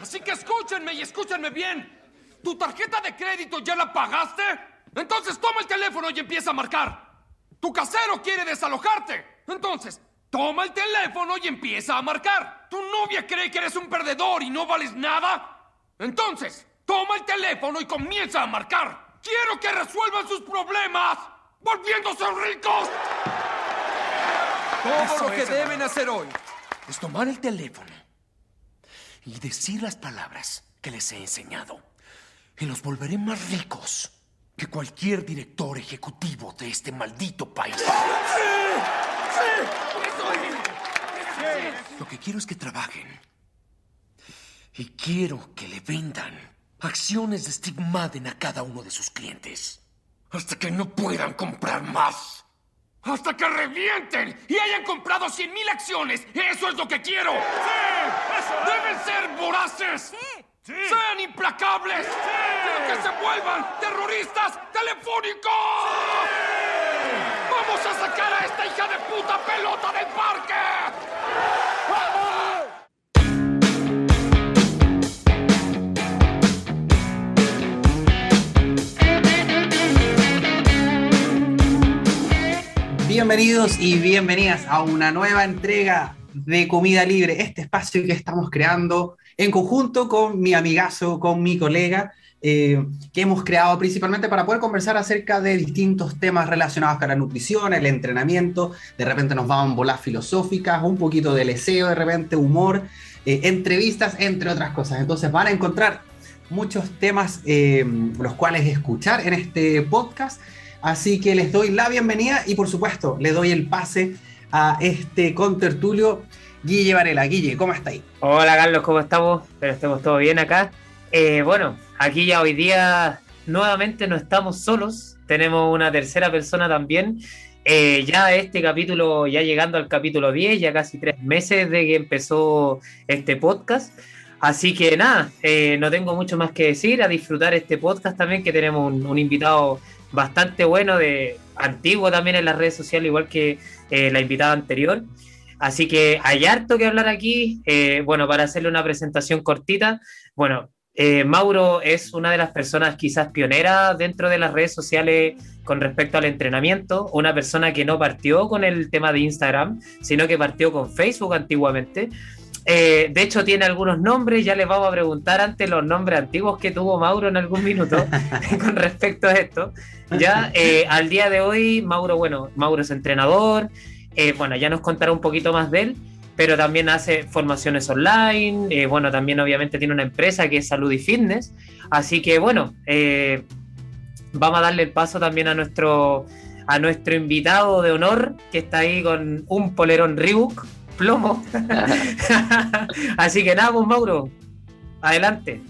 Así que escúchenme y escúchenme bien. ¿Tu tarjeta de crédito ya la pagaste? Entonces toma el teléfono y empieza a marcar. Tu casero quiere desalojarte. Entonces, toma el teléfono y empieza a marcar. ¿Tu novia cree que eres un perdedor y no vales nada? Entonces, toma el teléfono y comienza a marcar. Quiero que resuelvan sus problemas, volviéndose ricos. Todo lo que deben hacer hoy es tomar el teléfono y decir las palabras que les he enseñado. Y los volveré más ricos que cualquier director ejecutivo de este maldito país. ¡Sí! ¡Sí! Lo que quiero es que trabajen. Y quiero que le vendan acciones de Stigmaden a cada uno de sus clientes. Hasta que no puedan comprar más. Hasta que revienten y hayan comprado 100.000 acciones. Eso es lo que quiero. ¡Sí! Deben ser voraces. ¡Sí! ¡Sean implacables! ¡Quiero que se vuelvan terroristas telefónicos! ¡Vamos a sacar a esta hija de puta pelota del parque! Bienvenidos y bienvenidas a una nueva entrega de Comida Libre, este espacio que estamos creando en conjunto con mi amigazo, con mi colega, eh, que hemos creado principalmente para poder conversar acerca de distintos temas relacionados con la nutrición, el entrenamiento, de repente nos a bolas filosóficas, un poquito de leseo, de repente humor, eh, entrevistas, entre otras cosas. Entonces van a encontrar muchos temas eh, los cuales escuchar en este podcast. Así que les doy la bienvenida y por supuesto le doy el pase a este contertulio Guille Varela. Guille, ¿cómo estáis? Hola Carlos, ¿cómo estamos? Espero estemos todos bien acá. Eh, bueno, aquí ya hoy día nuevamente no estamos solos, tenemos una tercera persona también. Eh, ya este capítulo, ya llegando al capítulo 10, ya casi tres meses de que empezó este podcast. Así que nada, eh, no tengo mucho más que decir, a disfrutar este podcast también, que tenemos un, invitado bastante bueno, de antiguo también en las redes sociales, igual que la invitada anterior. Así que hay harto que hablar aquí. Eh, bueno, para hacerle una presentación cortita, bueno, eh, Mauro es una de las personas quizás pioneras dentro de las redes sociales con respecto al entrenamiento, una persona que no partió con el tema de Instagram, sino que partió con Facebook antiguamente. Eh, de hecho, tiene algunos nombres, ya les vamos a preguntar antes los nombres antiguos que tuvo Mauro en algún minuto con respecto a esto. Ya al día de hoy, Mauro, bueno, Mauro es entrenador, eh, bueno, ya nos contará un poquito más de él, pero también hace formaciones online, eh, bueno, también obviamente tiene una empresa que es Salud y Fitness, así que bueno, eh, vamos a darle el paso también a nuestro, a nuestro invitado de honor, que está ahí con un polerón Reebok, plomo. así que nada, pues Mauro, adelante.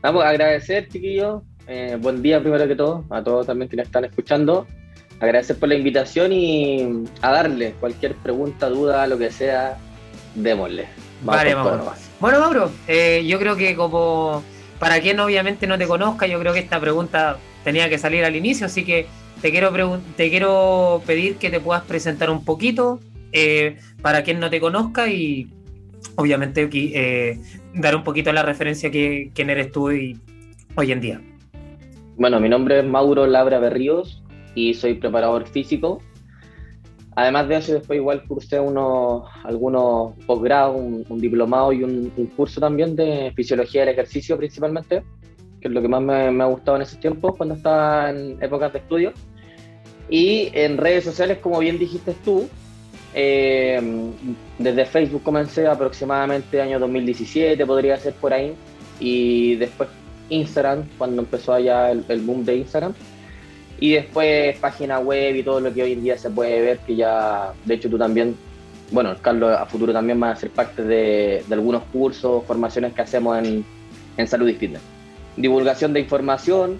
Vamos a agradecer, chiquillos. buen día primero que todo, a todos también que nos están escuchando agradecer por la invitación y a darle cualquier pregunta, duda, lo que sea, démosle. vale, Mauro. Bueno, Mauro, eh, yo creo que como para quien obviamente no te conozca, yo creo que esta pregunta tenía que salir al inicio, así que te quiero, te quiero pedir que te puedas presentar un poquito eh, para quien no te conozca y obviamente eh, dar un poquito la referencia que quién eres tú y, hoy en día. Bueno, mi nombre es Mauro Labra Berríos, y soy preparador físico. Además de eso, después igual cursé unos, algunos posgrados, un, diplomado y un, curso también de fisiología del ejercicio principalmente, que es lo que más me, ha gustado en esos tiempos cuando estaba en épocas de estudio. Y en redes sociales, como bien dijiste tú, eh, desde Facebook comencé aproximadamente año 2017, podría ser por ahí, y después Instagram, cuando empezó allá el, el boom de Instagram. Y después página web y todo lo que hoy en día se puede ver, que ya, de hecho tú también, bueno, Carlos a futuro también va a ser parte de, algunos cursos, formaciones que hacemos en, en salud y fitness. Divulgación de información,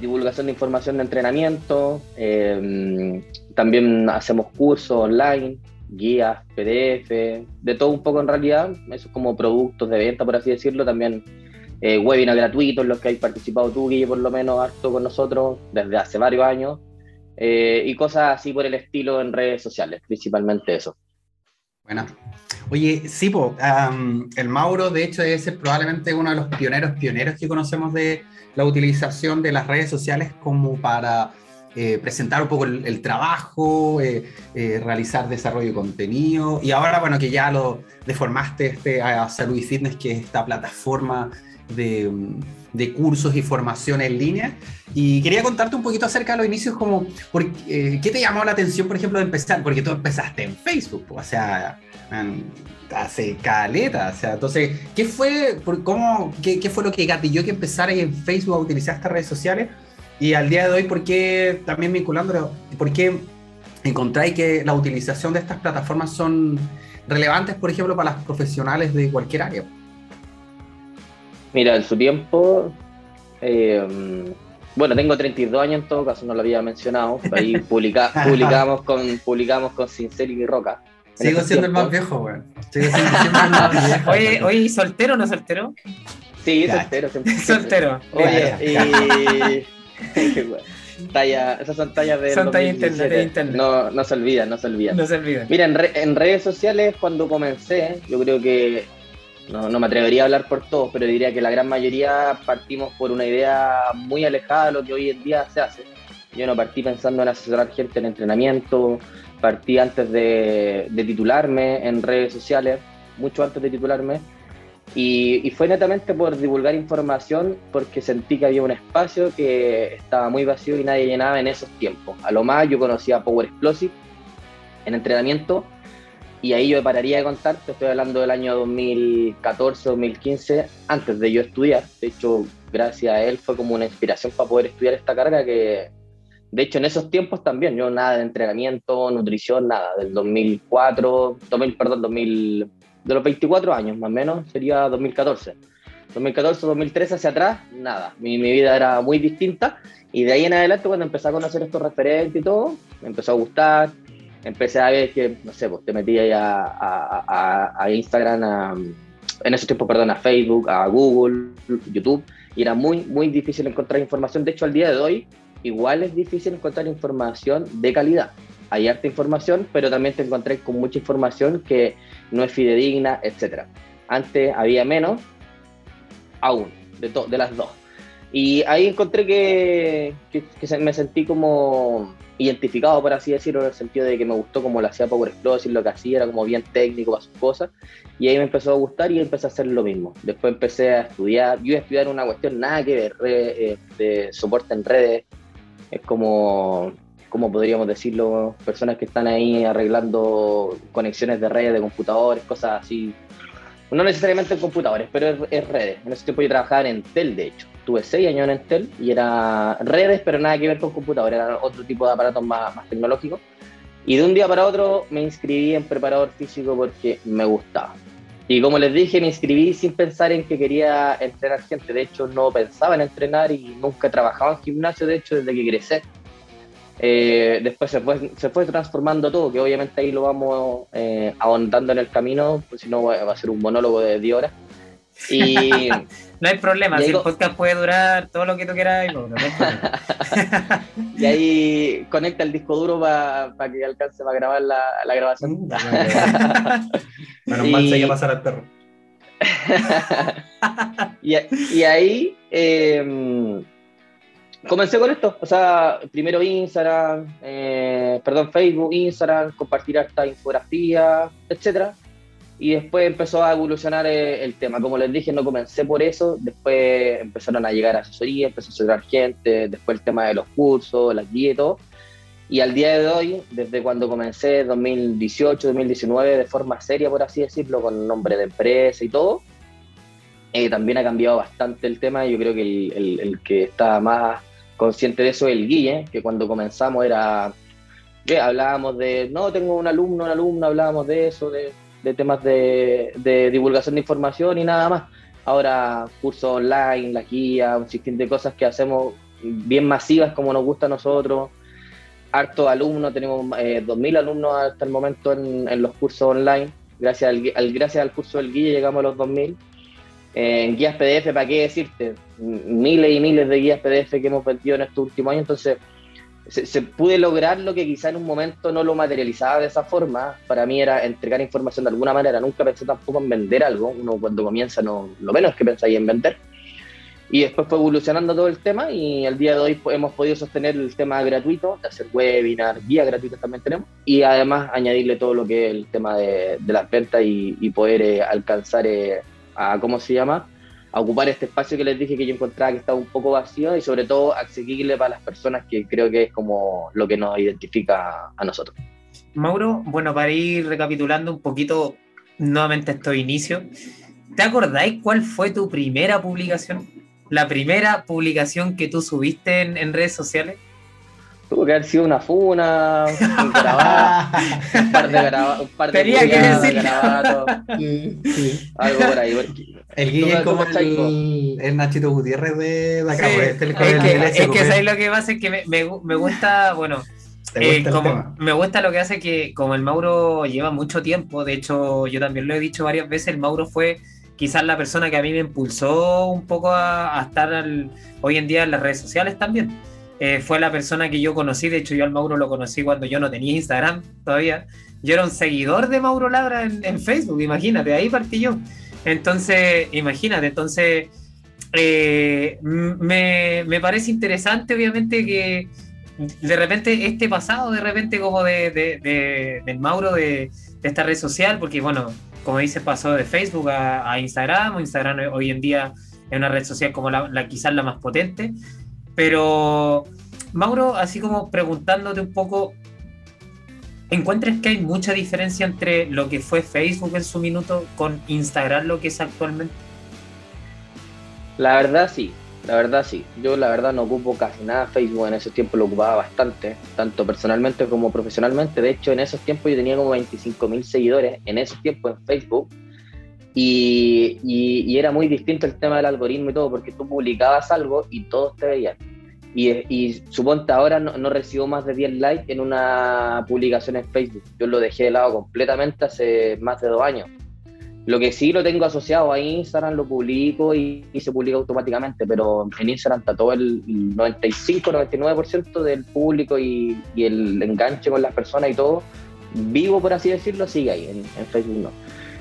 divulgación de información de entrenamiento, em, también hacemos cursos online, guías, PDF, de todo un poco en realidad, eso es como productos de venta, por así decirlo, también eh, webinars gratuitos los que hay participado tú, Guille, por lo menos harto con nosotros desde hace varios años, eh, y cosas así por el estilo en redes sociales, principalmente eso. Bueno, Oye, sí, el Mauro, de hecho, es probablemente uno de los pioneros, pioneros que conocemos de la utilización de las redes sociales como para eh, presentar un poco el, trabajo, eh, eh, realizar desarrollo de contenido. Y ahora, bueno, que ya lo deformaste este, a Salud y Fitness, que es esta plataforma de, cursos y formación en línea. Y quería contarte un poquito acerca de los inicios, como, por, ¿qué te llamó la atención, por ejemplo, de empezar? Porque tú empezaste en Facebook, o sea, hace caleta, o sea, entonces, ¿qué fue, por, cómo, qué, qué fue lo que gatilló que empezara en Facebook a utilizar estas redes sociales? Y al día de hoy, ¿por qué, también vinculándolo, por qué encontráis que la utilización de estas plataformas son relevantes, por ejemplo, para las profesionales de cualquier área? Mira, en su tiempo, eh, bueno, tengo 32 años en todo caso, no lo había mencionado, ahí publica, publicamos con publicamos con y Roca. Sigo siendo el más viejo, güey. Sigo siendo el más viejo. Oye, oye, ¿soltero o no soltero? Sí, soltero. Siempre. soltero. Oye, y... Talla, esas son tallas de. Son tallas internet, No, no se olvidan, no se olvidan. No se olvidan. Mira, en, redes sociales, cuando comencé, yo creo que. No, no, me atrevería a hablar por todos, pero diría que la gran mayoría partimos por una idea muy alejada de lo que hoy en día se hace. Yo no partí pensando en asesorar gente en entrenamiento, partí antes de, de titularme en redes sociales, mucho antes de titularme y, fue netamente por divulgar información porque sentí que había un espacio que estaba muy vacío y nadie llenaba en esos tiempos. A lo más yo conocía Power Explosive en entrenamiento y ahí yo pararía de contar, te estoy hablando del año 2014, 2015, antes de yo estudiar. De hecho, gracias a él fue como una inspiración para poder estudiar esta carga que, de hecho, en esos tiempos también, yo nada de entrenamiento, nutrición, nada, del 2004, 2000, perdón, 2000 de los 24 años más o menos, sería 2014. 2014, 2013 hacia atrás, nada, mi, mi, vida era muy distinta. Y de ahí en adelante cuando empecé a conocer estos referentes y todo, me empezó a gustar, empecé a ver que, no sé, pues te metí ahí a, Instagram, en ese tiempo, perdón, a Facebook, a Google, YouTube, y era muy, muy difícil encontrar información. De hecho, al día de hoy, igual es difícil encontrar información de calidad hay harta información, pero también te encontré con mucha información que no es fidedigna, etc. Antes había menos, aún, de, de las dos. Y ahí encontré que, que, me sentí como identificado, por así decirlo, en el sentido de que me gustó como lo hacía Power Explosive, lo que hacía era como bien técnico para sus cosas, y ahí me empezó a gustar y empecé a hacer lo mismo. Después empecé a estudiar, yo iba a estudiar una cuestión nada que ver, eh, de soporte en redes, es como como podríamos decirlo, personas que están ahí arreglando conexiones de redes, de computadores, cosas así. No necesariamente en computadores, pero es, redes. En ese tiempo yo trabajaba en Entel, de hecho. Tuve seis años en Entel y era redes, pero nada que ver con computadores, era otro tipo de aparatos más, más tecnológicos. Y de un día para otro me inscribí en preparador físico porque me gustaba. Y como les dije, me inscribí sin pensar en que quería entrenar gente. De hecho, no pensaba en entrenar y nunca he trabajado en gimnasio, de hecho, desde que crecí. Eh, después se fue, se fue transformando todo, que obviamente ahí lo vamos eh, ahondando en el camino, pues si no va a ser un monólogo de 10 horas. Y, no hay problema, si el podcast puede durar todo lo que tú quieras. y ahí conecta el disco duro para que alcance para grabar la, la grabación. Menos mal se pasar al perro. y, y, ahí... Eh, comencé con esto, o sea, primero Instagram, eh, perdón, Facebook, Instagram, compartir esta infografía, etcétera. Y después empezó a evolucionar eh, el tema. Como les dije, no comencé por eso. Después empezaron a llegar asesorías, empezó a asesorar gente. Después el tema de los cursos, las guías y todo. Y al día de hoy, desde cuando comencé, 2018, 2019, de forma seria, por así decirlo, con nombre de empresa y todo, eh, también ha cambiado bastante el tema. Yo creo que el, el, el que está más consciente de eso el Guille, que cuando comenzamos era, que hablábamos de, no, tengo un alumno, un alumno, hablábamos de eso, de, temas de, divulgación de información y nada más. Ahora curso online, la guía, un sinfín de cosas que hacemos bien masivas como nos gusta a nosotros. Harto alumnos, tenemos eh, 2.000 alumnos hasta el momento en, los cursos online. Gracias al, gracias al curso del Guille llegamos a los 2.000 en guías PDF, ¿para qué decirte? Miles y miles de guías PDF que hemos vendido en estos últimos años, entonces se, pude lograr lo que quizá en un momento no lo materializaba de esa forma. Para mí era entregar información de alguna manera. Nunca pensé tampoco en vender algo. Uno cuando comienza no, lo menos que pensáis en vender. Y después fue evolucionando todo el tema y el día de hoy hemos podido sostener el tema gratuito, de hacer webinar, guías gratuitas también tenemos, y además añadirle todo lo que es el tema de, de las ventas y, poder eh, alcanzar eh, a, ¿cómo se llama? A ocupar este espacio que les dije que yo encontraba que estaba un poco vacío y sobre todo accesible para las personas que creo que es como lo que nos identifica a nosotros. Mauro, bueno, para ir recapitulando un poquito nuevamente estos inicios, ¿te acordáis cuál fue tu primera publicación? La primera publicación que tú subiste en redes sociales. Tuvo que haber sido una funa, un grabado, un par de grabados, un par de Tenía que decir algo por ahí. El Guille es como el, el, Nachito Gutiérrez de la sí, es, que, es que ¿sabes lo que pasa? Es que me, me, gusta, bueno, eh, como, me gusta lo que hace que como el Mauro lleva mucho tiempo, de hecho yo también lo he dicho varias veces, el Mauro fue quizás la persona que a mí me impulsó un poco a, estar hoy en día en las redes sociales también eh, fue la persona que yo conocí, de hecho yo al Mauro lo conocí cuando yo no tenía Instagram todavía. Yo era un seguidor de Mauro Labra en, Facebook, imagínate, ahí partí yo. Entonces, imagínate, entonces eh, me, me, parece interesante obviamente que de repente este pasado, de repente como de, de, del Mauro de, esta red social, porque bueno, como dice, pasó de Facebook a, Instagram, Instagram hoy en día es una red social como la quizás la más potente. Pero, Mauro, así como preguntándote un poco, ¿encuentras que hay mucha diferencia entre lo que fue Facebook en su minuto con Instagram, lo que es actualmente? La verdad sí, la verdad sí. Yo la verdad no ocupo casi nada Facebook, en ese tiempo lo ocupaba bastante, tanto personalmente como profesionalmente. De hecho, en esos tiempos yo tenía como 25 mil seguidores, en esos tiempos en Facebook. Y, y, era muy distinto el tema del algoritmo y todo, porque tú publicabas algo y todos te veían. Y, y suponte ahora no, recibo más de 10 likes en una publicación en Facebook. Yo lo dejé de lado completamente hace más de dos años. Lo que sí lo tengo asociado a Instagram, lo publico y, se publica automáticamente, pero en Instagram está todo el 95-99% del público y, y, el enganche con las personas y todo, vivo por así decirlo, sigue ahí, en, Facebook no.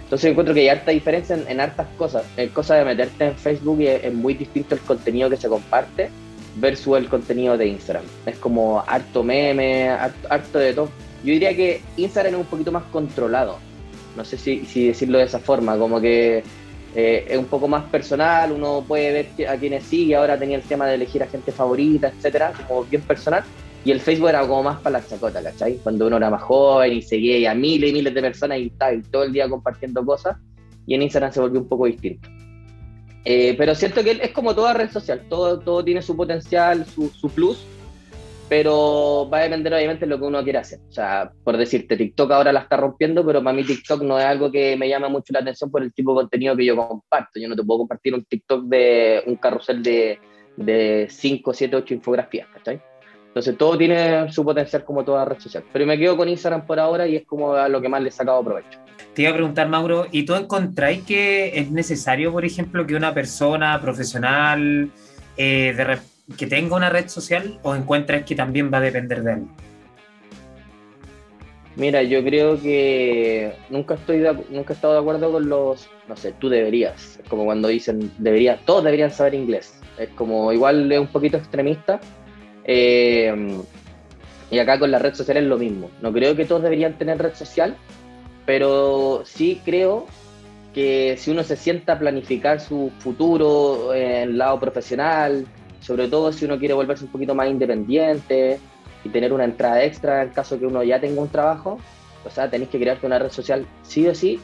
Entonces encuentro que hay harta diferencia en, hartas cosas. Es cosa de meterte en Facebook y es muy distinto el contenido que se comparte versus el contenido de Instagram. Es como harto meme, harto, de todo. Yo diría que Instagram es un poquito más controlado. No sé si, si decirlo de esa forma, como que eh, es un poco más personal, uno puede ver a quienes sigue, ahora tenía el tema de elegir a gente favorita, etcétera, como bien personal. Y el Facebook era como más para la chacota, ¿cachai? Cuando uno era más joven y seguía a miles y miles de personas y estaba todo el día compartiendo cosas. Y en Instagram se volvió un poco distinto. Eh, pero siento que es como toda red social, todo, todo tiene su potencial, su, su, plus, pero va a depender obviamente de lo que uno quiera hacer. O sea, por decirte, TikTok ahora la está rompiendo, pero para mí TikTok no es algo que me llama mucho la atención por el tipo de contenido que yo comparto. Yo no te puedo compartir un TikTok de un carrusel de, de 5, 7, 8 infografías, ¿cachai? Entonces todo tiene su potencial como toda red social. Pero me quedo con Instagram por ahora y es como a lo que más le he sacado provecho. Te iba a preguntar, Mauro, ¿y tú encontráis que es necesario, por ejemplo, que una persona profesional eh, que tenga una red social o encuentras que también va a depender de él? Mira, yo creo que nunca estoy nunca he estado de acuerdo con los, no sé, tú deberías, es como cuando dicen deberías, todos deberían saber inglés. Es como igual es un poquito extremista. Eh, y acá con la red social es lo mismo. No creo que todos deberían tener red social, pero sí creo que si uno se sienta a planificar su futuro en el lado profesional, sobre todo si uno quiere volverse un poquito más independiente y tener una entrada extra en caso que uno ya tenga un trabajo, o sea, tenéis que crearte una red social sí o sí,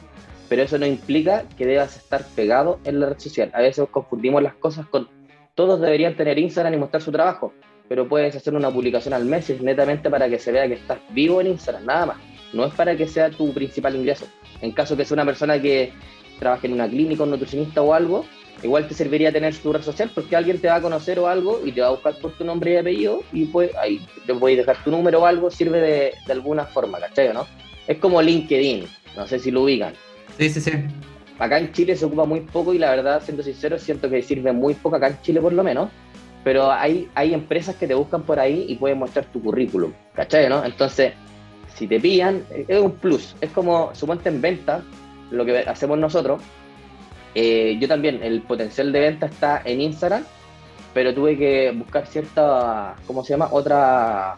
pero eso no implica que debas estar pegado en la red social. A veces confundimos las cosas con todos deberían tener Instagram y mostrar su trabajo, pero puedes hacer una publicación al mes netamente para que se vea que estás vivo en Instagram, nada más no es para que sea tu principal ingreso. En caso que sea una persona que trabaje en una clínica, un nutricionista o algo, igual te serviría tener tu red social porque alguien te va a conocer o algo y te va a buscar por tu nombre y apellido y pues ahí te puedes dejar tu número o algo, sirve de, de alguna forma, ¿cachai? ¿no? Es como LinkedIn, no sé si lo ubican. Sí, sí, sí. Acá en Chile se ocupa muy poco y la verdad, siendo sincero, siento que sirve muy poco acá en Chile por lo menos. Pero hay, hay empresas que te buscan por ahí y pueden mostrar tu currículum, ¿cachai? ¿no? Entonces, si te pillan, es un plus. Es como, suponte en venta, lo que hacemos nosotros. Eh, yo también, el potencial de venta está en Instagram, pero tuve que buscar cierta, ¿cómo se llama? Otra,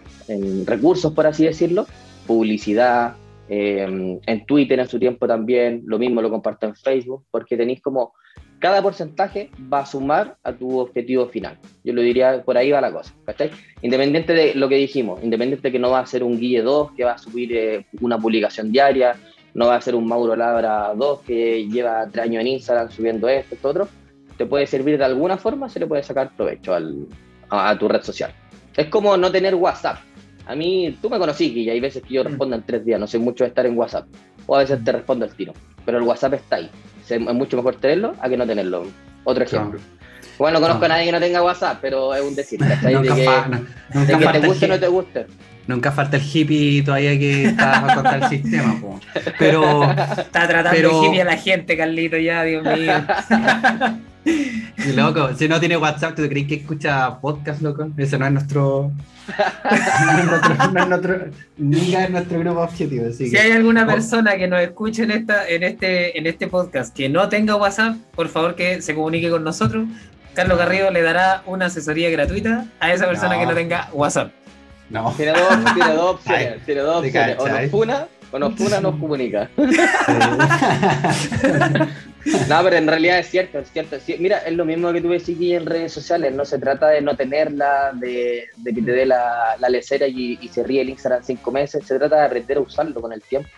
recursos, por así decirlo, publicidad, eh, en Twitter en su tiempo también, lo mismo lo comparto en Facebook, porque tenéis como cada porcentaje va a sumar a tu objetivo final. Yo lo diría, por ahí va la cosa, ¿cachai? Independiente de lo que dijimos, independiente de que no va a ser un Guille 2 que va a subir eh, una publicación diaria, no va a ser un Mauro Labra 2 que lleva tres años en Instagram subiendo esto, esto, otro, te puede servir de alguna forma, se le puede sacar provecho al, a, tu red social. Es como no tener WhatsApp. A mí, tú me conocí, y hay veces que yo mm. respondo en tres días, no sé mucho de estar en WhatsApp, o a veces te respondo al tiro, pero el WhatsApp está ahí es mucho mejor tenerlo a que no tenerlo. Otro ejemplo. Bueno, no conozco a nadie que no tenga WhatsApp, pero es un decir, ¿cachai? de que, de que te guste o no te guste. Nunca falta el hippie todavía que está contra el sistema, po. pero está tratando de hippie a la gente, Carlito, ya, Dios mío. Y loco, si no tiene WhatsApp, ¿tú crees que escucha podcast, loco? Ese no es nuestro. no es nuestro, grupo objetivo. si hay alguna persona que nos escuche en, esta, en, este, en este podcast que no tenga WhatsApp, por favor que se comunique con nosotros. Carlos Garrido le dará una asesoría gratuita a esa persona que no tenga WhatsApp. No. Tiene dos, tiene dos opciones. tiene dos opciones. O nos funa o nos funa nos comunica. No, pero en realidad es cierto, es cierto. mira, es lo mismo que tú ves aquí en redes sociales. No se trata de no tenerla, de, que te dé la, la lecera y, se ríe el Instagram cinco meses. Se trata de aprender a usarlo con el tiempo.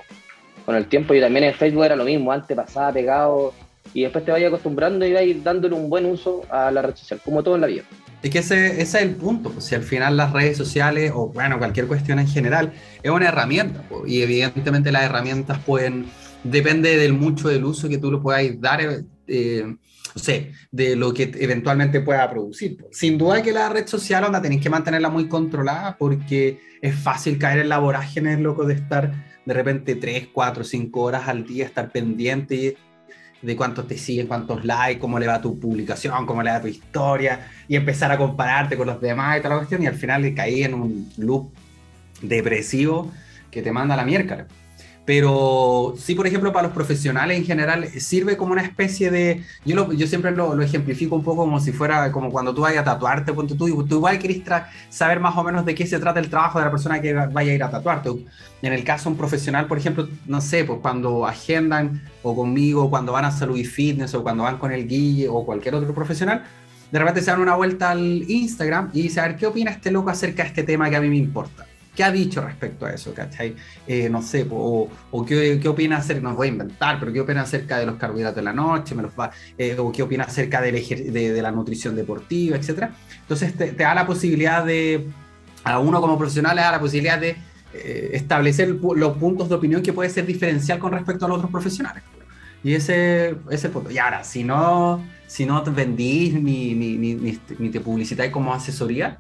Con el tiempo, y también en Facebook era lo mismo. Antes pasaba pegado y después te vayas acostumbrando y vas dándole un buen uso a la red social, como todo en la vida. Es que ese, ese, es el punto, pues si al final las redes sociales o bueno, cualquier cuestión en general es una herramienta y evidentemente las herramientas pueden depende del mucho del uso que tú lo puedas dar, eh, no sé, de lo que eventualmente pueda producir. Sin duda que la red social, onda, tenéis que mantenerla muy controlada porque es fácil caer en la vorágine, loco, de estar de repente 3, 4, 5 horas al día, estar pendiente de cuántos te siguen, cuántos likes, cómo le va tu publicación, cómo le va tu historia, y empezar a compararte con los demás y toda la cuestión, y al final caí en un loop depresivo que te manda a la mierda. Pero sí, por ejemplo, para los profesionales en general, sirve como una especie de. Yo, yo siempre lo, ejemplifico un poco como si fuera como cuando tú vayas a tatuarte, ponte tú, tú igual querés saber más o menos de qué se trata el trabajo de la persona que vaya a ir a tatuarte. En el caso de un profesional, por ejemplo, no sé, pues cuando agendan o conmigo, cuando van a salud y fitness, o cuando van con el guille o cualquier otro profesional, de repente se dan una vuelta al Instagram y dicen, a ver, ¿qué opina este loco acerca de este tema que a mí me importa? ¿Qué ha dicho respecto a eso? ¿Cachai? Eh, no sé, o, qué, qué, opina acerca, no voy a inventar, pero qué opina acerca de los carbohidratos de la noche, me los va, eh, o qué opina acerca de, de, la nutrición deportiva, etcétera. Entonces te, da la posibilidad de, a uno como profesional le da la posibilidad de eh, establecer los puntos de opinión que puede ser diferencial con respecto a los otros profesionales. Y ese es el punto. Y ahora, si no, si no te vendís ni, ni, ni, ni te publicitáis como asesoría,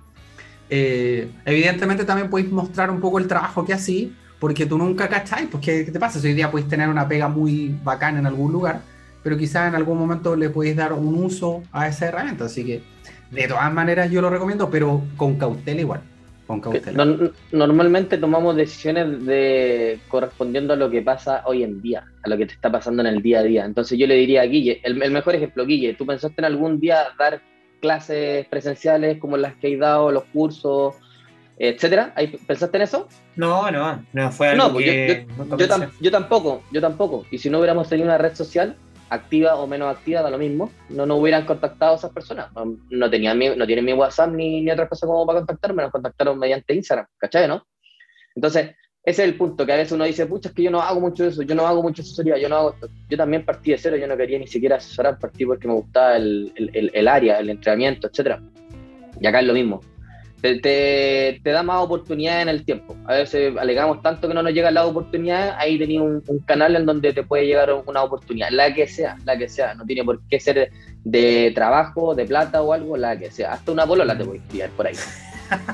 eh, evidentemente también podéis mostrar un poco el trabajo que así, porque tú nunca cacháis, pues ¿qué, te pasa? Si hoy día podéis tener una pega muy bacana en algún lugar, pero quizás en algún momento le podéis dar un uso a esa herramienta, así que de todas maneras yo lo recomiendo, pero con cautela igual. Con cautela. normalmente tomamos decisiones de correspondiendo a lo que pasa hoy en día, a lo que te está pasando en el día a día. Entonces yo le diría a Guille, el, el mejor ejemplo, Guille, ¿tú pensaste en algún día dar clases presenciales como las que he dado, los cursos, etcétera? ¿Pensaste en eso? No, no, no fue algo pues que yo, tampoco, yo tampoco. Y si no hubiéramos tenido una red social activa o menos activa, da lo mismo, no nos hubieran contactado esas personas. No, tenían no tienen mi WhatsApp ni, ni otra cosa como para contactarme, nos contactaron mediante Instagram, ¿cachai, no? Entonces, ese es el punto, que a veces uno dice, pucha, es que yo no hago mucho eso, yo no hago mucha asesoría, yo no hago. Yo también partí de cero, yo no quería ni siquiera asesorar, partí porque me gustaba el, el, área, el entrenamiento, etcétera. Y acá es lo mismo. Te, te, da más oportunidades en el tiempo. A veces alegamos tanto que no nos llega la oportunidad, ahí tenía un, canal en donde te puede llegar una oportunidad, la que sea, la que sea. No tiene por qué ser de trabajo, de plata o algo, la que sea. Hasta una polola te voy a estudiar por ahí.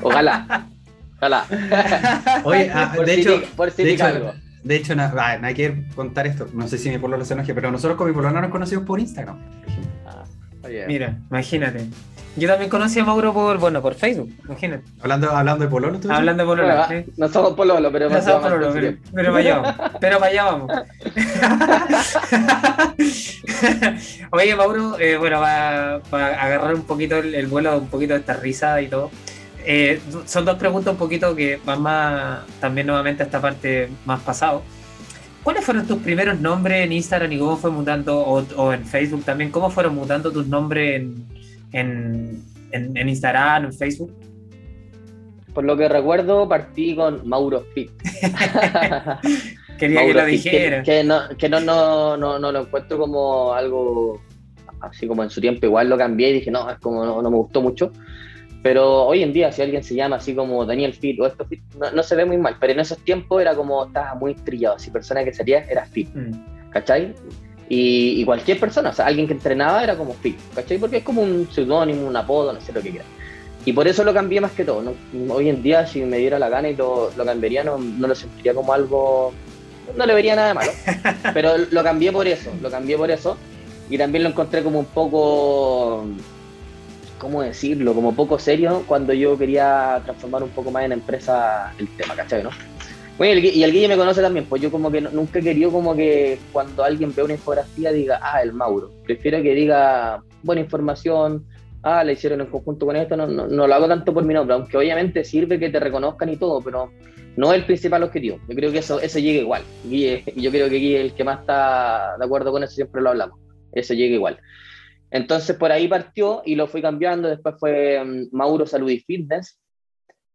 Ojalá. Ojalá. Oye, ah, de, hecho, de, hecho, de hecho, nadie quiere contar esto. No sé si mi pueblo lo enoje, pero nosotros con mi pueblo no nos conocimos por Instagram. Ah, Mira, imagínate. Yo también conocí a Mauro por, bueno, por Facebook, imagínate. Hablando, hablando de Pololo, ¿tú Hablando de Pololo. Bueno, sí. No somos pololo, pero No somos Pololo, pero, pero para allá vamos. Pero para allá vamos. Oye, Mauro, eh, bueno, para agarrar un poquito el, el vuelo, un poquito de esta risa y todo. Eh, son dos preguntas un poquito que van más también nuevamente a esta parte más pasado. ¿Cuáles fueron tus primeros nombres en Instagram y cómo fue mutando, o, o en Facebook también, cómo fueron mutando tus nombres en, en, en, en Instagram, en Facebook? Por lo que recuerdo, partí con Mauro Fit. Quería que Mauro lo Fit, dijera. Que, que no, que no, no, no, no lo encuentro como algo así como en su tiempo. Igual lo cambié y dije, no, es como no, no me gustó mucho. Pero hoy en día, si alguien se llama así como Daniel Fit o esto Fit, no, no se ve muy mal. Pero en esos tiempos era como, estaba muy trillado. Si persona que sería era Fit, Mm. ¿cachai? Y, y cualquier persona, o sea, alguien que entrenaba era como Fit, ¿cachai? Porque es como un seudónimo, un apodo, no sé lo que quiera. Y por eso lo cambié más que todo. ¿no? Hoy en día, si me diera la gana y lo, lo cambiaría, no, no lo sentiría como algo. No le vería nada de malo. Pero lo cambié por eso, lo cambié por eso. Y también lo encontré como un poco. ¿Cómo decirlo? Como poco serio cuando yo quería transformar un poco más en empresa el tema, ¿cachai? ¿no? Bueno, y el, Guille me conoce también, pues yo como que nunca he querido como que cuando alguien ve una infografía diga, ah, el Mauro. Prefiero que diga buena información, ah, la hicieron en conjunto con esto, no, no, no lo hago tanto por mi nombre, aunque obviamente sirve que te reconozcan y todo, pero no es el principal objetivo. Yo creo que eso, eso llega igual. Guille, yo creo que Guille es el que más está de acuerdo con eso, siempre lo hablamos. Eso llega igual. Entonces por ahí partió y lo fui cambiando, después fue mm, Mauro Salud y Fitness.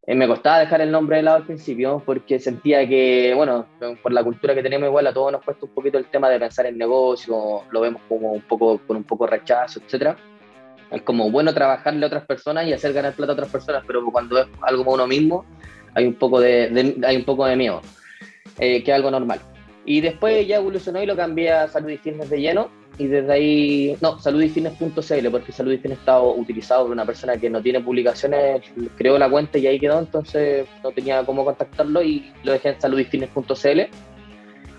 Eh, me costaba dejar el nombre de lado al principio porque sentía que, bueno, por la cultura que tenemos igual a todos nos cuesta un poquito el tema de pensar en negocio, lo vemos como un poco con un poco de rechazo, etcétera. Es como bueno trabajarle a otras personas y hacer ganar plata a otras personas, pero cuando es algo como uno mismo, hay un poco de, de- hay un poco de miedo, eh, que es algo normal. Y después ya evolucionó y lo cambié a Salud y Fitness de lleno. Y desde ahí, no, saludifitness.cl, porque Salud y Fitness estaba utilizado por una persona que no tiene publicaciones, creó la cuenta y ahí quedó, entonces no tenía cómo contactarlo y lo dejé en saludifitness.cl.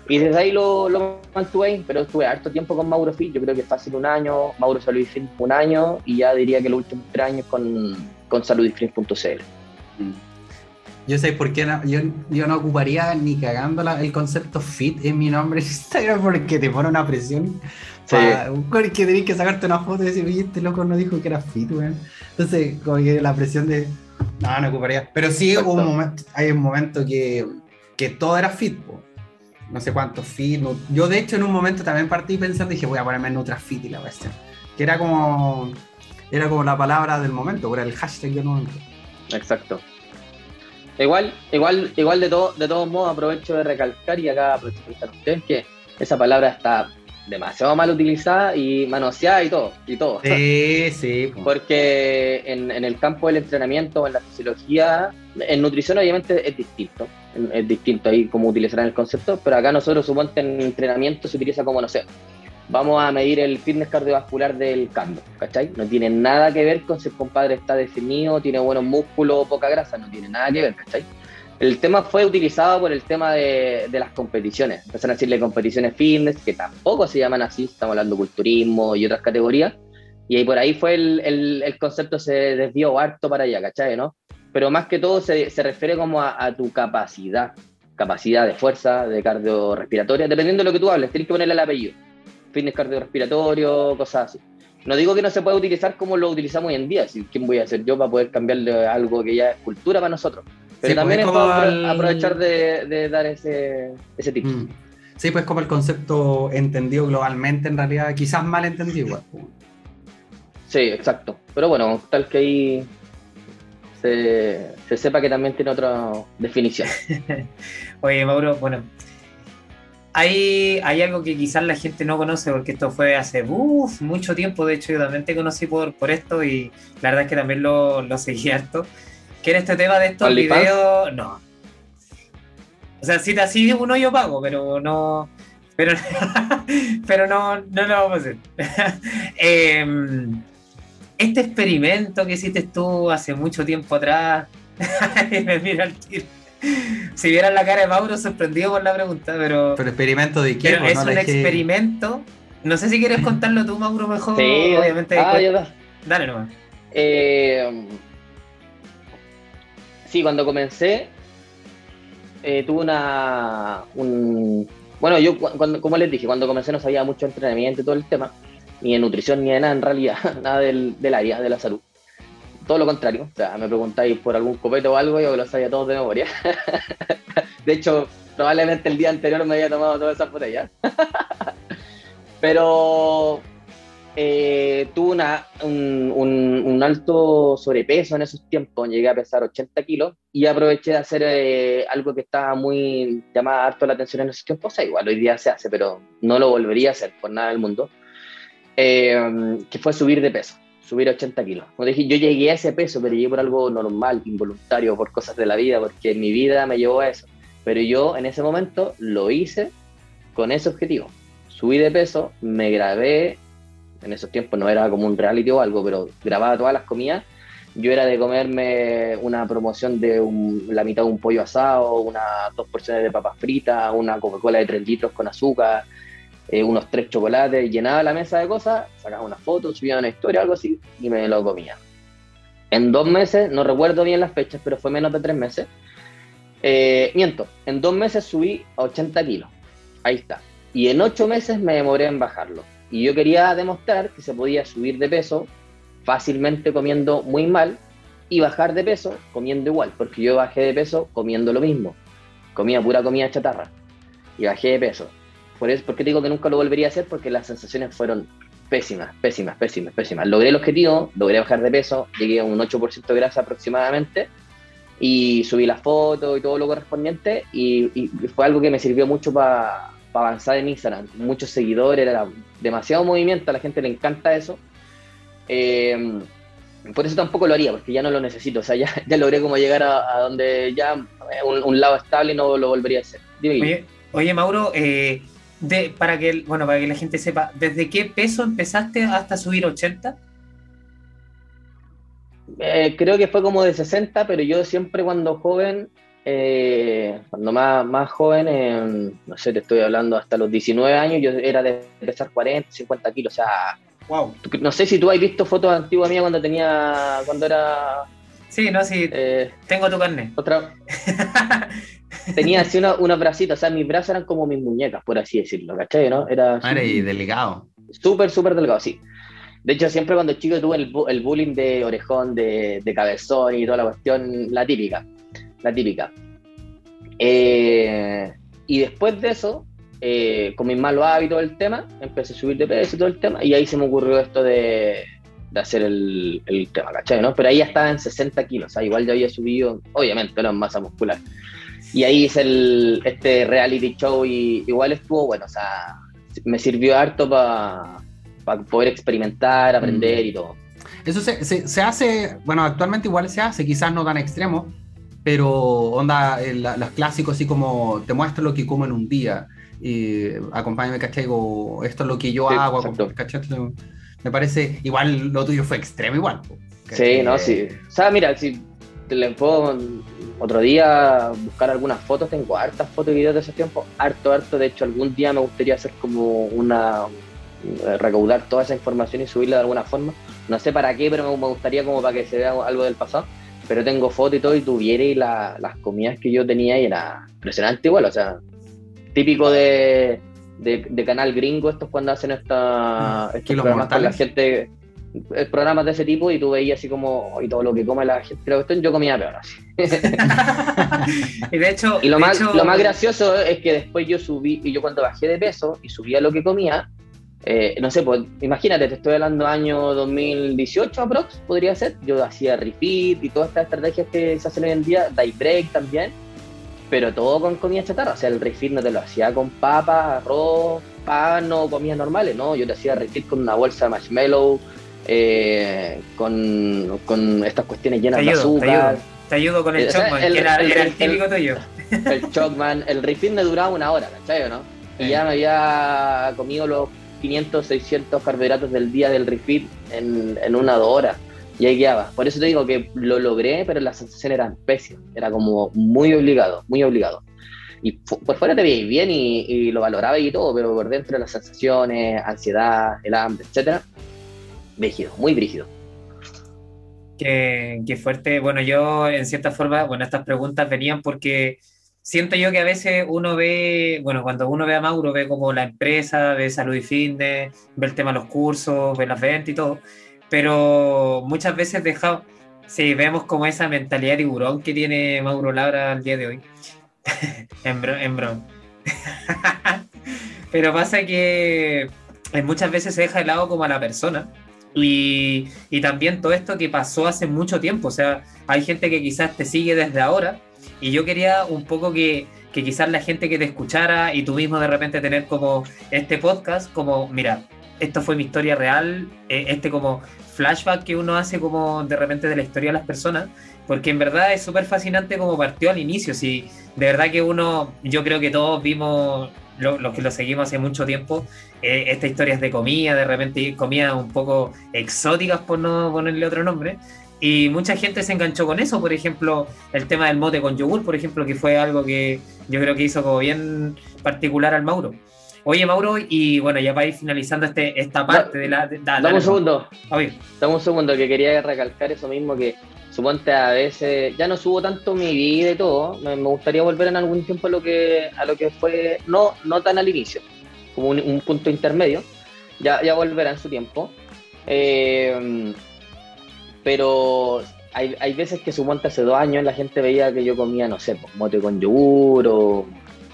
Y desde ahí lo, mantuve pero estuve harto tiempo con Mauro Fit, yo creo que fácil un año, Mauro Salud y Fitness un año, y ya diría que los últimos tres años con, con saludifitness.cl. Yo sé por qué no, yo, yo no ocuparía ni cagando el concepto fit en mi nombre Instagram porque te pone una presión. Sí. Pa- porque tenés que sacarte una foto y decir, oye, este loco no dijo que era fit, weón. Entonces, como que la presión de. No, no ocuparía. Pero sí hubo un momento, hay un momento que, que todo era fit, po. No sé cuántos fit. Yo, de hecho, en un momento también partí pensando, dije, voy a ponerme Nutra Fit y la cuestión. Que era como. Era como la palabra del momento, era el hashtag del momento. Exacto. Igual, igual, igual de, todo, de todos modos aprovecho de recalcar y acá aprovecho de recalcar a ustedes que esa palabra está demasiado mal utilizada y manoseada y todo, y todo. Sí, sí. po. Porque en, en el campo del entrenamiento en la fisiología, en nutrición obviamente es distinto, es distinto ahí cómo utilizarán el concepto, pero acá nosotros suponte en entrenamiento se utiliza como, no sé, vamos a medir el fitness cardiovascular del cambio, ¿cachai? No tiene nada que ver con si el compadre está definido, tiene buenos músculos o poca grasa, no tiene nada que ver, ¿cachai? El tema fue utilizado por el tema de, de las competiciones. Empezaron a decirle competiciones fitness, que tampoco se llaman así, estamos hablando de culturismo y otras categorías. Y ahí por ahí fue el, el, el concepto, se desvió harto para allá, ¿cachai? ¿no? Pero más que todo se, se refiere como a, a, tu capacidad, capacidad de fuerza, de cardiorrespiratoria, dependiendo de lo que tú hables, tienes que ponerle el apellido. Fitness cardiorrespiratorio, cosas así. No digo que no se pueda utilizar como lo utilizamos hoy en día, ¿quién voy a ser yo para poder cambiarle algo que ya es cultura para nosotros? Pero Sí, también pues, es para el- aprovechar de, de dar ese, ese tip. Mm. Sí, pues como el concepto entendido globalmente, en realidad, quizás mal entendido igual. po. Sí, exacto. Pero bueno, tal que ahí se, se sepa que también tiene otra definición. Oye, Mauro, bueno, hay, hay algo que quizás la gente no conoce porque esto fue hace uf, mucho tiempo. De hecho, yo también te conocí por, por esto y la verdad es que también lo, lo seguí harto. Que era este tema de estos videos. No. O sea, si te así uno yo pago, pero no. Pero, pero no, no lo vamos a hacer. Em, este experimento que hiciste tú hace mucho tiempo atrás. me mira el tiro. Si vieran la cara de Mauro sorprendido por la pregunta, pero, Pero experimento de pero po? es No un dejé- experimento. No sé si quieres contarlo tú, Mauro, mejor. Sí, Obviamente, ah, está. dale nomás. Eh, sí, cuando comencé, eh, tuve una. Un, bueno, yo, cuando, como les dije, cuando comencé no sabía mucho entrenamiento y todo el tema, ni de nutrición ni de nada en realidad, nada del, del área de la salud. Todo lo contrario, o sea, me preguntáis por algún copete o algo, yo lo sabía todo de memoria. de hecho, probablemente el día anterior me había tomado todas esas botellas. Pero eh, tuve una, un, un, alto sobrepeso en esos tiempos, llegué a pesar 80 kilos y aproveché de hacer eh, algo que estaba muy llamaba harto la atención en esos tiempos, o sea, igual hoy día se hace, pero no lo volvería a hacer por nada del mundo, eh, que fue subir de peso, subir 80 kilos. Como yo llegué a ese peso, pero llegué por algo normal, involuntario, por cosas de la vida, porque mi vida me llevó a eso. Pero yo en ese momento lo hice con ese objetivo. Subí de peso, me grabé en esos tiempos no era como un reality o algo, pero grababa todas las comidas. Yo era de comerme una promoción de la mitad de un pollo asado, unas dos porciones de papas fritas, una Coca-Cola de 3 litros con azúcar, eh, unos tres chocolates, llenaba la mesa de cosas, sacaba una foto, subía una historia, algo así, y me lo comía. En dos meses, no recuerdo bien las fechas, pero fue menos de tres meses. Eh, miento, en dos meses subí a 80 kilos. Ahí está. Y en ocho meses me demoré en bajarlo. Y yo quería demostrar que se podía subir de peso fácilmente comiendo muy mal y bajar de peso comiendo igual, porque yo bajé de peso comiendo lo mismo. Comía pura comida chatarra y bajé de peso. Por eso, ¿por qué digo que nunca lo volvería a hacer? Porque las sensaciones fueron pésimas, pésimas, pésimas, pésimas. Logré el objetivo, logré bajar de peso, llegué a un 8% de grasa aproximadamente y subí las fotos y todo lo correspondiente y fue algo que me sirvió mucho para para avanzar en Instagram. Muchos seguidores, era demasiado movimiento, a la gente le encanta eso. Eh, por eso tampoco lo haría, porque ya no lo necesito. O sea, ya, ya logré como llegar a, donde ya un, un, lado estable y no lo volvería a hacer. Oye, oye, Mauro, eh, de, para, que, bueno, para que la gente sepa, ¿desde qué peso empezaste hasta subir 80? Eh, creo que fue como de 60, pero yo siempre cuando joven eh, cuando más, más joven, no sé, te estoy hablando hasta los 19 años, yo era de pesar 40, 50 kilos, o sea, wow. no sé si tú has visto fotos antiguas mías cuando tenía, cuando era... Sí, no, sí, eh, tengo tu carne. Otra... tenía así una, unos bracitos, o sea, mis brazos eran como mis muñecas, por así decirlo, ¿cachai? ¿no? Era... y delicado. Súper, súper delgado, sí. De hecho, siempre cuando chico tuve el, el bullying de orejón, de, de cabezón y toda la cuestión, la típica la típica. Eh, y después de eso, eh, con mis malos hábitos del tema, empecé a subir de peso y todo el tema, y ahí se me ocurrió esto de, de hacer el, el, tema, ¿cachai? ¿no? Pero ahí ya estaba en 60 kilos, o sea, igual ya había subido, obviamente, era en masa muscular. Y ahí hice el, este reality show y igual estuvo bueno, o sea, me sirvió harto para poder experimentar, aprender mm. y todo. Eso se, se, se, hace, bueno, actualmente igual se hace, quizás no tan extremo, pero onda, eh, los clásicos así como te muestro lo que como en un día, y acompáñame, ¿cachai? O esto es lo que yo hago, ¿cachai? Me parece, igual lo tuyo fue extremo igual. Sí, no, sí. O sea, mira, si te le puedo otro día buscar algunas fotos, tengo hartas fotos y videos de ese tiempo, harto, harto, de hecho algún día me gustaría hacer como una, recaudar toda esa información y subirla de alguna forma. No sé para qué, pero me gustaría como para que se vea algo del pasado pero tengo foto y todo, y tuviera y las comidas que yo tenía y era impresionante igual, o sea, típico de, de, canal gringo, estos cuando hacen esta, mm, estos programas con la gente, eh, programas de ese tipo, y tú veías así como, y todo lo que come la gente, pero yo comía peor así. y de hecho, y lo, más, lo más gracioso es que después yo subí, y yo cuando bajé de peso y subía lo que comía, eh, no sé, pues imagínate, te estoy hablando año 2018 aprox, podría ser. Yo hacía refit y todas estas estrategias que se hacen hoy en día, die break también, pero todo con comida chatarra. O sea, el refit no te lo hacía con papas, arroz, pan o comidas normales, no. Yo te hacía refit con una bolsa de marshmallow, eh, con, con, estas cuestiones llenas de azúcar. Te ayudo, con el eh, Chocman, que era, el, típico tuyo. El Chocman, el refit me duraba una hora, ¿cachai o no? Y ya me había comido los 500, 600 carbohidratos del día del refit en, en una o dos horas. Y ahí quedaba. Por eso te digo que lo logré, pero la sensación era pésima. Era como muy obligado, muy obligado. Y por fuera te veías bien y, lo valoraba y todo, pero por dentro las sensaciones, ansiedad, el hambre, etcétera, brígido, muy brígido. Qué, fuerte. Bueno, yo en cierta forma, bueno, estas preguntas venían porque siento yo que a veces uno ve, bueno, cuando uno ve a Mauro, ve como la empresa, ve salud y fitness, ve el tema de los cursos, ve las ventas y todo, pero muchas veces dejado, sí, vemos como esa mentalidad de tiburón que tiene Mauro Labra al día de hoy. en, en bron. pero pasa que muchas veces se deja de lado como a la persona y, y, también todo esto que pasó hace mucho tiempo, o sea, hay gente que quizás te sigue desde ahora y yo quería un poco que, que quizás la gente que te escuchara y tú mismo de repente tener como este podcast, como, mira, esto fue mi historia real, eh, este como flashback que uno hace como de repente de la historia de las personas, porque en verdad es súper fascinante como partió al inicio, si de verdad que uno, yo creo que todos vimos los que lo seguimos hace mucho tiempo, eh, estas historias de comida, de repente comida un poco exóticas por no ponerle otro nombre. Y mucha gente se enganchó con eso, por ejemplo, el tema del mote con yogur, por ejemplo, que fue algo que yo creo que hizo como bien particular al Mauro. Oye, Mauro, y bueno, ya para ir finalizando este, esta parte de la... dame un segundo. Dame un segundo, que quería recalcar eso mismo, que suponte a veces ya no subo tanto mi vida y todo, me, gustaría volver en algún tiempo a lo que a lo que fue no no tan al inicio, como un, punto intermedio, ya ya volverá en su tiempo. Eh, pero hay, hay, veces que suponte hace dos años la gente veía que yo comía, no sé, pues, mote con yogur o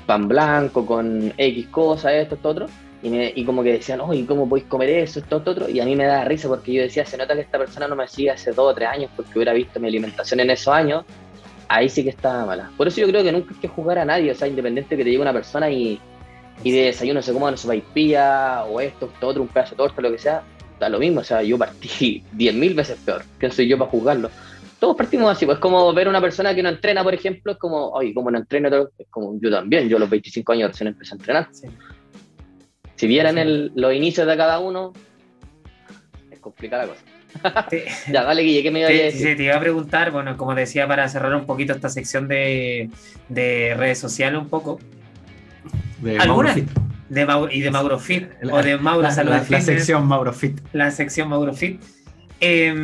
pan blanco con X cosas, esto, esto, otro y, me, y como que decían, oye, ¿cómo podéis comer eso, esto, esto, otro? Y a mí me da risa porque yo decía, se nota que esta persona no me sigue hace dos o tres años porque hubiera visto mi alimentación en esos años, ahí sí que estaba mala. Por eso yo creo que nunca hay que juzgar a nadie, o sea, independiente que te llegue una persona y, y de desayuno se coma una sopaipilla o esto, esto, otro, un pedazo de torta, lo que sea, da lo mismo, o sea, yo partí diez mil veces peor. ¿Quién soy yo para juzgarlo? Todos partimos así, pues como ver a una persona que no entrena, por ejemplo, es como, oye, como no entreno, es como yo también, yo a los 25 años recién empecé a entrenar. Sí. Si vieran el, los inicios de cada uno, es complicada la cosa. ya, dale, Guille, ¿qué me iba a decir? Sí, te iba a preguntar, bueno, como decía, para cerrar un poquito esta sección de, de redes sociales un poco. De ¿Alguna? De y de Maurofit, o de Mauro la, la, la sección Maurofit. La sección Maurofit. Eh,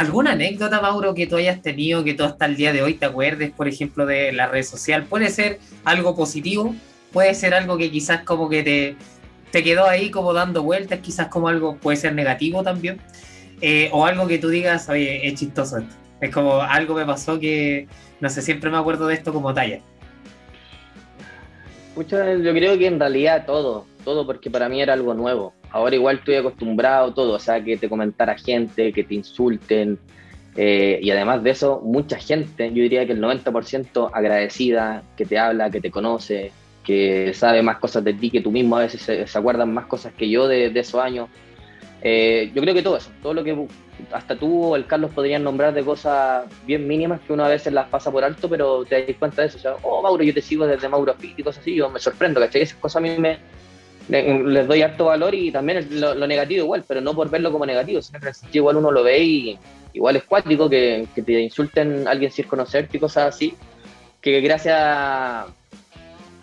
¿Alguna anécdota, Mauro, que tú hayas tenido, que tú hasta el día de hoy te acuerdes, por ejemplo, de la red social? Puede ser algo positivo, puede ser algo que quizás como que te, te quedó ahí como dando vueltas, quizás como algo puede ser negativo también, eh, o algo que tú digas, oye, es chistoso esto. Es como algo me pasó que, no sé, siempre me acuerdo de esto como talla. Escucha, yo creo que en realidad todo, todo porque para mí era algo nuevo. Ahora igual estoy acostumbrado a todo, o sea, que te comentara gente, que te insulten, eh, y además de eso, mucha gente, yo diría que el 90% agradecida, que te habla, que te conoce, que sabe más cosas de ti que tú mismo, a veces se, acuerdan más cosas que yo de, esos años. Eh, yo creo que todo eso, todo lo que hasta tú o el Carlos podrían nombrar de cosas bien mínimas que uno a veces las pasa por alto, pero te das cuenta de eso. O sea, oh, Mauro, yo te sigo desde Mauro Fit y cosas así, yo me sorprendo, ¿cachai? Esas cosas a mí me, les doy harto valor y también lo, negativo igual, pero no por verlo como negativo, sino que igual uno lo ve y igual es cuático que, te insulten a alguien sin conocerte y cosas así, que gracias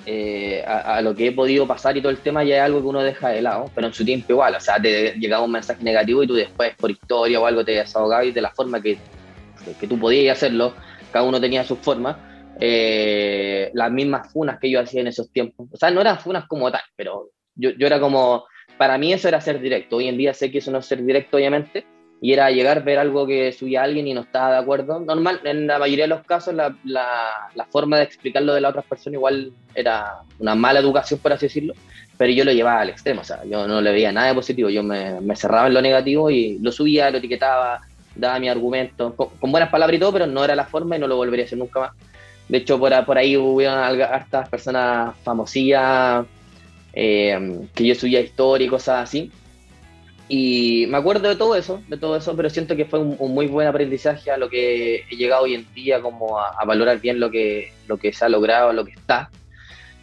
eh, a, lo que he podido pasar y todo el tema ya es algo que uno deja de lado, pero en su tiempo igual, o sea, te llegaba un mensaje negativo y tú después por historia o algo te desahogabas y de la forma que, que tú podías hacerlo, cada uno tenía su forma, eh, las mismas funas que yo hacía en esos tiempos, o sea, no eran funas como tal, pero yo, yo era como, para mí eso era ser directo, hoy en día sé que eso no es ser directo obviamente, y era llegar, ver algo que subía alguien y no estaba de acuerdo. Normal, en la mayoría de los casos, la, la, forma de explicarlo de la otra persona igual era una mala educación, por así decirlo, pero yo lo llevaba al extremo, o sea, yo no le veía nada de positivo, yo me, me cerraba en lo negativo y lo subía, lo etiquetaba, daba mi argumento, con, buenas palabras y todo, pero no era la forma y no lo volvería a hacer nunca más. De hecho, por, por ahí hubo hartas personas famosillas eh, que yo subía historia y cosas así, y me acuerdo de todo eso, de todo eso, pero siento que fue un, muy buen aprendizaje a lo que he llegado hoy en día, como a, valorar bien lo que, lo que se ha logrado, lo que está,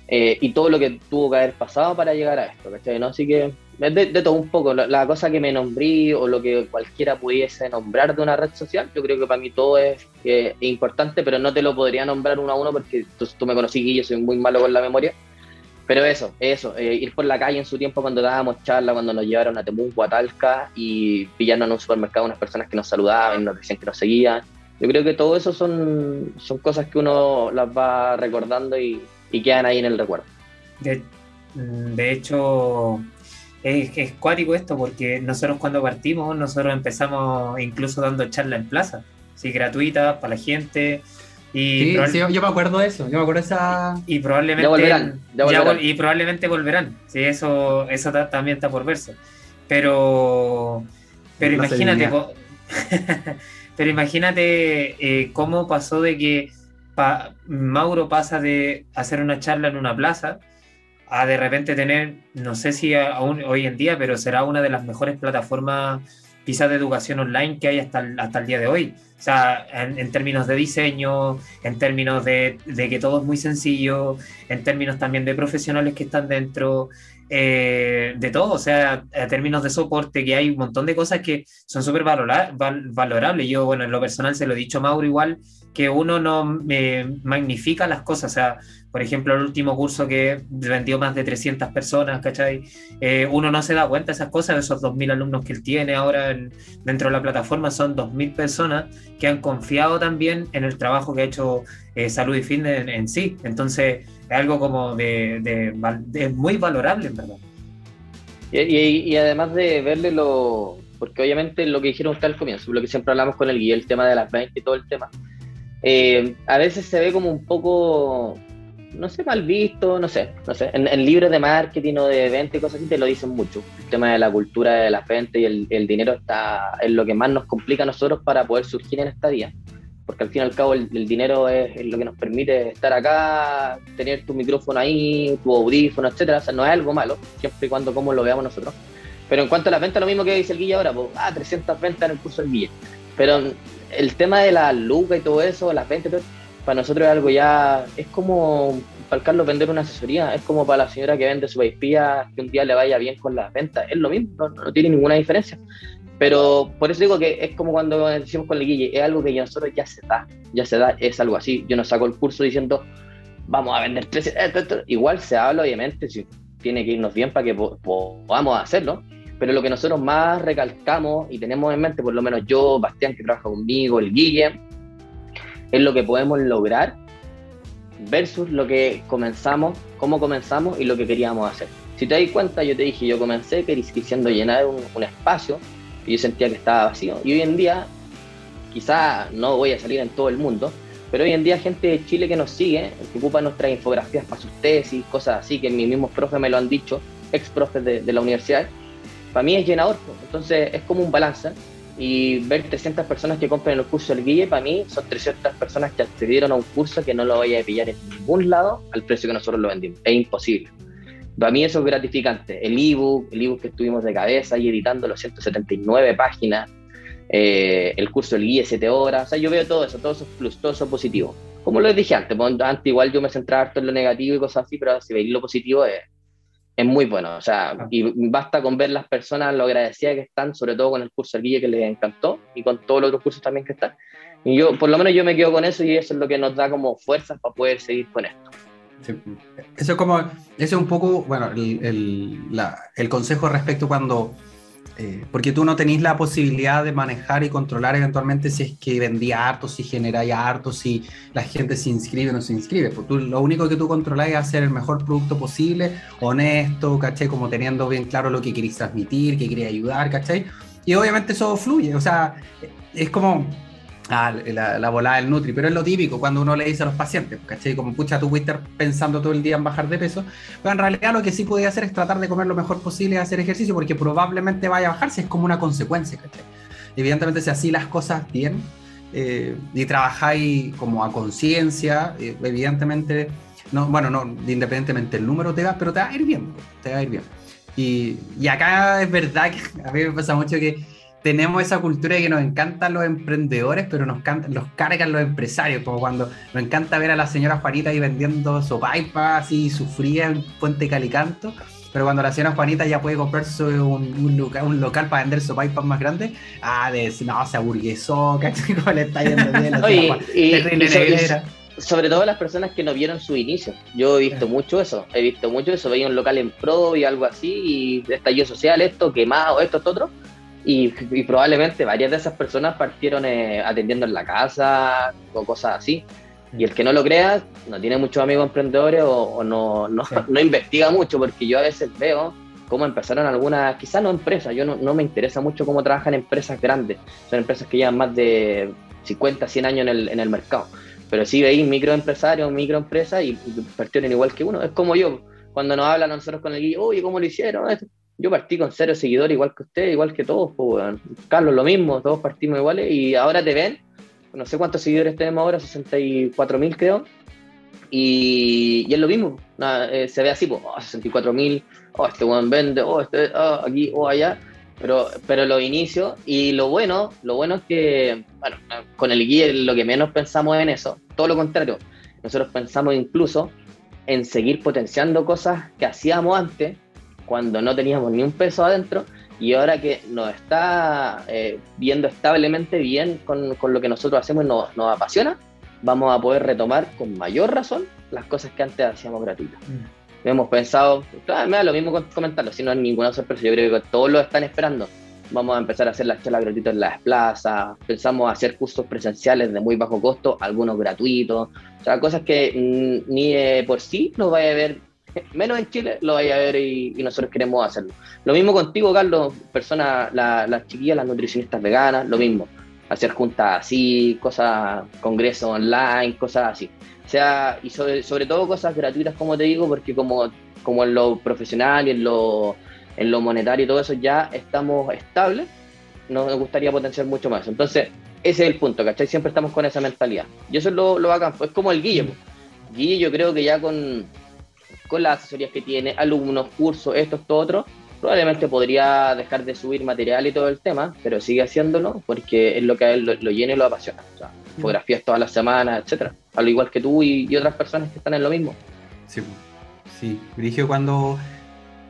eh, y todo lo que tuvo que haber pasado para llegar a esto, ¿cachai? ¿no? Así que de, de, todo un poco, la, cosa que me nombré o lo que cualquiera pudiese nombrar de una red social, yo creo que para mí todo es, importante, pero no te lo podría nombrar uno a uno porque tú, tú me conocí y yo soy muy malo con la memoria pero eso, eso, eh, ir por la calle en su tiempo cuando dábamos charla, cuando nos llevaron a Temuco, a Talca y pillarnos en un supermercado unas personas que nos saludaban, nos decían que nos seguían. Yo creo que todo eso son, son cosas que uno las va recordando y, y quedan ahí en el recuerdo. De, de hecho, es, es cuático esto porque nosotros cuando partimos, nosotros empezamos incluso dando charlas en plaza, sí, gratuitas para la gente. Y sí, sí, yo me acuerdo de eso, yo me acuerdo de esa... Y probablemente, ya volverán, ya volverán. Ya, y probablemente volverán, sí, eso, eso también está por verse. Pero, pero No imagínate, pero imagínate eh, cómo pasó de que pa- Mauro pasa de hacer una charla en una plaza a de repente tener, no sé si aún hoy en día, pero será una de las mejores plataformas quizás de educación online que hay hasta el, hasta el día de hoy. O sea, en, en términos de diseño, en términos de, de que todo es muy sencillo, en términos también de profesionales que están dentro, eh, de todo, o sea, en términos de soporte, que hay un montón de cosas que son súper valora- val- valorables. Yo, bueno, en lo personal se lo he dicho a Mauro igual, que uno no eh, magnifica las cosas, o sea, por ejemplo, el último curso que vendió más de 300 personas, ¿cachai? Eh, uno no se da cuenta de esas cosas, de esos 2.000 alumnos que él tiene ahora en- dentro de la plataforma, son 2.000 personas que han confiado también en el trabajo que ha hecho eh, Salud y Fitness en, en sí. Entonces, es algo como de, de de muy valorable, en verdad. Y, y- y además de verle lo. Porque obviamente lo que dijeron ustedes al comienzo, lo que siempre hablamos con el guía, el tema de las 20 y todo el tema, eh, a veces se ve como un poco, no sé, mal visto, no sé, no sé. En, libros de marketing o de venta y cosas así te lo dicen mucho. El tema de la cultura de las ventas y el, el dinero está en lo que más nos complica a nosotros para poder surgir en esta vida. Porque al fin y al cabo el, el dinero es, es lo que nos permite estar acá, tener tu micrófono ahí, tu audífono, etcétera. O sea, no es algo malo, siempre y cuando como lo veamos nosotros. Pero en cuanto a las ventas, lo mismo que dice el Guille ahora, pues, ah, 300 ventas en el curso del Guille. Pero el tema de la luca y todo eso, las ventas, para nosotros es algo ya, es como para el Carlos vender una asesoría, es como para la señora que vende su espía que un día le vaya bien con las ventas, es lo mismo, no, no tiene ninguna diferencia. Pero por eso digo que es como cuando decimos con el Guille, es algo que ya nosotros ya se da, ya se da, es algo así. Yo no saco el curso diciendo, vamos a vender 13, esto, esto. igual se habla, obviamente, si tiene que irnos bien para que po- podamos hacerlo, pero lo que nosotros más recalcamos y tenemos en mente, por lo menos yo, Bastián, que trabaja conmigo, el Guille, es lo que podemos lograr versus lo que comenzamos, cómo comenzamos y lo que queríamos hacer. Si te das cuenta, yo te dije, yo comencé queri- quisiendo llenar un, un espacio y yo sentía que estaba vacío. Y hoy en día, quizá no voy a salir en todo el mundo, pero hoy en día gente de Chile que nos sigue, que ocupa nuestras infografías para sus tesis, cosas así, que mis mismos profes me lo han dicho, ex profes de, de la universidad, para mí es llenador. pues. Entonces es como un balance. Y ver 300 personas que compren el curso del Guille, para mí son 300 personas que accedieron a un curso que no lo voy a pillar en ningún lado al precio que nosotros lo vendimos. Es imposible. Para mí eso es gratificante. El ebook, el ebook que estuvimos de cabeza y editando los 179 páginas, eh, el curso del Guille 7 horas, o sea, yo veo todo eso, todo eso es plus, todo eso es positivo. Como lo dije antes, antes igual yo me centraba harto en lo negativo y cosas así, pero si veis lo positivo es, es muy bueno. O sea, y basta con ver las personas, lo agradecidas que están, sobre todo con el curso del Guille que les encantó y con todos los otros cursos también que están. Y yo, por lo menos yo me quedo con eso y eso es lo que nos da como fuerzas para poder seguir con esto. Sí. Eso es como, eso es un poco, bueno, el, el- la- el consejo respecto cuando, eh, porque tú no tenés la posibilidad de manejar y controlar eventualmente si es que vendía harto, si genera ya harto, si la gente se inscribe o no se inscribe. Pues tú, lo único que tú controlas es hacer el mejor producto posible, honesto, ¿cachai? Como teniendo bien claro lo que queréis transmitir, que queréis ayudar, ¿cachai? Y obviamente eso fluye, o sea, es como Ah, la, la volada del Nutri, pero es lo típico cuando uno le dice a los pacientes, ¿cachai? Como, pucha, tú estar pensando todo el día en bajar de peso, pero en realidad lo que sí puedes hacer es tratar de comer lo mejor posible y hacer ejercicio, porque probablemente vaya a bajarse, es como una consecuencia, ¿cachai? Evidentemente, si así las cosas bien eh, y trabajáis como a conciencia, eh, evidentemente, no, bueno, no, independientemente del número te va, pero te va a ir bien, te va a ir bien. Y, y acá es verdad que a mí me pasa mucho que tenemos esa cultura de que nos encantan los emprendedores, pero nos, can- los cargan los empresarios, como cuando nos encanta ver a la señora Juanita ahí vendiendo sopaipas así, sufría en Puente Calicanto, pero cuando la señora Juanita ya puede comprarse un, un, local, un local para vender sopaipas más grandes, ah, de no, se aburguesó, ¿cachai? ¿Cómo le está yendo bien? la Oye, y- terrible y so- y- negrera. sobre todo las personas que no vieron su inicio. Yo he visto mucho eso, he visto mucho eso, veía un local en pro y algo así, y estallido social, esto, quemado, esto, esto, otro. Y, probablemente varias de esas personas partieron eh, atendiendo en la casa o cosas así. Y el que no lo crea, no tiene muchos amigos emprendedores o, no, no, no, investiga mucho, porque yo a veces veo cómo empezaron algunas, quizás no empresas, yo no, no, me interesa mucho cómo trabajan empresas grandes, son empresas que llevan más de 50, 100 años en el, en el mercado. Pero sí veis microempresarios, microempresas y, y partieron igual que uno. Es como yo, cuando nos hablan nosotros con el guía, oye, ¿cómo lo hicieron? Yo partí con cero seguidores, igual que usted, igual que todos. Pues, Carlos, lo mismo, todos partimos iguales y ahora te ven. No sé cuántos seguidores tenemos ahora, 64 mil creo. Y, y, es lo mismo, eh, se ve así, pues, oh, 64 mil, oh, este buen vende, oh, este, oh, aquí oh, allá. Pero, pero los inicios, y lo bueno, lo bueno es que, bueno, con el guía lo que menos pensamos en eso, todo lo contrario, nosotros pensamos incluso en seguir potenciando cosas que hacíamos antes, cuando no teníamos ni un peso adentro y ahora que nos está eh, viendo establemente bien con, con, lo que nosotros hacemos y nos, nos, apasiona, vamos a poder retomar con mayor razón las cosas que antes hacíamos gratuitas. Mm. Hemos pensado, claro, me da lo mismo comentarlo, si no hay ninguna sorpresa, yo creo que todos lo están esperando. Vamos a empezar a hacer las charlas gratuitas en las plazas, pensamos hacer cursos presenciales de muy bajo costo, algunos gratuitos, o sea, cosas que mm, ni por sí nos vaya a ver menos en Chile, lo vaya a ver y, nosotros queremos hacerlo. Lo mismo contigo, Carlos, personas, las chiquillas, las nutricionistas veganas, lo mismo. Hacer juntas así, cosas, congresos online, cosas así. O sea, y sobre, sobre todo cosas gratuitas, como te digo, porque como, como en lo profesional y en lo, en lo monetario y todo eso ya estamos estables, nos gustaría potenciar mucho más. Entonces, ese es el punto, ¿cachai? Siempre estamos con esa mentalidad. Y eso es lo, lo bacán, es como el Guille. Guille yo creo que ya con, con las asesorías que tiene, alumnos, cursos, esto, esto, otro, probablemente podría dejar de subir material y todo el tema, pero sigue haciéndolo porque es lo que a él lo, llena y lo apasiona. O sea, mm. fotografías todas las semanas, etcétera. Al igual que tú y, otras personas que están en lo mismo. Sí, sí. Dirigio cuando.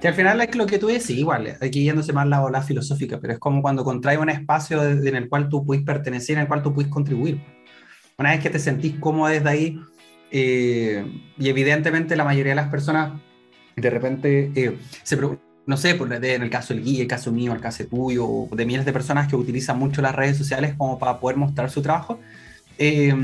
Que al final es lo que tú decís, igual, aquí yéndose más la ola filosófica, pero es como cuando contrae un espacio en el cual tú puedes pertenecer, en el cual tú puedes contribuir. Una vez que te sentís cómodo desde ahí, eh, y evidentemente la mayoría de las personas de repente eh, se no sé, por, en el caso del guía, el caso mío, el caso tuyo, de miles de personas que utilizan mucho las redes sociales como para poder mostrar su trabajo. Eh,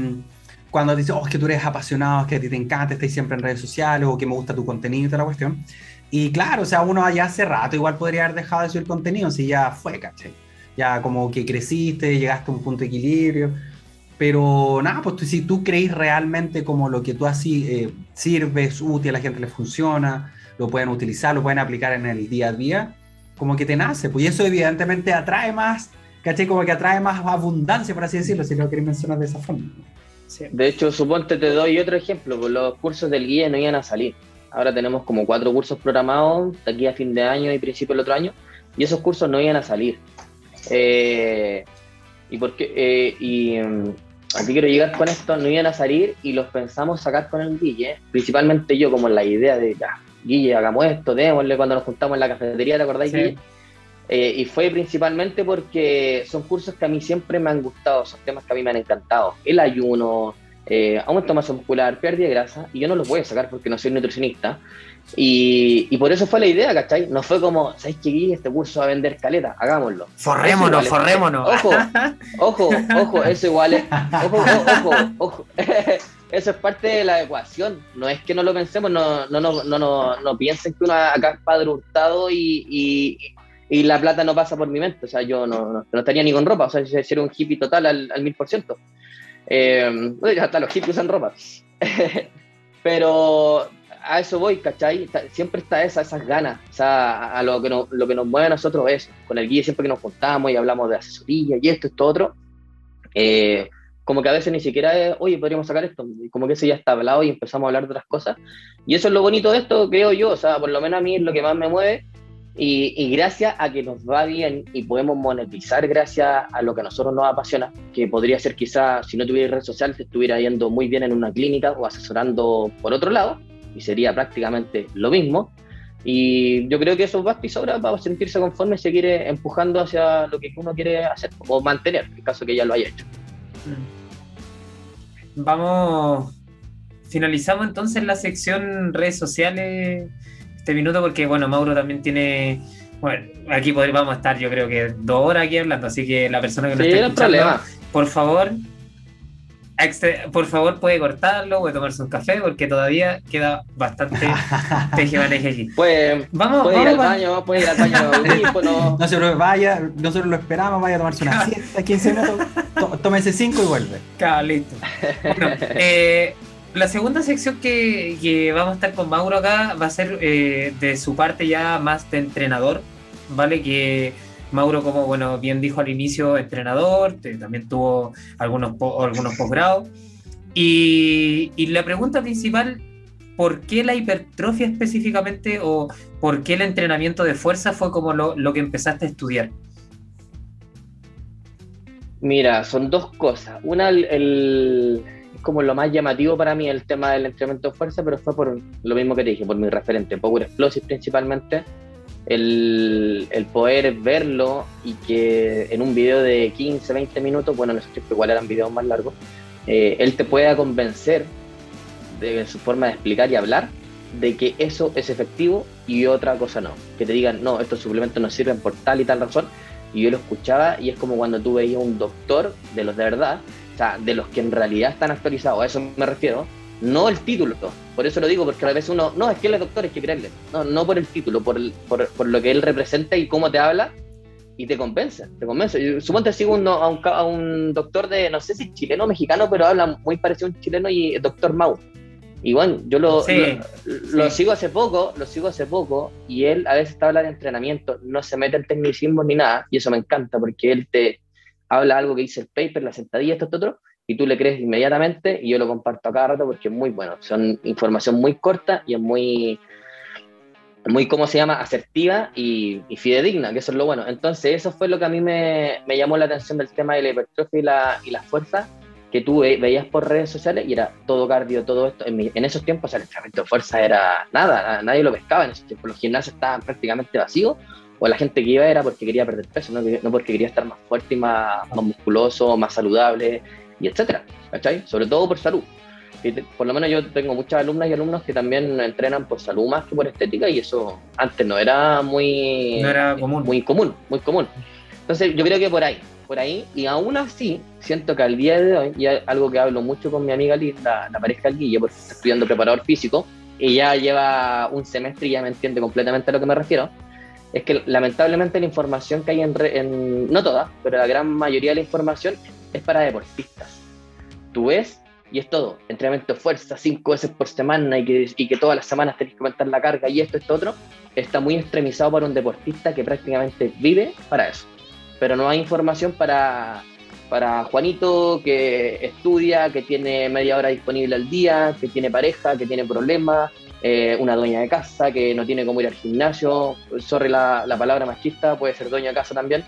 cuando dices, oh, es que tú eres apasionado, es que a ti te encanta, estás siempre en redes sociales, o que me gusta tu contenido y toda la cuestión. Y claro, o sea, uno allá hace rato igual podría haber dejado de subir contenido si ya fue, caché. Ya como que creciste, llegaste a un punto de equilibrio. Pero nada, pues si tú crees realmente como lo que tú así eh, sirves, útil, a la gente le funciona, lo pueden utilizar, lo pueden aplicar en el día a día, como que te nace. Pues y eso evidentemente atrae más, ¿caché? Como que atrae más abundancia, por así decirlo, si lo quieres mencionar de esa forma. De hecho, suponte te doy otro ejemplo, pues los cursos del guía no iban a salir. Ahora tenemos como cuatro cursos programados de aquí a fin de año y principio del otro año, y esos cursos no iban a salir. Eh, y porque eh, y mm, aquí quiero llegar con esto, no iban a salir y los pensamos sacar con el Guille, principalmente yo como la idea de, ya, Guille, hagamos esto, démosle cuando nos juntamos en la cafetería, ¿te acordáis, Guille? Eh, y fue principalmente porque son cursos que a mí siempre me han gustado, son temas que a mí me han encantado. El ayuno, eh, aumento masa muscular, pérdida de grasa, y yo no los voy a sacar porque no soy nutricionista. Y, y, por eso fue la idea, ¿cachai? No fue como, ¿sabes qué? Este curso va a vender caleta, hagámoslo. Forrémonos, forrémonos. Ojo, ojo, ojo, eso igual es. Ojo, ojo, ojo. eso es parte de la ecuación. No es que no lo pensemos, no, no, no, no, no, piensen que uno acá es padre hurtado y, y, y, la plata no pasa por mi mente. O sea, yo no, no, estaría ni con ropa, o sea, sería un hippie total al mil por ciento. Eh, hasta los hippies usan ropa. Pero a eso voy, ¿cachai? siempre está esa, esas ganas, o sea, a lo que, nos, lo que nos mueve a nosotros es, con el guía siempre que nos juntamos y hablamos de asesoría y esto, esto, otro, eh, como que a veces ni siquiera es, oye, podríamos sacar esto, como que eso ya está hablado y empezamos a hablar de otras cosas. Y eso es lo bonito de esto, creo yo, o sea, por lo menos a mí es lo que más me mueve. Y, y gracias a que nos va bien y podemos monetizar gracias a lo que a nosotros nos apasiona, que podría ser quizás, si no tuviera redes sociales, estuviera yendo muy bien en una clínica o asesorando por otro lado, y sería prácticamente lo mismo. Y yo creo que eso basta y sobra para sentirse conforme y seguir empujando hacia lo que uno quiere hacer o mantener, en caso que ya lo haya hecho. Mm. Vamos finalizamos entonces la sección redes sociales este minuto porque, bueno, Mauro también tiene... Bueno, aquí vamos a estar yo creo que dos horas aquí hablando, así que la persona que nos está escuchando, por favor, por favor puede cortarlo, puede tomarse un café, porque todavía queda bastante tejimaneje aquí. Puede, vamos, puede ir al baño, puede ir al baño. no, se lo vaya, nosotros lo esperamos, vaya a tomarse una siesta, 15 minutos, tómese 5 y vuelve. Claro, listo. Bueno, eh, la segunda sección que, vamos a estar con Mauro acá va a ser eh, de su parte ya más de entrenador, ¿vale? Que Mauro, como bueno, bien dijo al inicio, entrenador, también tuvo algunos, algunos posgrados. Y, la pregunta principal, ¿por qué la hipertrofia específicamente o por qué el entrenamiento de fuerza fue como lo, que empezaste a estudiar? Mira, son dos cosas. Una, el, como lo más llamativo para mí el tema del entrenamiento de fuerza, pero fue por lo mismo que te dije, por mi referente, Power Explosive principalmente el, poder verlo y que en un video de 15, 20 minutos, bueno, en esos tiempos igual eran videos más largos, eh, él te pueda convencer de su forma de explicar y hablar de que eso es efectivo y otra cosa no. Que te digan, no, estos suplementos no sirven por tal y tal razón. Y yo lo escuchaba y es como cuando tú veías un doctor de los de verdad, o sea, de los que en realidad están actualizados, a eso me refiero, no el título. Por eso lo digo, porque a veces uno, no, es que él es doctor, es que creerle. No, no por el título, por, por, por, lo que él representa y cómo te habla y te convence, te convence. Suponte sigo a, un, a un doctor de, no sé si chileno o mexicano, pero habla muy parecido a un chileno y doctor Mau. Y bueno, yo lo, lo, sigo hace poco, lo sigo hace poco, y él a veces está hablando de entrenamiento, no se mete en tecnicismo ni nada, y eso me encanta, porque él te habla algo que dice el paper, la sentadilla, esto, esto, otro, y tú le crees inmediatamente y yo lo comparto a cada rato porque es muy bueno. Son información muy corta y es muy, muy ¿cómo se llama?, asertiva y, fidedigna, que eso es lo bueno. Entonces eso fue lo que a mí me, me llamó la atención del tema de la hipertrofia y la, y fuerza, que tú veías por redes sociales y era todo cardio, todo esto. En, esos tiempos el entrenamiento de fuerza era nada, nadie lo pescaba en esos tiempos. Los gimnasios estaban prácticamente vacíos o la gente que iba era porque quería perder peso, no, porque quería estar más fuerte y más musculoso, más saludable, y etcétera, ¿cachai? Sobre todo por salud. por lo menos yo tengo muchas alumnas y alumnos que también entrenan por salud más que por estética y eso antes no era muy, común. muy común, muy común. Entonces yo creo que por ahí, por ahí, y aún así siento que al día de hoy, y algo que hablo mucho con mi amiga Liz, la, pareja del Guille, porque está estudiando preparador físico, y ya lleva un semestre y ya me entiende completamente a lo que me refiero, es que lamentablemente la información que hay en, en no toda, pero la gran mayoría de la información es para deportistas. Tú ves y es todo, entrenamiento de fuerza cinco veces por semana y que, y que todas las semanas tenés que aumentar la carga y esto, esto, otro, está muy extremizado para un deportista que prácticamente vive para eso. Pero no hay información para, para Juanito que estudia, que tiene media hora disponible al día, que tiene pareja, que tiene problemas, eh, una dueña de casa que no tiene cómo ir al gimnasio, sorry la, la palabra machista, puede ser dueña de casa también,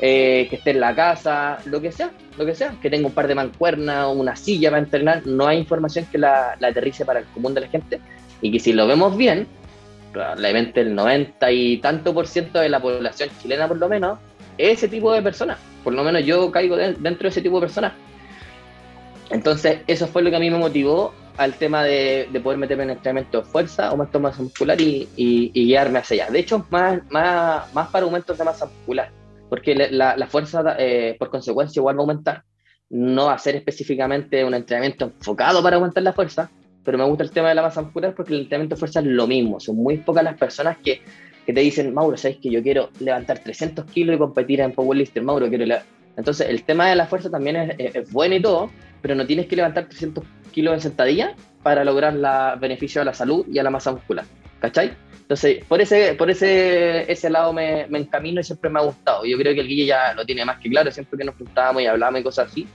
eh, que esté en la casa, lo que sea, lo que sea, que tenga un par de mancuernas, una silla para entrenar, no hay información que la, aterrice para el común de la gente y que si lo vemos bien, probablemente el 90 y tanto por ciento de la población chilena por lo menos, es ese tipo de personas, por lo menos yo caigo dentro de ese tipo de personas. Entonces, eso fue lo que a mí me motivó al tema de, poder meterme en entrenamiento de fuerza, aumento de masa muscular y, y, guiarme hacia allá. De hecho, más, más, más para aumentos de masa muscular porque la, fuerza eh, por consecuencia igual va a aumentar. No va a ser específicamente un entrenamiento enfocado para aumentar la fuerza, pero me gusta el tema de la masa muscular porque el entrenamiento de fuerza es lo mismo. Son muy pocas las personas que, que te dicen, Mauro, ¿sabes que yo quiero levantar 300 kilos y competir en powerlifting? Mauro, quiero Entonces, el tema de la fuerza también es, es, bueno y todo, pero no tienes que levantar 300 kilos en sentadilla para lograr los beneficios a la salud y a la masa muscular. ¿Cachai? Entonces, por ese, por ese, ese lado me, me, encamino y siempre me ha gustado. Yo creo que el Guille ya lo tiene más que claro, siempre que nos juntábamos y hablábamos y cosas así,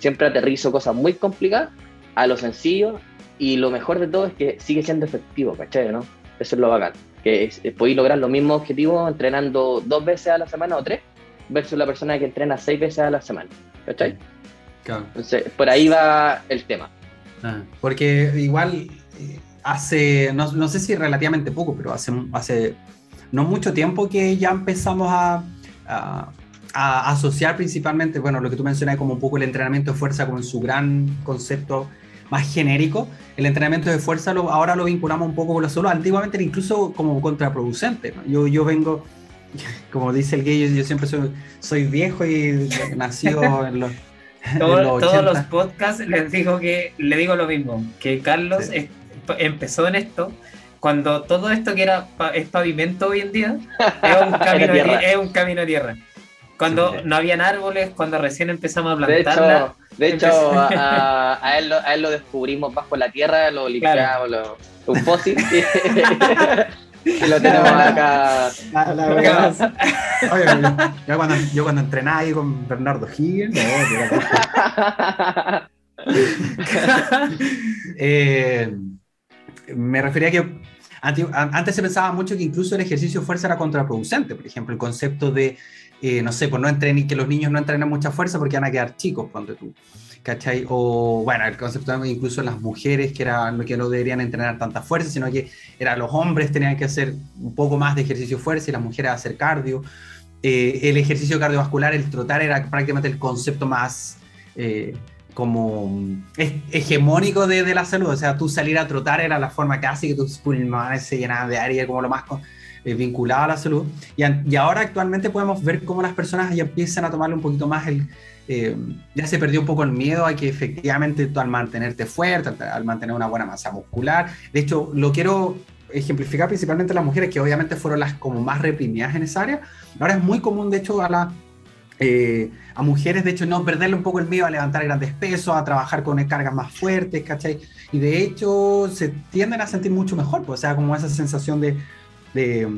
siempre aterrizo cosas muy complicadas a lo sencillo y lo mejor de todo es que sigue siendo efectivo, ¿cachai? ¿no? Eso es lo bacán, que es, podéis lograr los mismos objetivos entrenando dos veces a la semana o tres versus la persona que entrena seis veces a la semana, ¿cachai? Claro. Entonces, por ahí va el tema. Ah, porque igual eh, hace, no, no, sé si relativamente poco, pero hace, hace no mucho tiempo que ya empezamos a, a, asociar principalmente, bueno, lo que tú mencionas como un poco el entrenamiento de fuerza con su gran concepto más genérico, el entrenamiento de fuerza ahora lo vinculamos un poco con la salud. Antiguamente era incluso como contraproducente. Yo, yo vengo, como dice el gay, yo, siempre soy, soy, viejo y nacido en los... todos los podcasts les digo que le digo lo mismo, que Carlos empezó en esto cuando todo esto que era es pavimento hoy en día es un camino, de, es un camino de tierra. Cuando no habían árboles, cuando recién empezamos a plantar. De hecho, a, él lo, a, él lo, descubrimos bajo la tierra, lo limpiamos, lo, un fósil. y lo tenemos acá. Oye, yo, cuando, yo cuando entrenaba ahí con Bernardo Higgins, eh, me refería a que antes se pensaba mucho que incluso el ejercicio de fuerza era contraproducente. Por ejemplo, el concepto de eh, no sé, pues no entrenen, que los niños no entrenen mucha fuerza porque van a quedar chicos, ponte tú. ¿Cachai? O bueno, el concepto de incluso las mujeres que, eran, que no deberían entrenar tanta fuerza, sino que era los hombres tenían que hacer un poco más de ejercicio de fuerza y las mujeres hacer cardio. Eh, el ejercicio cardiovascular, el trotar era prácticamente el concepto más eh, como hegemónico de, la salud. O sea, tú salir a trotar era la forma casi que tus pulmones se llenaban de aire, como lo más eh, vinculada a la salud. Y, ahora actualmente podemos ver cómo las personas ya empiezan a tomarle un poquito más el... Eh, ya se perdió un poco el miedo a que efectivamente tú al mantenerte fuerte, al, mantener una buena masa muscular. De hecho, lo quiero ejemplificar principalmente las mujeres, que obviamente fueron las como más reprimidas en esa área. Ahora es muy común, de hecho, a la... Eh, a mujeres, de hecho, no perderle un poco el miedo a levantar grandes pesos, a trabajar con cargas más fuertes, ¿cachai? Y de hecho se tienden a sentir mucho mejor, pues, o sea, como esa sensación de, de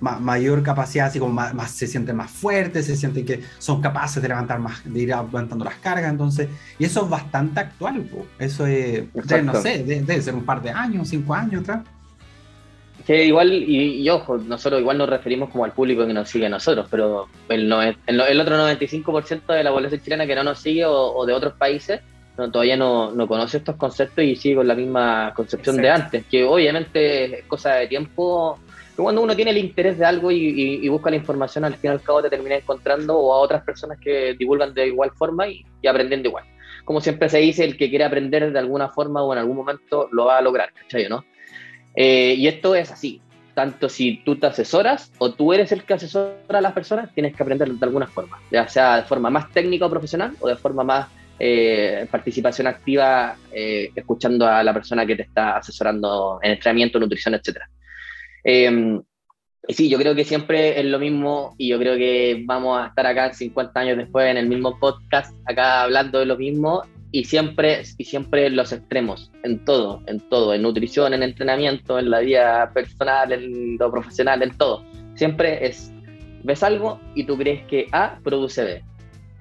mayor capacidad, así como más, se sienten más fuertes, se sienten que son capaces de levantar más, de ir levantando las cargas, entonces, y eso es bastante actual, eso es, no sé, debe, ser un par de años, cinco años atrás. Que igual, y, ojo, nosotros igual nos referimos como al público que nos sigue a nosotros, pero el, el, otro 95% de la población chilena que no nos sigue o, de otros países no, todavía no, no, conoce estos conceptos y sigue con la misma concepción de antes, que obviamente es cosa de tiempo cuando uno tiene el interés de algo y, busca la información, al fin y al cabo te termina encontrando o a otras personas que divulgan de igual forma y, aprendiendo igual. Como siempre se dice, el que quiere aprender de alguna forma o en algún momento lo va a lograr, ¿cachai? ¿no? Eh, y esto es así. Tanto si tú te asesoras o tú eres el que asesora a las personas, tienes que aprender de alguna forma, ya sea de forma más técnica o profesional o de forma más eh, participación activa, eh, escuchando a la persona que te está asesorando en entrenamiento, nutrición, etcétera. Eh, sí, yo creo que siempre es lo mismo y yo creo que vamos a estar acá 50 años después en el mismo podcast, acá hablando de lo mismo y siempre, y siempre los extremos, en todo, en todo, en nutrición, en entrenamiento, en la vida personal, en lo profesional, en todo. Siempre es, ves algo y tú crees que A produce B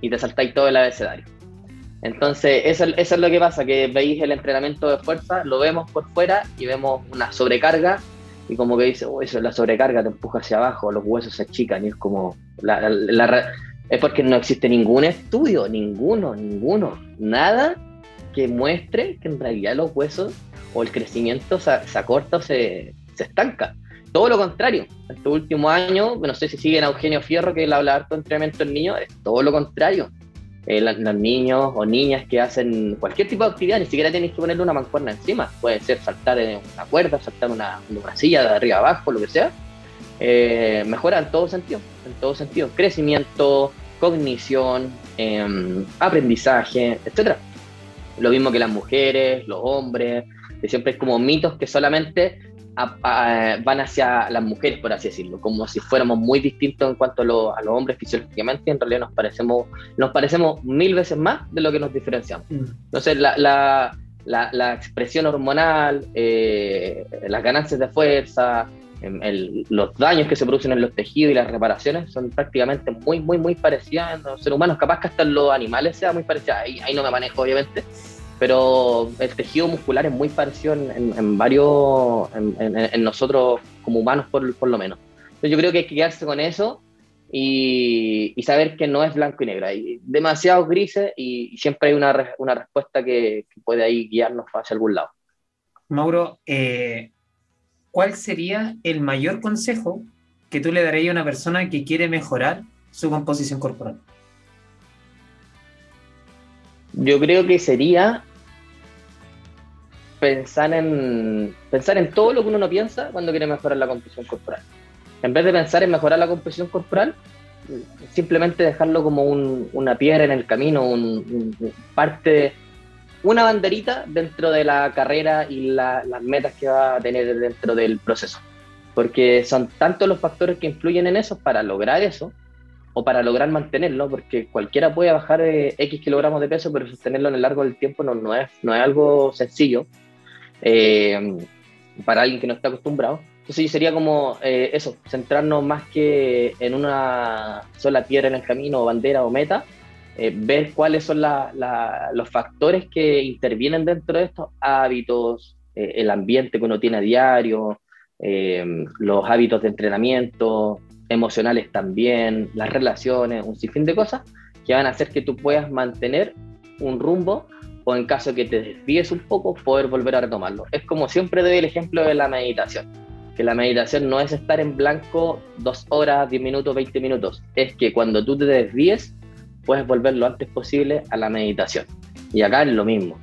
y te saltáis todo el abecedario. Entonces, eso, eso, es lo que pasa, que veis el entrenamiento de fuerza, lo vemos por fuera y vemos una sobrecarga y como que dice, oh, eso la sobrecarga te empuja hacia abajo, los huesos se achican y es como, es porque no existe ningún estudio, ninguno, ninguno, nada que muestre que en realidad los huesos o el crecimiento se, acorta o se, se, estanca. Todo lo contrario, este último año, no sé si siguen a Eugenio Fierro, que él habla harto de entrenamiento en niños, es todo lo contrario eh, los niños o niñas que hacen cualquier tipo de actividad, ni siquiera tienes que ponerle una mancuerna encima. Puede ser saltar en una cuerda, saltar una, una silla de arriba abajo, lo que sea. Eh, mejora en todo sentido, en todo sentido. Crecimiento, cognición, em, aprendizaje, etcétera. Lo mismo que las mujeres, los hombres, que siempre es como mitos que solamente van hacia las mujeres, por así decirlo, como si fuéramos muy distintos en cuanto a, los hombres fisiológicamente, en realidad nos parecemos, nos parecemos mil veces más de lo que nos diferenciamos. Mm. Entonces, la, la, la, expresión hormonal, eh, las ganancias de fuerza, em, los daños que se producen en los tejidos y las reparaciones son prácticamente muy, muy, muy parecidas en los seres humanos, capaz que hasta en los animales sea muy parecida, ahí, ahí no me manejo obviamente, pero el tejido muscular es muy parecido en, varios, en, nosotros como humanos por, lo menos. Entonces yo creo que hay que quedarse con eso y, saber que no es blanco y negro, hay demasiados grises y, siempre hay una, respuesta que, puede ahí guiarnos hacia algún lado. Mauro, eh, ¿cuál sería el mayor consejo que tú le darías a una persona que quiere mejorar su composición corporal? Yo creo que sería pensar en, pensar en todo lo que uno no piensa cuando quiere mejorar la composición corporal. En vez de pensar en mejorar la composición corporal, simplemente dejarlo como una piedra en el camino, un, parte, una banderita dentro de la carrera y las metas que va a tener dentro del proceso. Porque son tantos los factores que influyen en eso para lograr eso, o para lograr mantenerlo, porque cualquiera puede bajar eh, X kilogramos de peso, pero sostenerlo en el largo del tiempo no, no, es, no es algo sencillo eh, para alguien que no está acostumbrado. Entonces sería como eh, eso, centrarnos más que en una sola piedra en el camino, bandera o meta, eh, ver cuáles son los factores que intervienen dentro de estos hábitos, eh, el ambiente que uno tiene a diario, los hábitos de entrenamiento, emocionales también, las relaciones, un sinfín de cosas que van a hacer que tú puedas mantener un rumbo o en caso que te desvíes un poco, poder volver a retomarlo. Es como siempre doy el ejemplo de la meditación que la meditación no es estar en blanco dos horas, diez minutos, veinte minutos. Es que cuando tú te desvíes, puedes volver lo antes posible a la meditación. Y acá es lo mismo.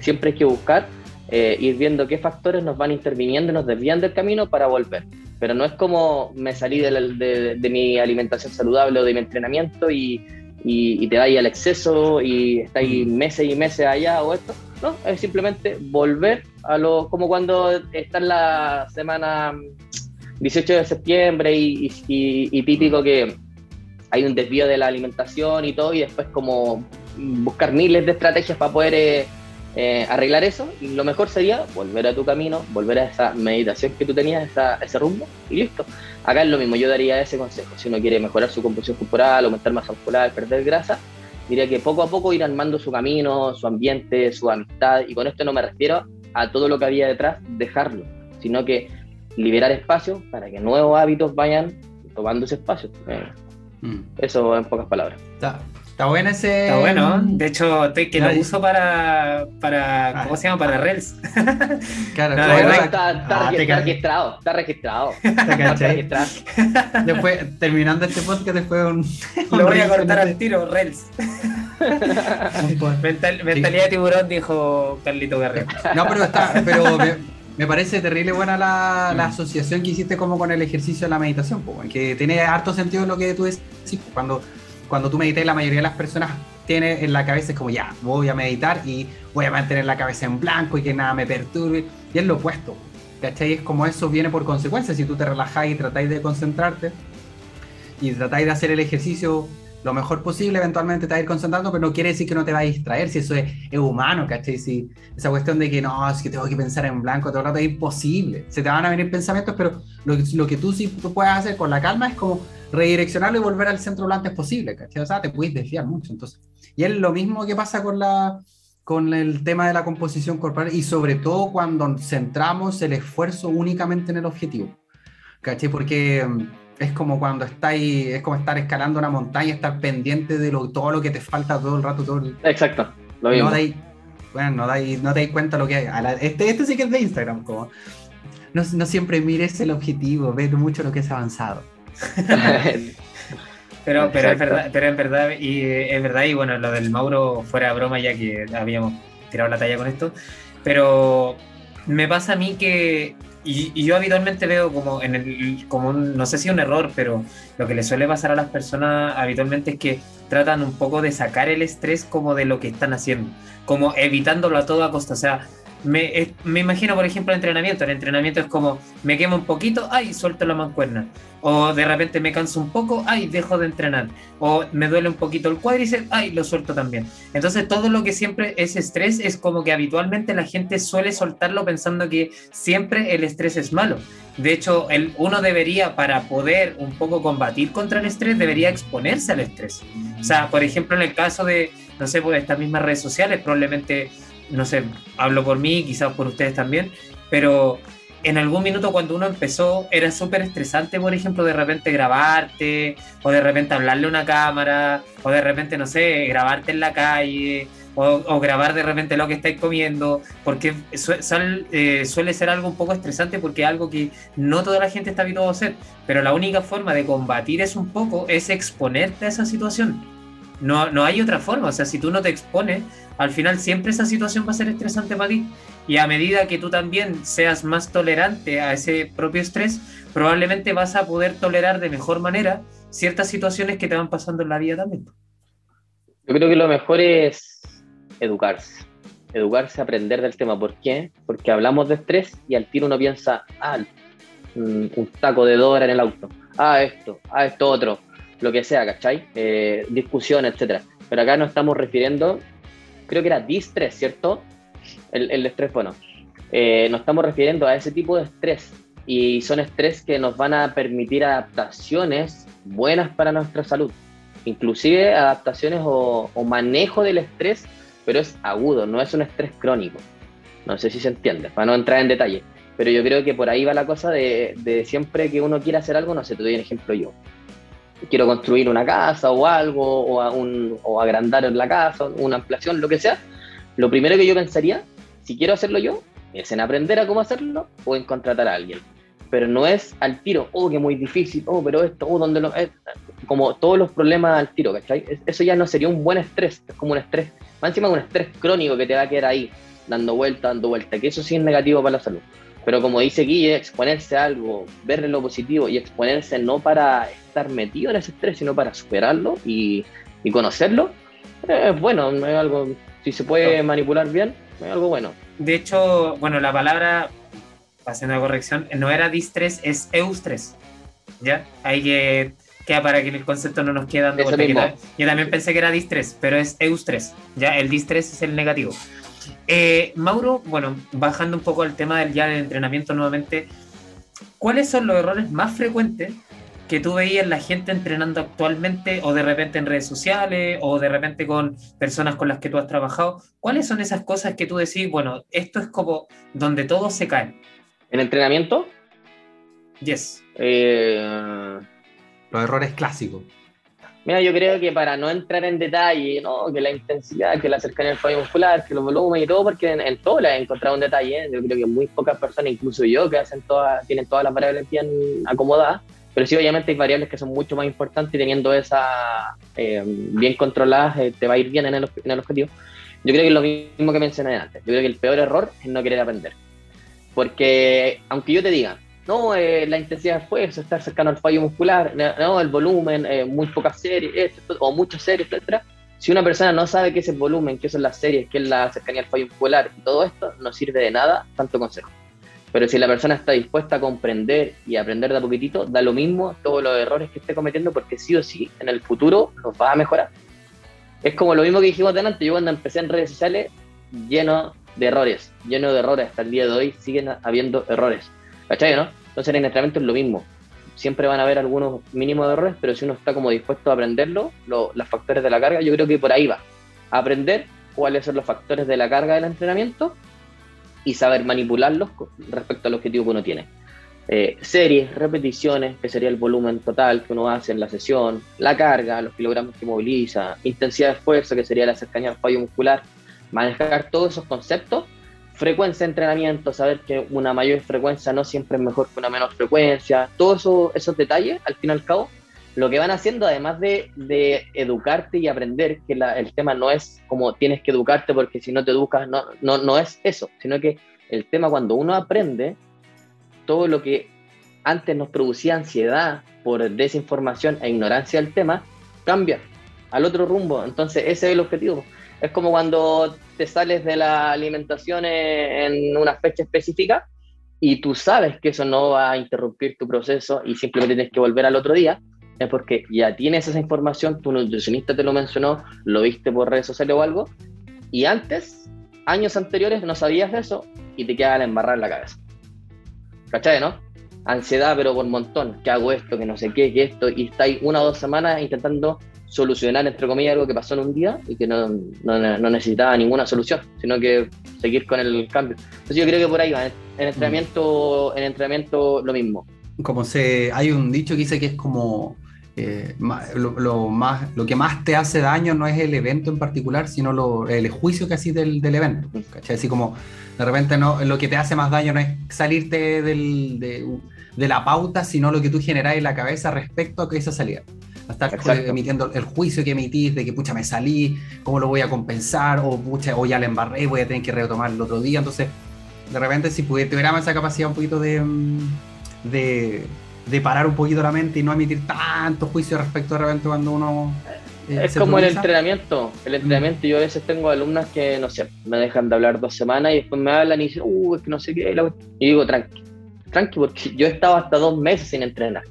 Siempre hay que buscar eh, ir viendo qué factores nos van interviniendo y nos desvían del camino para volver. Pero no es como me salí de, de, mi alimentación saludable o de mi entrenamiento y, y, te vayas al exceso y estáis mm. meses y meses allá o esto. No, es simplemente volver a lo como cuando está en la semana 18 de septiembre y, típico que hay un desvío de la alimentación y todo y después como buscar miles de estrategias para poder eh, eh, arreglar eso y lo mejor sería volver a tu camino, volver a esa meditación que tú tenías, ese rumbo y listo. Acá es lo mismo, yo daría ese consejo. Si uno quiere mejorar su composición corporal, aumentar masa muscular, perder grasa, diría que poco a poco ir armando su camino, su ambiente, su amistad, y con esto no me refiero a todo lo que había detrás, dejarlo, sino que liberar espacio para que nuevos hábitos vayan tomando ese espacio. Eh, mm. Eso en pocas palabras. Está bueno ese. Está bueno. De hecho, estoy que lo uso para. para ah. ¿Cómo se llama? Para Reels. Claro, está, está, ah, registrado. Está registrado. Está registrado. Después, terminando este podcast, después un. Lo voy a cortar al tiro, Reels. mentalidad de tiburón, dijo Carlito Guerrero. No, pero está. Pero me, parece terrible buena la, la, asociación que hiciste como con el ejercicio de la meditación, que tiene harto sentido lo que tú decís. Cuando cuando tú meditas, la mayoría de las personas tiene en la cabeza es como, ya, voy a meditar y voy a mantener la cabeza en blanco y que nada me perturbe. Y es lo opuesto. ¿Cachai? Es como eso viene por consecuencia. Si tú te relajáis y tratáis de concentrarte y tratáis de hacer el ejercicio lo mejor posible, eventualmente te vas a ir concentrando, pero no quiere decir que no te va a distraer, si eso es, humano, ¿cachai? Si esa cuestión de que no, es que tengo que pensar en blanco todo el rato es imposible. Se te van a venir pensamientos, pero lo, lo que tú sí puedes hacer con la calma es como redireccionarlo y volver al centro lo antes posible, ¿cachai? O sea, te puedes desviar mucho. Entonces, y es lo mismo que pasa con, la, con el tema de la composición corporal y sobre todo cuando centramos el esfuerzo únicamente en el objetivo, ¿cachai? Porque mm, es como cuando estáis, es como estar escalando una montaña, estar pendiente de lo, todo lo que te falta todo el rato. Todo el... Exacto, lo mismo. No dais, bueno, no dais, no te dais cuenta lo que hay. Este, este sí que es de Instagram, como. No, no siempre mires el objetivo, ves mucho lo que es avanzado. pero, pero es verdad, pero es verdad, y es verdad, y bueno, lo del Mauro fuera broma ya que habíamos tirado la talla con esto, pero me pasa a mí que, y, yo habitualmente veo como en el, como no sé si un error, pero lo que le suele pasar a las personas habitualmente es que tratan un poco de sacar el estrés como de lo que están haciendo, como evitándolo a toda costa, o sea, me, me, imagino, por ejemplo, el entrenamiento. El entrenamiento es como, me quemo un poquito, ay, suelto la mancuerna. O de repente me canso un poco, ay, dejo de entrenar. O me duele un poquito el cuádriceps, ay, lo suelto también. Entonces, todo lo que siempre es estrés es como que habitualmente la gente suele soltarlo pensando que siempre el estrés es malo. De hecho, el, uno debería, para poder un poco combatir contra el estrés, debería exponerse al estrés. O sea, por ejemplo, en el caso de, no sé, por estas mismas redes sociales, probablemente no sé, hablo por mí, quizás por ustedes también, pero en algún minuto cuando uno empezó era súper estresante, por ejemplo, de repente grabarte, o de repente hablarle a una cámara, o de repente, no sé, grabarte en la calle, o, grabar de repente lo que estáis comiendo, porque eh, suele ser algo un poco estresante porque es algo que no toda la gente está habituado a hacer, pero la única forma de combatir eso un poco es exponerte a esa situación No, no hay otra forma. O sea, si tú no te expones, al final siempre esa situación va a ser estresante para ti. Y a medida que tú también seas más tolerante a ese propio estrés, probablemente vas a poder tolerar de mejor manera ciertas situaciones que te van pasando en la vida también. Yo creo que lo mejor es educarse. Educarse, aprender del tema. ¿Por qué? Porque hablamos de estrés y al tiro uno piensa, ah, un taco de dólar en el auto. Ah, esto, ah, esto otro. Lo que sea, ¿cachai? Eh, discusión, etcétera. Pero acá nos estamos refiriendo, creo que era distrés, ¿cierto? El, el estrés, bueno. Eh, nos estamos refiriendo a ese tipo de estrés. Y son estrés que nos van a permitir adaptaciones buenas para nuestra salud inclusive adaptaciones o, manejo del estrés, pero es agudo, no es un estrés crónico. No sé si se entiende, para no entrar en detalle. Pero yo creo que por ahí va la cosa de, siempre que uno quiera hacer algo, no sé, te doy un ejemplo yo. Quiero construir una casa o algo, o, un, o agrandar la casa, una ampliación, lo que sea. Lo primero que yo pensaría, si quiero hacerlo yo, es en aprender a cómo hacerlo o en contratar a alguien pero no es al tiro, oh, que muy difícil, oh, pero esto, oh, donde lo. Eh, como todos los problemas al tiro, ¿cachai? Eso ya no sería un buen estrés, es como un estrés, más encima un estrés crónico que te va a quedar ahí, dando vuelta, dando vuelta, que eso sí es negativo para la salud. Pero como dice Guille, exponerse a algo, verle lo positivo y exponerse no para estar metido en ese estrés, sino para superarlo y, y conocerlo, es bueno, es algo, si se puede manipular bien, es algo bueno. De hecho, bueno, la palabra haciendo la corrección, no era distrés, es eustres. ¿Ya? Ahí que queda para que el concepto no nos quede dando. Yo también pensé que era distrés, pero es eustres. ¿Ya? El distrés es el negativo. Eh, Mauro, bueno, bajando un poco al tema del ya del entrenamiento nuevamente, ¿cuáles son los errores más frecuentes que tú veías la gente entrenando actualmente o de repente en redes sociales o de repente con personas con las que tú has trabajado? ¿Cuáles son esas cosas que tú decís, bueno, esto es como donde todo se cae? ¿En entrenamiento? Yes. Eh, Los errores clásicos. Mira, yo creo que para no entrar en detalle, ¿no? que la intensidad, que la cercanía del fallo muscular, que los volúmenes y todo, porque en, todo le he encontrado un detalle. ¿eh? Yo creo que muy pocas personas, incluso yo, que hacen todas, tienen todas las variables bien acomodadas. Pero sí, obviamente hay variables que son mucho más importantes y teniendo esas eh, bien controladas te va a ir bien en el, en el objetivo. Yo creo que es lo mismo que mencioné antes. Yo creo que el peor error es no querer aprender. Porque aunque yo te diga, no, eh, la intensidad de esfuerzo, estar cercano al fallo muscular, no, el volumen, eh, muy pocas series, o muchas series, etcétera. Si una persona no sabe qué es el volumen, qué son las series, qué es la cercanía al fallo muscular y todo esto, no sirve de nada tanto consejo. Pero si la persona está dispuesta a comprender y aprender de a poquitito, da lo mismo todos los errores que esté cometiendo, porque sí o sí, en el futuro los va a mejorar. Es como lo mismo que dijimos delante, yo cuando empecé en redes sociales, lleno de errores, lleno de errores. Hasta el día de hoy siguen habiendo errores. ¿Cachai, no? Entonces en entrenamiento es lo mismo. Siempre van a haber algunos mínimos errores, pero si uno está como dispuesto a aprenderlo, los factores de la carga, yo creo que por ahí va. Aprender cuáles son los factores de la carga del entrenamiento y saber manipularlos respecto al objetivo que uno tiene. Eh, series, repeticiones, que sería el volumen total que uno hace en la sesión, la carga, los kilogramos que moviliza, intensidad de esfuerzo, que sería la cercanía al fallo muscular, manejar todos esos conceptos, frecuencia de entrenamiento, saber que una mayor frecuencia no siempre es mejor que una menor frecuencia, todos eso, esos detalles, al fin y al cabo, lo que van haciendo, además de, educarte y aprender, que el tema no es como tienes que educarte porque si no te educas, no, no, no es eso, sino que el tema cuando uno aprende, todo lo que antes nos producía ansiedad por desinformación e ignorancia del tema, cambia al otro rumbo. Entonces ese es el objetivo. Es como cuando te sales de la alimentación en una fecha específica y tú sabes que eso no va a interrumpir tu proceso y simplemente tienes que volver al otro día, es porque ya tienes esa información, tu nutricionista te lo mencionó, lo viste por redes sociales o algo, y antes, años anteriores, no sabías de eso y te queda la embarrar en la cabeza. ¿Cachai, no? Ansiedad, pero por montón, que hago esto, que no sé qué, que esto, y estáis una o dos semanas intentando solucionar, entre comillas, algo que pasó en un día y que no, no, necesitaba ninguna solución, sino que seguir con el cambio. Entonces yo creo que por ahí va, en, entrenamiento, en entrenamiento lo mismo. Como se, hay un dicho que dice que es como eh, lo, más, lo que más te hace daño no es el evento en particular, sino lo, el juicio que haces del, del evento. ¿cachai? Así como de repente no, lo que te hace más daño no es salirte del, de, de, la pauta, sino lo que tú generas en la cabeza respecto a esa salida. Estar emitiendo el juicio que emitís de que pucha me salí, cómo lo voy a compensar, o pucha, o ya le embarré, voy a tener que retomar el otro día. Entonces, de repente, si tuviéramos esa capacidad un poquito de, mm, de, de, parar un poquito la mente y no emitir tanto juicio respecto de repente cuando uno. Eh, es como el entrenamiento. El mm. entrenamiento, yo a veces tengo alumnas que, no sé, me dejan de hablar dos semanas y después me hablan y dicen, uh, es que no sé qué. Y digo, tranqui, tranqui, porque yo he estado hasta dos meses sin entrenar.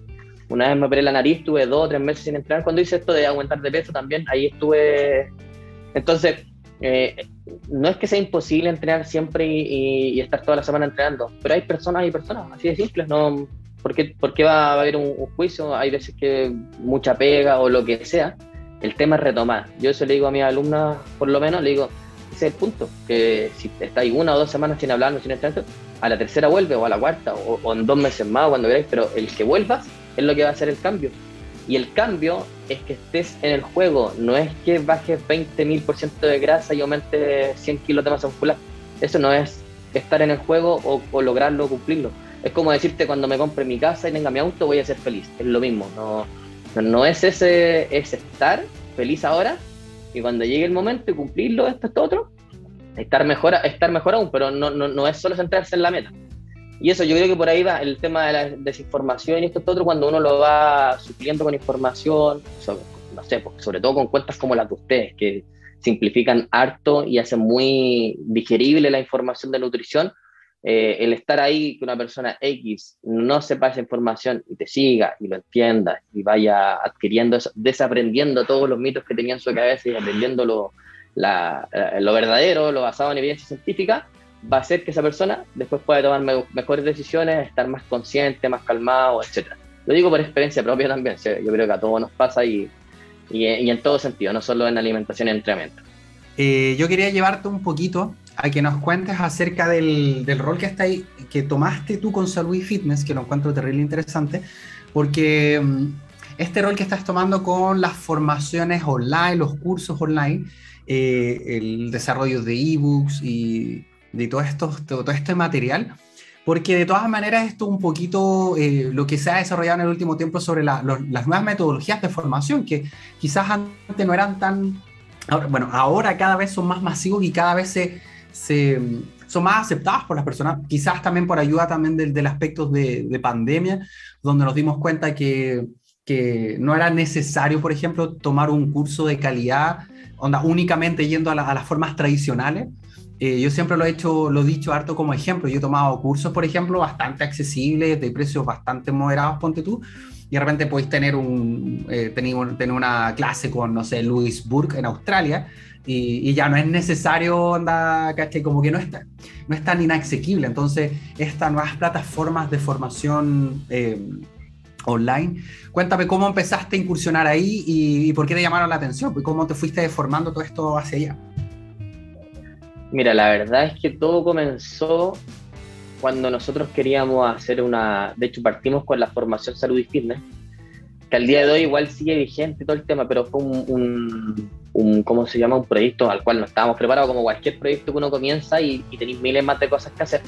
Una vez me operé la nariz, estuve dos o tres meses sin entrenar. Cuando hice esto de aumentar de peso también, ahí estuve. Entonces, eh, no es que sea imposible entrenar siempre y, estar toda la semana entrenando, pero hay personas y personas, así de simples, ¿no? ¿Por qué, va, a haber un, juicio? Hay veces que mucha pega o lo que sea. El tema es retomar. Yo eso le digo a mis alumnas, por lo menos, le digo, ese es el punto, que si estáis una o dos semanas sin hablar, sin entrenar, a la tercera vuelve o a la cuarta o, en dos meses más, cuando queráis, pero el que vuelvas es lo que va a hacer el cambio. Y el cambio es que estés en el juego, no es que bajes 20.000% de grasa y aumentes 100 kilos de masa muscular. Eso no es estar en el juego o, lograrlo o cumplirlo. Es como decirte cuando me compre mi casa y tenga mi auto voy a ser feliz. Es lo mismo. No, no es ese es estar feliz ahora y cuando llegue el momento y cumplirlo, esto, esto, otro, estar mejor, estar mejor aún, pero no, no, no es solo centrarse en la meta. Y eso yo creo que por ahí va el tema de la desinformación y esto es otro cuando uno lo va supliendo con información, sobre, no sé, sobre todo con cuentas como las de ustedes, que simplifican harto y hacen muy digerible la información de nutrición. Eh, el estar ahí, que una persona X no sepa esa información y te siga y lo entienda y vaya adquiriendo, eso, desaprendiendo todos los mitos que tenía en su cabeza y aprendiendo lo, lo verdadero, lo basado en evidencia científica, va a hacer que esa persona después pueda tomar mejores decisiones, estar más consciente, más calmado, etc. Lo digo por experiencia propia también, yo creo que a todos nos pasa y, y, en todo sentido, no solo en alimentación y entrenamiento. Eh, yo quería llevarte un poquito a que nos cuentes acerca del, del, rol que, está ahí, que tomaste tú con Salud y Fitness, que lo encuentro terrible interesante, porque mm, este rol que estás tomando con las formaciones online, los cursos online, eh, el desarrollo de ebooks y de todo, esto, todo, este material, porque de todas maneras esto un poquito eh, lo que se ha desarrollado en el último tiempo sobre las nuevas metodologías de formación, que quizás antes no eran tan, bueno, ahora cada vez son más masivos y cada vez se, se son más aceptados por las personas, quizás también por ayuda también del, del aspecto de, de, pandemia, donde nos dimos cuenta que, que no era necesario, por ejemplo, tomar un curso de calidad, únicamente yendo a, a las formas tradicionales, eh, yo siempre lo he hecho, lo he dicho harto como ejemplo. Yo he tomado cursos, por ejemplo, bastante accesibles, de precios bastante moderados, ponte tú, y de repente podéis tener, un, eh, tener, una clase con, no sé, Louis Burke en Australia, y, ya no es necesario, anda, que Como que no es, no es tan inaccesible. Entonces, estas nuevas plataformas de formación eh, online, cuéntame cómo empezaste a incursionar ahí y, y, por qué te llamaron la atención, y cómo te fuiste formando todo esto hacia allá. Mira, la verdad es que todo comenzó cuando nosotros queríamos hacer una, de hecho partimos con la formación salud y fitness, que al día de hoy igual sigue vigente todo el tema, pero fue un, un, ¿cómo se llama? Un proyecto al cual no estábamos preparados, como cualquier proyecto que uno comienza y, tenéis miles más de cosas que hacer.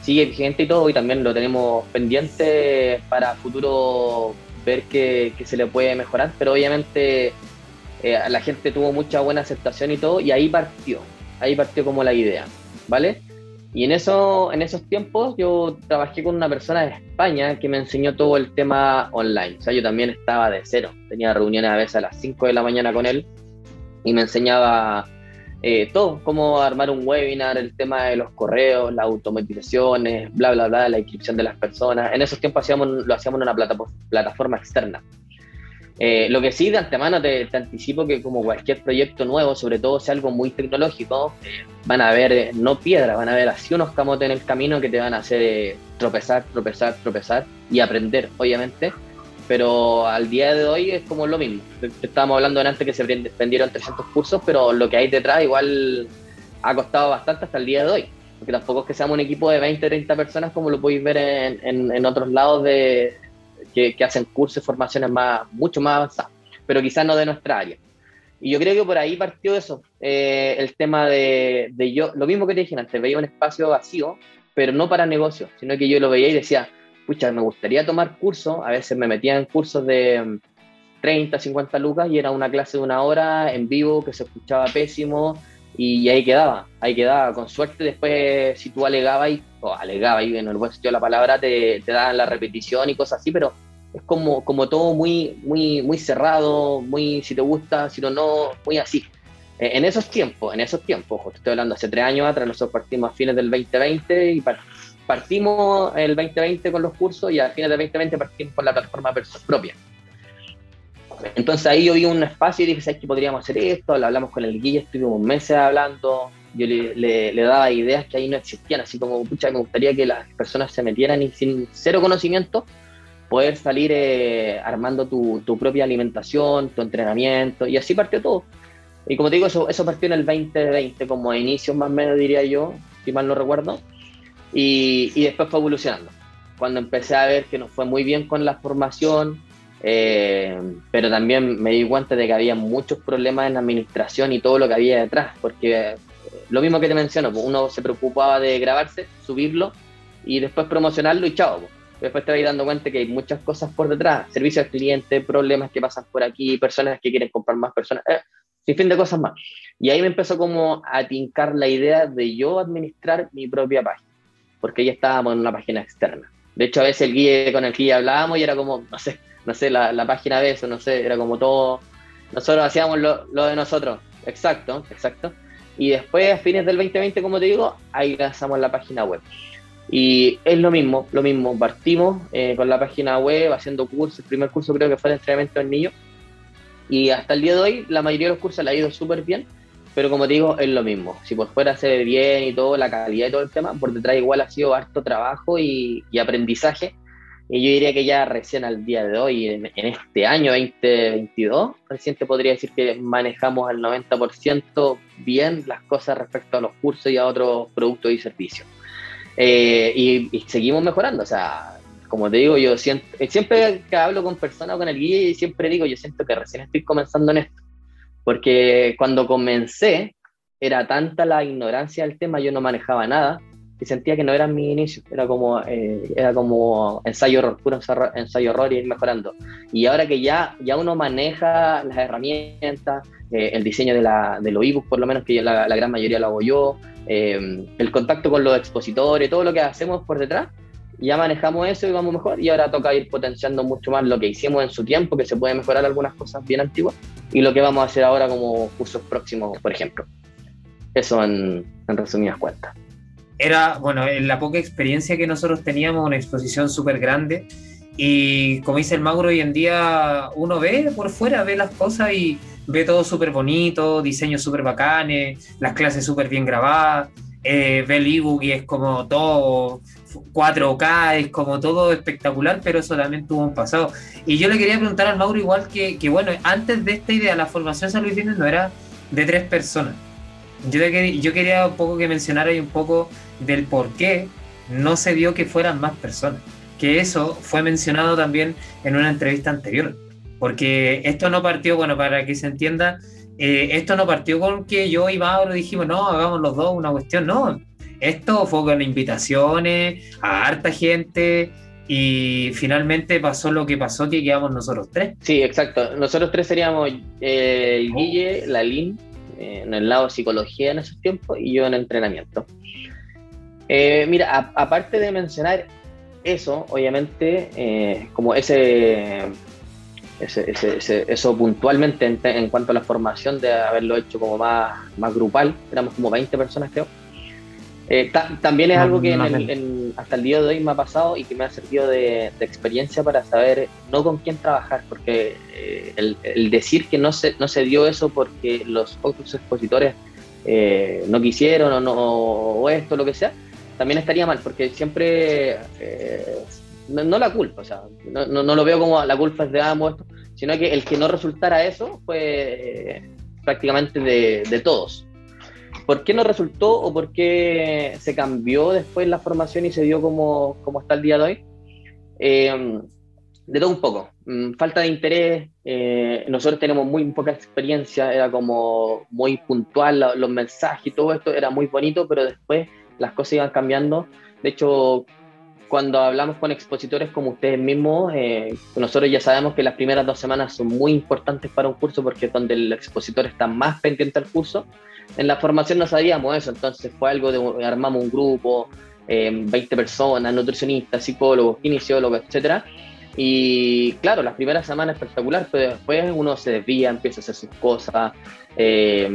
Sigue vigente y todo, y también lo tenemos pendiente para futuro ver qué, se le puede mejorar, pero obviamente eh, la gente tuvo mucha buena aceptación y todo, y ahí partió ahí partió como la idea, ¿vale? Y en, eso, en esos tiempos yo trabajé con una persona de España que me enseñó todo el tema online. O sea, yo también estaba de cero. Tenía reuniones a veces a las 5 de la mañana con él y me enseñaba eh, todo, cómo armar un webinar, el tema de los correos, las automatizaciones, bla, bla, bla, la inscripción de las personas. En esos tiempos hacíamos, lo hacíamos en una plataforma externa. Eh, lo que sí, de antemano te, anticipo que como cualquier proyecto nuevo, sobre todo si algo muy tecnológico, eh, van a haber eh, no piedras, van a haber así unos camotes en el camino que te van a hacer tropezar, tropezar, tropezar y aprender, obviamente. Pero al día de hoy es como lo mismo. Estábamos hablando antes que se vendieron 300 cursos, pero lo que hay detrás igual ha costado bastante hasta el día de hoy. Porque tampoco es que seamos un equipo de 20, 30 personas como lo podéis ver en, en otros lados de, que, hacen cursos y formaciones más, mucho más avanzadas, pero quizás no de nuestra área. Y yo creo que por ahí partió eso, eh, el tema de, de, yo, lo mismo que te dije antes, veía un espacio vacío, pero no para negocios, sino que yo lo veía y decía, pucha, me gustaría tomar cursos, a veces me metía en cursos de, 30, 50 lucas y era una clase de una hora en vivo que se escuchaba pésimo y ahí quedaba, ahí quedaba. Con suerte después si tú alegabas, o alegabas, y en el buen sentido la palabra, te, te daban la repetición y cosas así, pero es como, como todo muy, muy, muy cerrado, muy si te gusta, si no, no, muy así. Eh, en esos tiempos, en esos tiempos, estoy hablando hace tres años atrás, nosotros partimos a fines del 2020 y partimos el 2020 con los cursos y a fines del 2020 partimos con la plataforma propia. Entonces ahí yo vi un espacio y dije, ¿sabes que podríamos hacer esto? Lo hablamos con el guía, estuvimos meses hablando, yo le, daba ideas que ahí no existían, así como, pucha, me gustaría que las personas se metieran y sin cero conocimiento, poder salir eh, armando tu, tu, propia alimentación, tu entrenamiento, y así partió todo. Y como te digo, eso, eso partió en el 2020, como a inicios más o menos diría yo, si mal no recuerdo, y, y después fue evolucionando. Cuando empecé a ver que nos fue muy bien con la formación, eh, pero también me di cuenta de que había muchos problemas en la administración y todo lo que había detrás, porque lo mismo que te menciono, pues, uno se preocupaba de grabarse, subirlo y después promocionarlo y chao. Pues. Después te vas dando cuenta que hay muchas cosas por detrás, servicio al cliente, problemas que pasan por aquí, personas que quieren comprar más personas, eh, sin fin de cosas más. Y ahí me empezó como a tincar la idea de yo administrar mi propia página, porque ya estábamos en una página externa. De hecho, a veces el guía con el que hablábamos y era como, no sé, no sé, la, la página de eso, no sé, era como todo, nosotros hacíamos lo, lo, de nosotros, exacto, exacto. Y después, a fines del 2020, como te digo, ahí lanzamos la página web. Y es lo mismo, lo mismo, partimos eh, con la página web, haciendo cursos, el primer curso creo que fue el entrenamiento del niño, y hasta el día de hoy la mayoría de los cursos le ha ido súper bien, pero como te digo, es lo mismo. Si por fuera se ve bien y todo, la calidad y todo el tema, por detrás igual ha sido harto trabajo y aprendizaje y yo diría que ya recién al día de hoy, en, este año 2022, recién te podría decir que manejamos al 90% bien las cosas respecto a los cursos y a otros productos y servicios. Eh, y, seguimos mejorando, o sea, como te digo, yo siento, siempre que hablo con personas o con el guía, siempre digo, yo siento que recién estoy comenzando en esto, porque cuando comencé era tanta la ignorancia del tema, yo no manejaba nada, y sentía que no era mi inicio, era como, eh, era como ensayo error, puro ensayo error y ir mejorando. Y ahora que ya, ya uno maneja las herramientas, eh, el diseño de, la, de los ebooks, por lo menos que la, la, gran mayoría lo hago yo, eh, el contacto con los expositores, todo lo que hacemos por detrás, ya manejamos eso y vamos mejor. Y ahora toca ir potenciando mucho más lo que hicimos en su tiempo, que se puede mejorar algunas cosas bien antiguas, y lo que vamos a hacer ahora como cursos próximos, por ejemplo. Eso en, en resumidas cuentas era, bueno, en la poca experiencia que nosotros teníamos, una exposición súper grande. Y como dice el Mauro, hoy en día uno ve por fuera, ve las cosas y ve todo súper bonito, diseños súper bacanes, las clases súper bien grabadas, eh, ve el ebook y es como todo 4K, es como todo espectacular, pero eso también tuvo un pasado. Y yo le quería preguntar al Mauro igual que, que bueno, antes de esta idea, la formación San Luis no era de tres personas. Yo, yo quería un poco que mencionara un poco del por qué no se vio que fueran más personas. Que eso fue mencionado también en una entrevista anterior. Porque esto no partió, bueno, para que se entienda, eh, esto no partió con que yo y Mauro dijimos, no, hagamos los dos una cuestión, no. Esto fue con invitaciones a harta gente y finalmente pasó lo que pasó, que quedamos nosotros tres. Sí, exacto. Nosotros tres seríamos eh, el Guille, la Lin, eh, en el lado de psicología en esos tiempos y yo en entrenamiento. Eh, mira, aparte de mencionar eso, obviamente, eh, como ese, eso puntualmente en, cuanto a la formación de haberlo hecho como más, más grupal, éramos como 20 personas creo. Eh, también es algo que hasta el día de hoy me ha pasado y que me ha servido de, experiencia para saber no con quién trabajar, porque el, decir que no se, no se dio eso porque los otros expositores no quisieron o, no, o esto, lo que sea, también estaría mal, porque siempre, eh, no, la culpa, o sea, no, no, lo veo como la culpa es de ambos, sino que el que no resultara eso fue eh, prácticamente de, de, todos. ¿Por qué no resultó o por qué se cambió después la formación y se dio como, como está el día de hoy? Eh, de todo un poco. Mm, falta de interés, nosotros tenemos muy poca experiencia, era como muy puntual los mensajes y todo esto era muy bonito, pero después las cosas iban cambiando. De hecho, cuando hablamos con expositores como ustedes mismos, eh, nosotros ya sabemos que las primeras dos semanas son muy importantes para un curso porque es donde el expositor está más pendiente al curso. En la formación no sabíamos eso, entonces fue algo de armamos un grupo, 20 eh, personas, nutricionistas, psicólogos, kinesiólogos, etcétera. Y claro, las primeras semanas espectacular, pero después uno se desvía, empieza a hacer sus cosas, eh,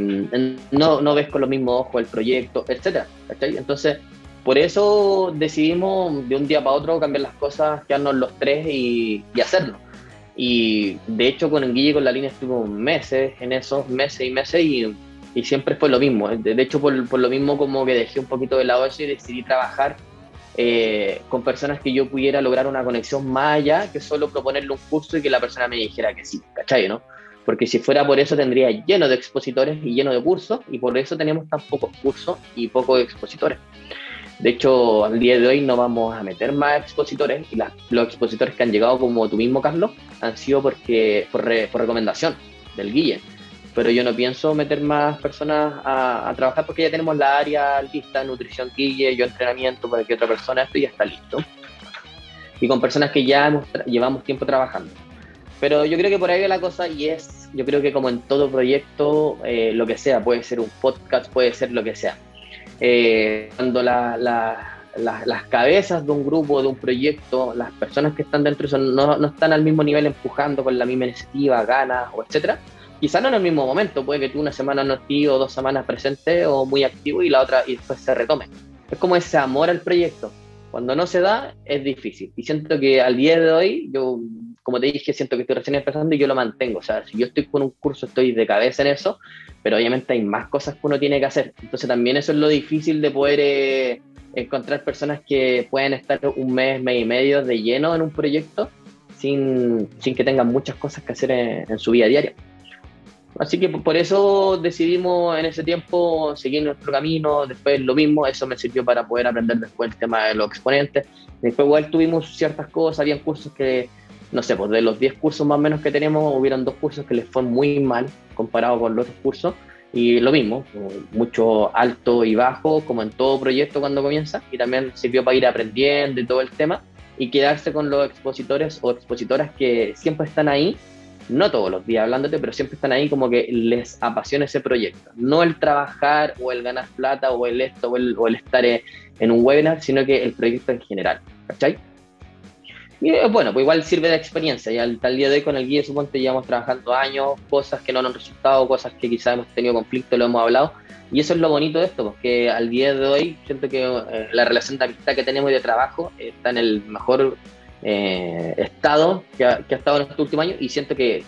no, no ves con los mismos ojos el proyecto, etcétera. Entonces, por eso decidimos de un día para otro cambiar las cosas, quedarnos los tres y, hacerlo. Y de hecho con el Guille con la línea estuvimos meses en esos meses y meses y, siempre fue lo mismo. De, hecho por, lo mismo como que dejé un poquito de lado eso y decidí trabajar eh, con personas que yo pudiera lograr una conexión más allá que solo proponerle un curso y que la persona me dijera que sí, ¿cachai? ¿no? Porque si fuera por eso tendría lleno de expositores y lleno de cursos y por eso tenemos tan pocos cursos y pocos expositores. De hecho, al día de hoy no vamos a meter más expositores y los expositores que han llegado, como tú mismo, Carlos, han sido porque, por, recomendación del Guille. Pero yo no pienso meter más personas a, trabajar porque ya tenemos la área lista, nutrición Guille, yo entrenamiento para que otra persona esto ya está listo. Y con personas que ya llevamos tiempo trabajando. Pero yo creo que por ahí va la cosa y es, yo creo que como en todo proyecto, eh, lo que sea, puede ser un podcast, puede ser lo que sea eh, cuando las cabezas de un grupo, de un proyecto, las personas que están dentro no, no, están al mismo nivel empujando con la misma iniciativa, ganas o etcétera, quizás no en el mismo momento, puede que tú una semana no estés o dos semanas presente o muy activo y la otra y después se retome. Es como ese amor al proyecto. Cuando no se da, es difícil. Y siento que al día de hoy, yo, como te dije, siento que estoy recién empezando y yo lo mantengo. O sea, si yo estoy con un curso, estoy de cabeza en eso, pero obviamente hay más cosas que uno tiene que hacer. Entonces también eso es lo difícil de poder eh, encontrar personas que pueden estar un mes, mes y medio de lleno en un proyecto sin, sin que tengan muchas cosas que hacer en, su vida diaria. Así que por eso decidimos en ese tiempo seguir nuestro camino, después lo mismo, eso me sirvió para poder aprender después el tema de los exponentes. Después igual tuvimos ciertas cosas, habían cursos que, no sé, pues de los 10 cursos más o menos que tenemos, hubieron dos cursos que les fue muy mal, comparado con los otros cursos. Y lo mismo, mucho alto y bajo, como en todo proyecto cuando comienza, y también sirvió para ir aprendiendo y todo el tema, y quedarse con los expositores o expositoras que siempre están ahí, no todos los días hablándote, pero siempre están ahí como que les apasiona ese proyecto. No el trabajar o el ganar plata o el esto o el, o el estar en un webinar, sino que el proyecto en general. ¿Cachai? Y eh, bueno, pues igual sirve de experiencia. Y al, día de hoy con el guía, suponte, llevamos trabajando años, cosas que no nos han resultado, cosas que quizás hemos tenido conflicto, lo hemos hablado. Y eso es lo bonito de esto, porque al día de hoy siento que eh, la relación de amistad que tenemos y de trabajo está en el mejor eh, estado que ha, estado en estos últimos años y siento que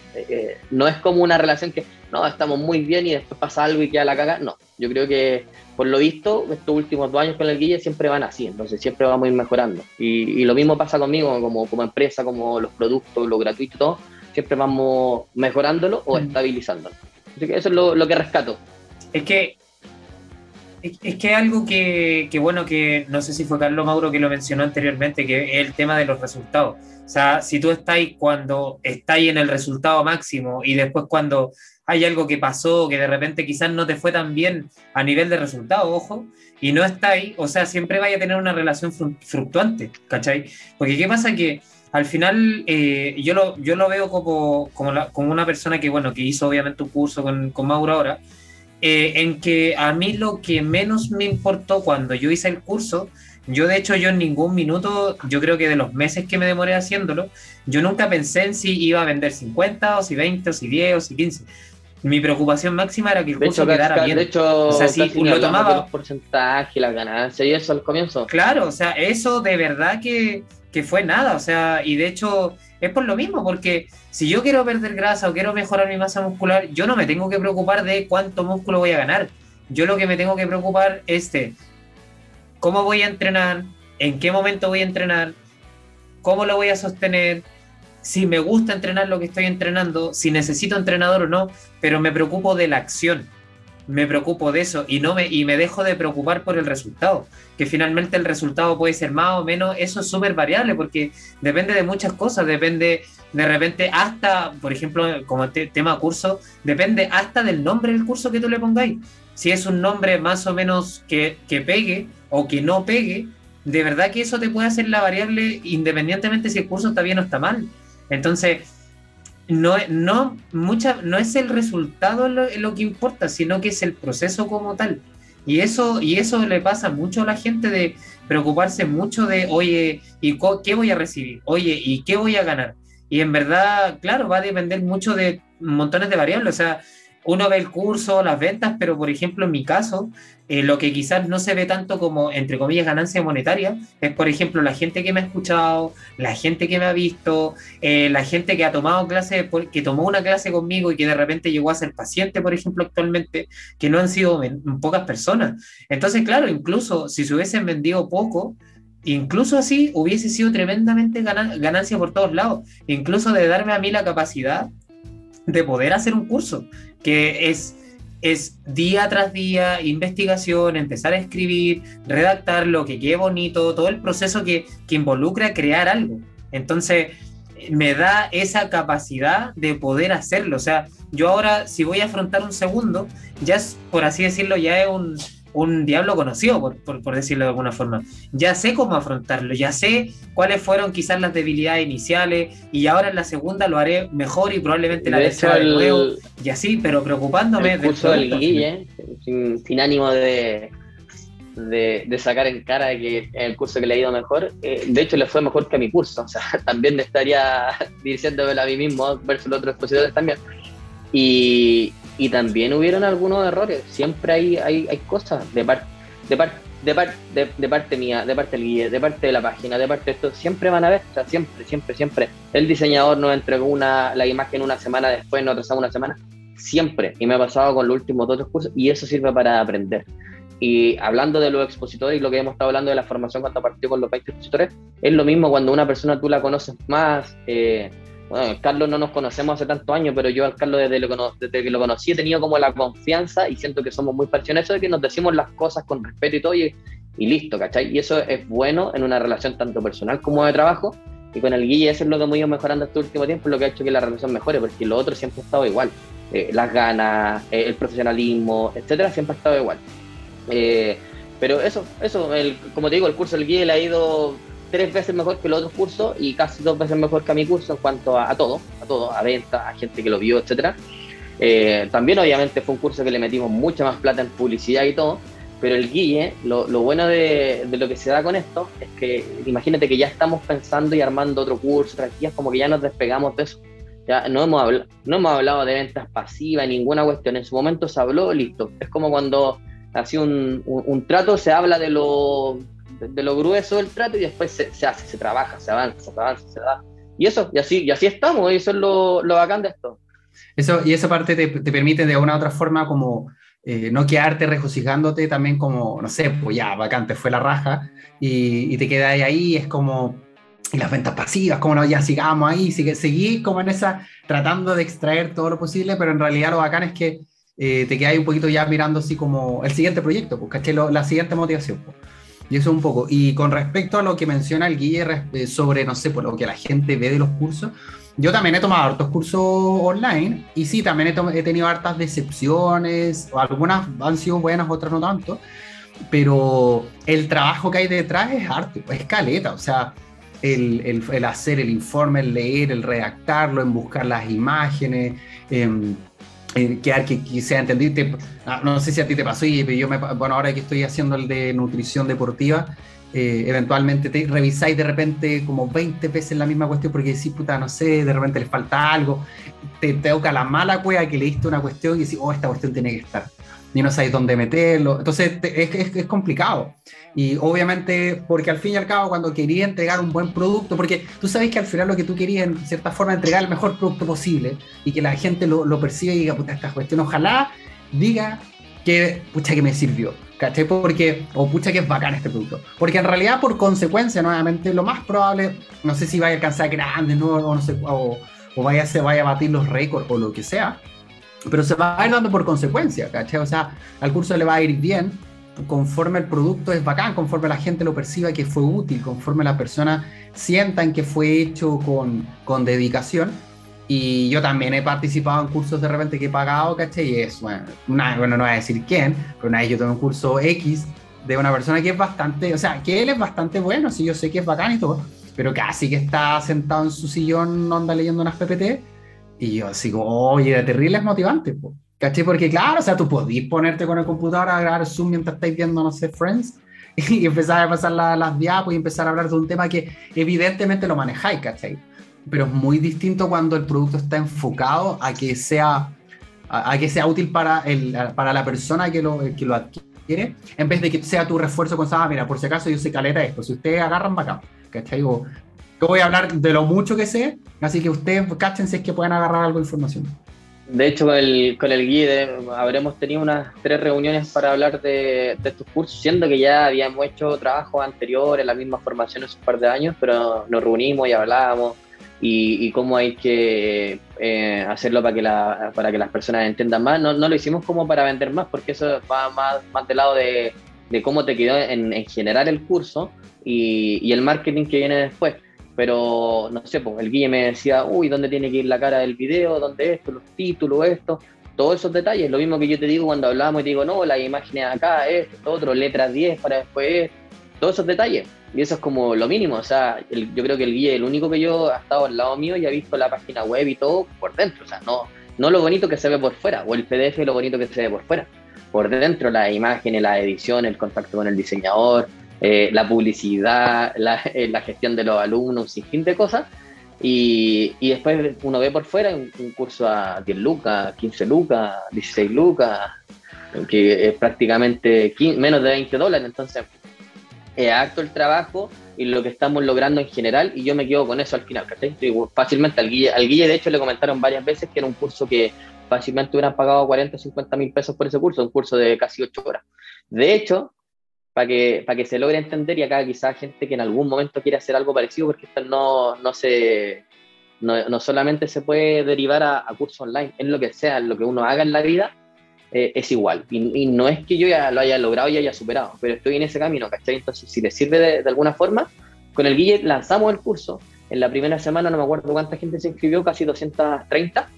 no es como una relación que no, estamos muy bien y después pasa algo y queda la caga. No, yo creo que por lo visto, estos últimos dos años con el Guille siempre van así, entonces siempre vamos a ir mejorando. Y, lo mismo pasa conmigo, como, como empresa, como los productos, lo gratuito, todo, siempre vamos mejorándolo o mm. estabilizándolo. Así que eso es lo, lo que rescato. Es que es que algo que, que, bueno, que no sé si fue Carlos Mauro que lo mencionó anteriormente, que es el tema de los resultados. O sea, si tú estás cuando estás en el resultado máximo y después cuando hay algo que pasó, que de repente quizás no te fue tan bien a nivel de resultado, ojo, y no está ahí, o sea, siempre vaya a tener una relación fluctuante, ¿cachai? Porque ¿qué pasa? Que al final eh, yo, lo, yo lo veo como, como, una persona que, bueno, que hizo obviamente un curso con, con Mauro ahora, eh, en que a mí lo que menos me importó cuando yo hice el curso, yo de hecho yo en ningún minuto, yo creo que de los meses que me demoré haciéndolo, yo nunca pensé en si iba a vender 50 o si 20 o si 10 o si 15 mi preocupación máxima era que el curso quedara bien. De hecho, o sea, si lo tomaba. Los porcentajes, las ganancias y eso al comienzo. Claro, o sea, eso de verdad que, fue nada. O sea, y de hecho es por lo mismo, porque si yo quiero perder grasa o quiero mejorar mi masa muscular, yo no me tengo que preocupar de cuánto músculo voy a ganar. Yo lo que me tengo que preocupar es de cómo voy a entrenar, en qué momento voy a entrenar, cómo lo voy a sostener, si me gusta entrenar lo que estoy entrenando, si necesito entrenador o no, pero me preocupo de la acción, me preocupo de eso y, no me, y me dejo de preocupar por el resultado, que finalmente el resultado puede ser más o menos, eso es súper variable porque depende de muchas cosas, depende de repente hasta, por ejemplo, como tema curso, depende hasta del nombre del curso que tú le pongáis. Si es un nombre más o menos que, que pegue o que no pegue, de verdad que eso te puede hacer la variable independientemente si el curso está bien o está mal. Entonces, no, no, mucha, no es el resultado lo, que importa, sino que es el proceso como tal. Y eso, y eso le pasa mucho a la gente de preocuparse mucho de, oye, ¿y qué voy a recibir? Oye, ¿y qué voy a ganar? Y en verdad, claro, va a depender mucho de montones de variables. O sea, uno ve el curso, las ventas, pero por ejemplo en mi caso, eh, lo que quizás no se ve tanto como, entre comillas, ganancia monetaria, es por ejemplo la gente que me ha escuchado, la gente que me ha visto, eh, la gente que ha tomado clase, que tomó una clase conmigo y que de repente llegó a ser paciente, por ejemplo, actualmente, que no han sido pocas personas. Entonces, claro, incluso si se hubiesen vendido poco, incluso así hubiese sido tremendamente ganancia por todos lados, incluso de darme a mí la capacidad de poder hacer un curso, que es, es día tras día, investigación, empezar a escribir, redactarlo, que quede bonito, todo el proceso que, que involucra crear algo. Entonces, me da esa capacidad de poder hacerlo. O sea, yo ahora, si voy a afrontar un segundo, ya es, por así decirlo, ya es un, un diablo conocido, por, por, decirlo de alguna forma. Ya sé cómo afrontarlo, ya sé cuáles fueron quizás las debilidades iniciales y ahora en la segunda lo haré mejor y probablemente la de nuevo y así, pero preocupándome el curso del Guille, sin, ánimo de, de, sacar en cara que el curso que le ha ido mejor, eh, de hecho le fue mejor que a mi curso, o sea, también estaría diciéndome a mí mismo versus los otros expositores también. Y, y también hubieron algunos errores. Siempre hay, hay, hay cosas de, parte de, de, de, parte mía, de parte del guía, de parte de la página, de parte de esto. Siempre van a ver, o sea, siempre, siempre, siempre. El diseñador nos entregó una, la imagen una semana después, nos atrasamos una semana. Siempre. Y me ha pasado con los últimos dos cursos y eso sirve para aprender. Y hablando de los expositores y lo que hemos estado hablando de la formación cuando partió con los 20 expositores, es lo mismo cuando una persona tú la conoces más, eh, bueno, Carlos no nos conocemos hace tantos años, pero yo al Carlos desde, desde, que lo conocí he tenido como la confianza y siento que somos muy pasiones de que nos decimos las cosas con respeto y todo y, listo, ¿cachai? Y eso es bueno en una relación tanto personal como de trabajo. Y con el Guille eso es lo que hemos ido mejorando este último tiempo, lo que ha hecho que la relación mejore, porque lo otro siempre ha estado igual. Eh, las ganas, eh, el profesionalismo, etcétera, siempre ha estado igual. Eh, pero eso, eso, el, como te digo, el curso del Guille le ha ido tres veces mejor que los otros cursos y casi dos veces mejor que a mi curso en cuanto a, todo, a todo, a venta, a gente que lo vio, etcétera. Eh, también obviamente fue un curso que le metimos mucha más plata en publicidad y todo, pero el guille, lo, bueno de, lo que se da con esto es que imagínate que ya estamos pensando y armando otro curso, otras como que ya nos despegamos de eso. Ya no hemos, hablado, no hemos hablado de ventas pasivas, ninguna cuestión. En su momento se habló, listo. Es como cuando así un, un trato, se habla de lo de, lo grueso del trato y después se, hace, se trabaja, se avanza, se avanza, se da. Y eso, y así, y así estamos, y eso es lo, lo bacán de esto. Eso, y esa parte te, te permite de una u otra forma como eh, no quedarte regocijándote también como, no sé, pues ya, bacán, te fue la raja y, y te quedas ahí, es como, y las ventas pasivas, como no, ya sigamos ahí, sigue, seguís como en esa, tratando de extraer todo lo posible, pero en realidad lo bacán es que eh, te quedas un poquito ya mirando así como el siguiente proyecto, pues, ¿caché? la siguiente motivación. Pues. Y eso un poco. Y con respecto a lo que menciona el Guille eh, sobre, no sé, por lo que la gente ve de los cursos, yo también he tomado hartos cursos online y sí, también he, tenido hartas decepciones, algunas han sido buenas, otras no tanto, pero el trabajo que hay detrás es arte, es caleta, o sea, el, el, el hacer el informe, el leer, el redactarlo, en buscar las imágenes, eh, eh, que, que, sea entendido. Ah, no sé si a ti te pasó, y yo me, bueno, ahora que estoy haciendo el de nutrición deportiva, eh, eventualmente te revisáis de repente como 20 veces la misma cuestión porque decís, puta, no sé, de repente les falta algo, te, te toca la mala cueva que leíste una cuestión y decís, oh, esta cuestión tiene que estar y no sabéis dónde meterlo. Entonces es, es, es, complicado. Y obviamente, porque al fin y al cabo, cuando quería entregar un buen producto, porque tú sabes que al final lo que tú querías, en cierta forma, entregar el mejor producto posible y que la gente lo, lo perciba y diga, puta, esta cuestión, ojalá diga que, pucha, que me sirvió. ¿Cachai? Porque, o pucha, que es bacán este producto. Porque en realidad, por consecuencia, nuevamente, lo más probable, no sé si vaya a alcanzar grandes, ¿no? o, no sé, o, o vaya, se vaya a batir los récords o lo que sea pero se va a ir dando por consecuencia, ¿cachai? O sea, al curso le va a ir bien conforme el producto es bacán, conforme la gente lo perciba que fue útil, conforme la persona sientan que fue hecho con, con dedicación. Y yo también he participado en cursos de repente que he pagado, ¿cachai? Y es, bueno, una, bueno, no voy a decir quién, pero una vez yo tomé un curso X de una persona que es bastante, o sea, que él es bastante bueno, sí, yo sé que es bacán y todo, pero casi que está sentado en su sillón, anda leyendo unas PPT, y yo así como, oye, terrible es motivante, ¿cachai? Porque claro, o sea, tú podís ponerte con el computador a grabar Zoom mientras estáis viendo, no sé, Friends, y empezar a pasar las diapos y empezar a hablar de un tema que evidentemente lo manejáis, ¿cachai? Pero es muy distinto cuando el producto está enfocado a que sea, a, que sea útil para, el, para la persona que lo, que lo adquiere, en vez de que sea tu refuerzo con, ah, mira, por si acaso yo sé caleta esto, si ustedes agarran, bacán, ¿cachai? Yo voy a hablar de lo mucho que sé, así que ustedes cáchense que pueden agarrar algo de información. De hecho, con el, con el guía habremos tenido unas tres reuniones para hablar de, de, estos cursos, siendo que ya habíamos hecho trabajos anteriores, la misma formación hace un par de años, pero nos reunimos y hablábamos y, cómo hay que eh, hacerlo para que, la, para que las personas entiendan más. No, no, lo hicimos como para vender más, porque eso va más, más del lado de, de cómo te quedó en, en generar el curso y, y el marketing que viene después pero no sé, pues el guía me decía, uy, ¿dónde tiene que ir la cara del video? ¿Dónde esto? Los títulos, esto, todos esos detalles. Lo mismo que yo te digo cuando hablamos y te digo, no, las imágenes acá, esto, otro, letras 10 para después, todos esos detalles. Y eso es como lo mínimo, o sea, yo creo que el guía, el único que yo ha estado al lado mío y ha visto la página web y todo por dentro, o sea, no, no lo bonito que se ve por fuera, o el PDF lo bonito que se ve por fuera. Por dentro, las imágenes, la edición, el contacto con el diseñador, eh, la publicidad, eh, la, gestión de los alumnos, un sinfín de cosas. Y, y después uno ve por fuera un, curso a 10 lucas, 15 lucas, 16 lucas, que es prácticamente menos de 20 dólares. Entonces, es acto el trabajo y lo que estamos logrando en general, y yo me quedo con eso al final, Fácilmente al Guille, al Guille, de hecho, le comentaron varias veces que era un curso que fácilmente hubieran pagado 40 o 50 mil pesos por ese curso, un curso de casi 8 horas. De hecho, para que, para que se logre entender y acá quizás gente que en algún momento quiere hacer algo parecido, porque esto no, no, se, no, no solamente se puede derivar a, cursos online, en lo que sea, lo que uno haga en la vida, eh, es igual. Y, no es que yo ya lo haya logrado y haya superado, pero estoy en ese camino, ¿cachai? Entonces, si le sirve de, de alguna forma, con el Guille lanzamos el curso. En la primera semana no me acuerdo cuánta gente se inscribió, casi 230.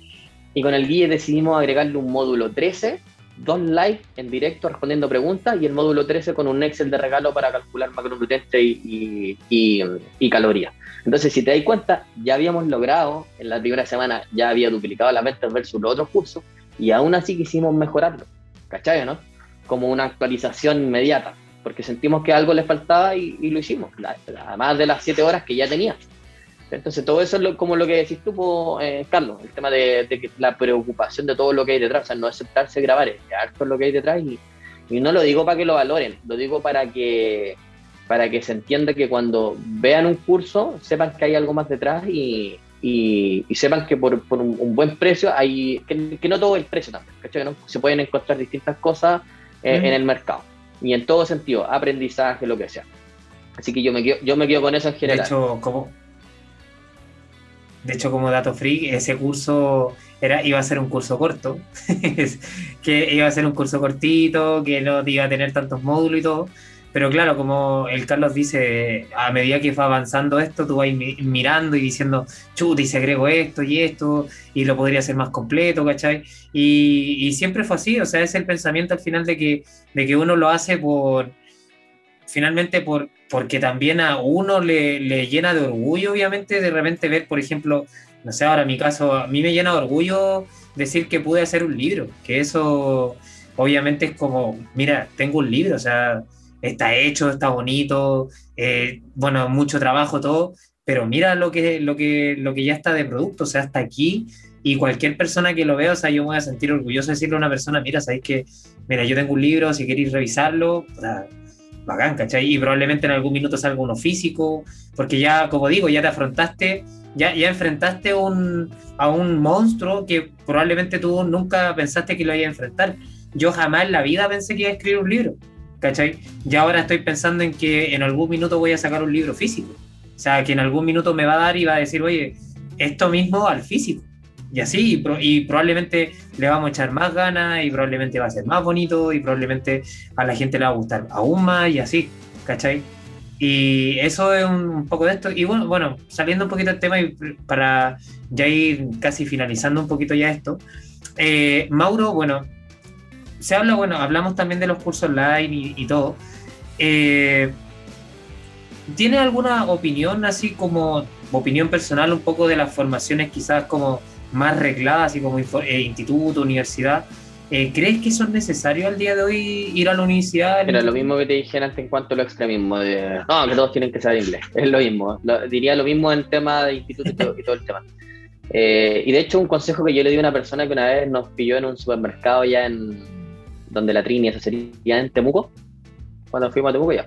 Y con el Guille decidimos agregarle un módulo 13 dos live en directo respondiendo preguntas y el módulo 13 con un Excel de regalo para calcular macronutrientes y, y, y, calorías. Entonces, si te das cuenta, ya habíamos logrado, en la primera semana ya había duplicado las ventas versus los otros cursos y aún así quisimos mejorarlo, ¿cachai? ¿no? Como una actualización inmediata, porque sentimos que algo le faltaba y, lo hicimos, además de las siete horas que ya tenía. Entonces, todo eso es como lo que decís tú, eh, Carlos, el tema de, que la preocupación de todo lo que hay detrás, o sea, no aceptarse grabar, es harto lo que hay detrás y, no lo digo para que lo valoren, lo digo para que para que se entienda que cuando vean un curso sepan que hay algo más detrás y, y, sepan que por, un, buen precio hay que, no todo es el precio también, ¿cachai? ¿no? Se pueden encontrar distintas cosas eh, en el mercado y en todo sentido, aprendizaje, lo que sea. Así que yo me quedo, yo me quedo con eso en general. De hecho, como, de hecho, como dato free, ese curso era, iba a ser un curso corto, que iba a ser un curso cortito, que no iba a tener tantos módulos y todo. Pero claro, como el Carlos dice, a medida que va avanzando esto, tú vas mirando y diciendo, chuta, y se agrego esto y esto, y lo podría hacer más completo, ¿cachai? Y, y siempre fue así, o sea, es el pensamiento al final de que, de que uno lo hace por, finalmente por, porque también a uno le, llena de orgullo, obviamente, de repente ver, por ejemplo, no sé, ahora mi caso, a mí me llena de orgullo decir que pude hacer un libro, que eso obviamente es como, mira, tengo un libro, o sea, está hecho, está bonito, eh, bueno, mucho trabajo, todo, pero mira lo que, lo, que, lo que ya está de producto, o sea, hasta aquí, y cualquier persona que lo vea, o sea, yo voy a sentir orgulloso de decirle a una persona, mira, sabéis que, mira, yo tengo un libro, si queréis revisarlo, bacán, ¿cachai? Y probablemente en algún minuto salga uno físico, porque ya, como digo, ya te afrontaste, ya, ya enfrentaste un, a un monstruo que probablemente tú nunca pensaste que lo iba a enfrentar. Yo jamás en la vida pensé que iba a escribir un libro, ¿cachai? Y ahora estoy pensando en que en algún minuto voy a sacar un libro físico. O sea, que en algún minuto me va a dar y va a decir, oye, esto mismo al físico. Y así, y, probablemente le vamos a echar más ganas y probablemente va a ser más bonito y probablemente a la gente le va a gustar aún más y así, ¿cachai? Y eso es un, poco de esto. Y bueno, bueno, saliendo un poquito del tema y para ya ir casi finalizando un poquito ya esto, eh, Mauro, bueno, se habla, bueno, hablamos también de los cursos online y, todo, Eh, ¿Tiene alguna opinión así como opinión personal un poco de las formaciones quizás como más regladas, así como eh, instituto, universidad? Eh, ¿Crees que son necesarios al día de hoy ir a la universidad? Era lo mismo que te dije antes en cuanto al extremismo. De, no, que todos tienen que saber inglés. Es lo mismo. diría lo mismo en tema de instituto y todo, y todo el tema. Eh, y de hecho, un consejo que yo le di a una persona que una vez nos pilló en un supermercado ya en donde la Trini, eso sería en Temuco, cuando fuimos a Temuco ya.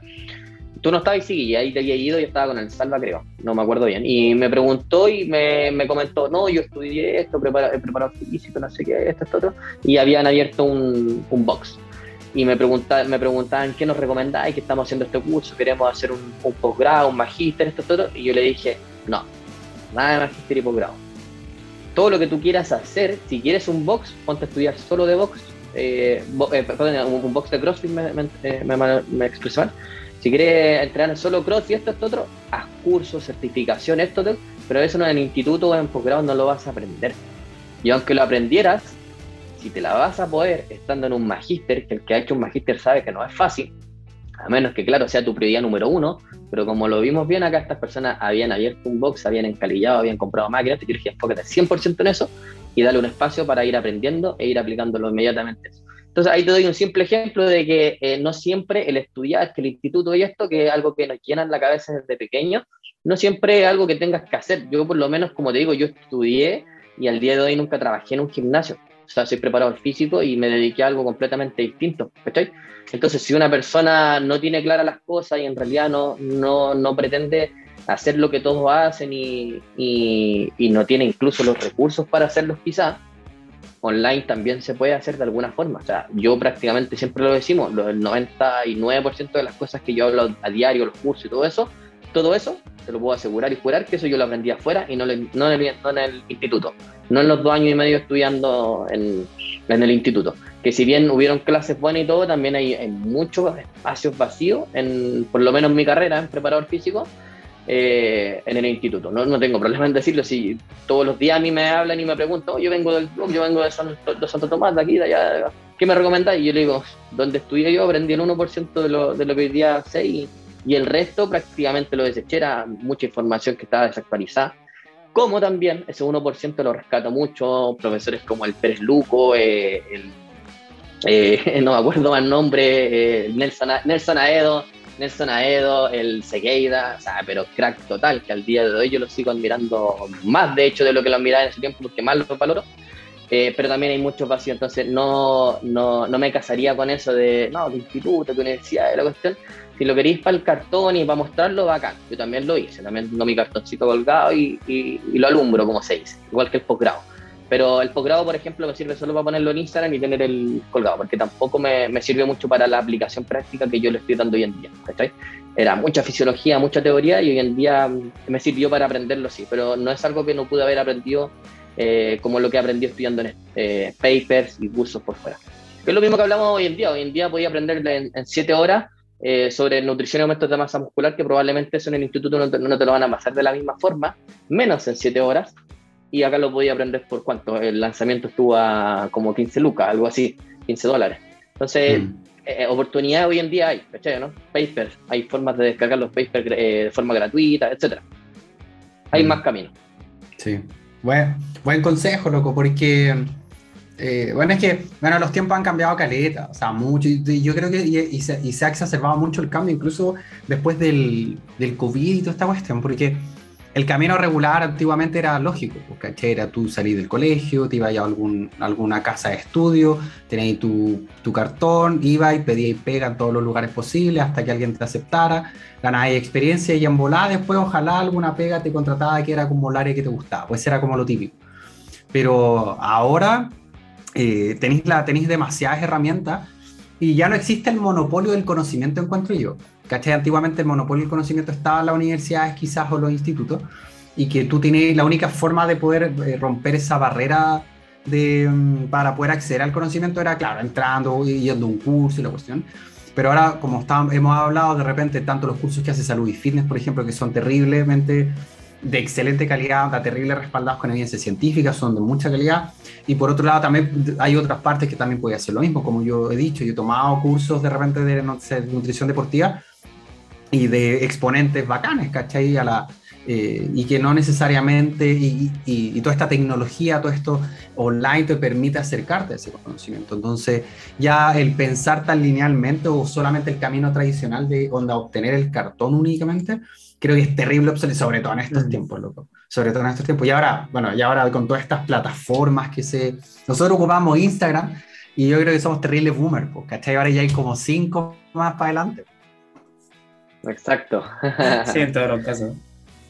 Tú no estabas y y ahí te había ido, y estaba con el Salva, creo, no me acuerdo bien. Y me preguntó y me, me comentó, no, yo estudié esto, he preparado físico, no sé qué, esto, esto, otro. Y habían abierto un, box. Y me, pregunta, me preguntaban, ¿qué nos recomendáis? Que estamos haciendo este curso, queremos hacer un, un posgrado, un magíster, esto, esto. Y yo le dije, no, nada de magíster y posgrado todo lo que tú quieras hacer, si quieres un box, ponte a estudiar solo de box, eh, eh un, box de CrossFit me, me, eh, me, Si quieres entrenar solo CrossFit, esto, esto, otro, haz cursos, certificación, esto, pero eso no en el instituto o en posgrado no lo vas a aprender. Y aunque lo aprendieras, si te la vas a poder estando en un magíster, que el que ha hecho un magíster sabe que no es fácil, a menos que, claro, sea tu prioridad número uno, pero como lo vimos bien acá, estas personas habían abierto un box, habían encalillado, habían comprado máquinas, te dije, enfócate 100% en eso y dale un espacio para ir aprendiendo e ir aplicándolo inmediatamente. Entonces ahí te doy un simple ejemplo de que eh, no siempre el estudiar, que el instituto y esto, que es algo que nos llena la cabeza desde pequeño, no siempre es algo que tengas que hacer. Yo por lo menos, como te digo, yo estudié y al día de hoy nunca trabajé en un gimnasio. O sea, soy preparador físico y me dediqué a algo completamente distinto. ¿cachai? Entonces, si una persona no tiene claras las cosas y en realidad no, no, no pretende hacer lo que todos hacen y, y, no tiene incluso los recursos para hacerlos quizás, online también se puede hacer de alguna forma. O sea, yo prácticamente siempre lo decimos, el 99% de las cosas que yo hablo a diario, los cursos y todo eso, todo eso, te lo puedo asegurar y jurar que eso yo lo aprendí afuera y no, no, en, el, no en el instituto, no en los dos años y medio estudiando en, en el instituto. Que si bien hubieron clases buenas y todo, también hay, muchos espacios vacíos, en, por lo menos en mi carrera, en preparador físico, eh, en el instituto. No, no, tengo problema en decirlo. Si todos los días a mí me hablan y me preguntan, oh, yo vengo del club, yo vengo de, Santo Tomás, de aquí, de allá, ¿qué me recomendáis? Y yo le digo, donde estudié yo aprendí el 1% de lo, de lo que hoy día sé y, y el resto prácticamente lo deseché, era mucha información que estaba desactualizada como también ese 1% lo rescato mucho, profesores como el Pérez Luco, eh, el, eh, no me acuerdo más nombre, eh, Nelson, Nelson Aedo, Nelson Aedo, el Segueida, o sea, pero crack total, que al día de hoy yo lo sigo admirando más, de hecho, de lo que lo admiraba en ese tiempo, porque más lo valoro. pero también hay muchos vacíos, entonces no, no, no me casaría con eso de, no, que instituto, que universidad, la cuestión, si lo queréis para el cartón y para mostrarlo, bacán. Yo también lo hice, también tengo mi cartoncito colgado y, y, lo alumbro, como se dice, igual que el posgrado. Pero el posgrado, por ejemplo, me sirve solo para ponerlo en Instagram y tener el colgado, porque tampoco me, me sirve mucho para la aplicación práctica que yo le estoy dando hoy en día. Era mucha fisiología, mucha teoría y hoy en día me sirvió para aprenderlo, sí, pero no es algo que no pude haber aprendido eh, como lo que aprendí estudiando en eh, papers y cursos por fuera. es lo mismo que hablamos hoy en día. Hoy en día podía aprender en, en siete horas eh, sobre nutrición y aumento de masa muscular, que probablemente eso en el instituto no te, lo van a pasar de la misma forma, menos en 7 horas. Y acá lo podía aprender por cuánto. El lanzamiento estuvo a como 15 lucas, algo así, 15 dólares. Entonces, mm. eh, oportunidades hoy en día hay, ¿cachai? ¿no? Papers, hay formas de descargar los papers eh, de forma gratuita, etcétera. Hay mm. más caminos. Sí. Buen, buen consejo, loco, porque eh, bueno, es que, bueno, los tiempos han cambiado caleta, o sea, mucho, y, yo creo que y, se, ha exacerbado mucho el cambio, incluso después del, del COVID y toda esta cuestión, porque el camino regular antiguamente era lógico, porque Era tú salís del colegio, te ibas a algún, alguna casa de estudio, tenías tu, tu, cartón, ibas y pedías pega en todos los lugares posibles hasta que alguien te aceptara, ganabas experiencia y en volada después ojalá alguna pega te contrataba que era como el área que te gustaba, pues era como lo típico. Pero ahora eh, tenéis, la, tenéis demasiadas herramientas y ya no existe el monopolio del conocimiento, encuentro yo. ¿Cachai? Antiguamente el monopolio del conocimiento estaba en las universidades quizás o los institutos y que tú tienes la única forma de poder eh, romper esa barrera de, mm, para poder acceder al conocimiento era, claro, entrando yendo a un curso y la cuestión. Pero ahora, como hemos hablado de repente, tanto los cursos que hace salud y fitness, por ejemplo, que son terriblemente de excelente calidad, de terrible respaldados con evidencia científica, son de mucha calidad. Y por otro lado, también hay otras partes que también puede hacer lo mismo, como yo he dicho, yo he tomado cursos de repente de, nutrición deportiva y de exponentes bacanes, ¿cachai? A la, eh, y que no necesariamente, y, y, toda esta tecnología, todo esto online te permite acercarte a ese conocimiento. Entonces, ya el pensar tan linealmente o solamente el camino tradicional de onda, obtener el cartón únicamente, creo que es terrible sobre todo en estos tiempos, loco. Sobre todo en estos tiempos. Y ahora, bueno, y ahora con todas estas plataformas que se... Nosotros ocupamos Instagram y yo creo que somos terribles boomers, ¿cachai? Ahora ya hay como cinco más para adelante. Exacto. sí, en todos los casos.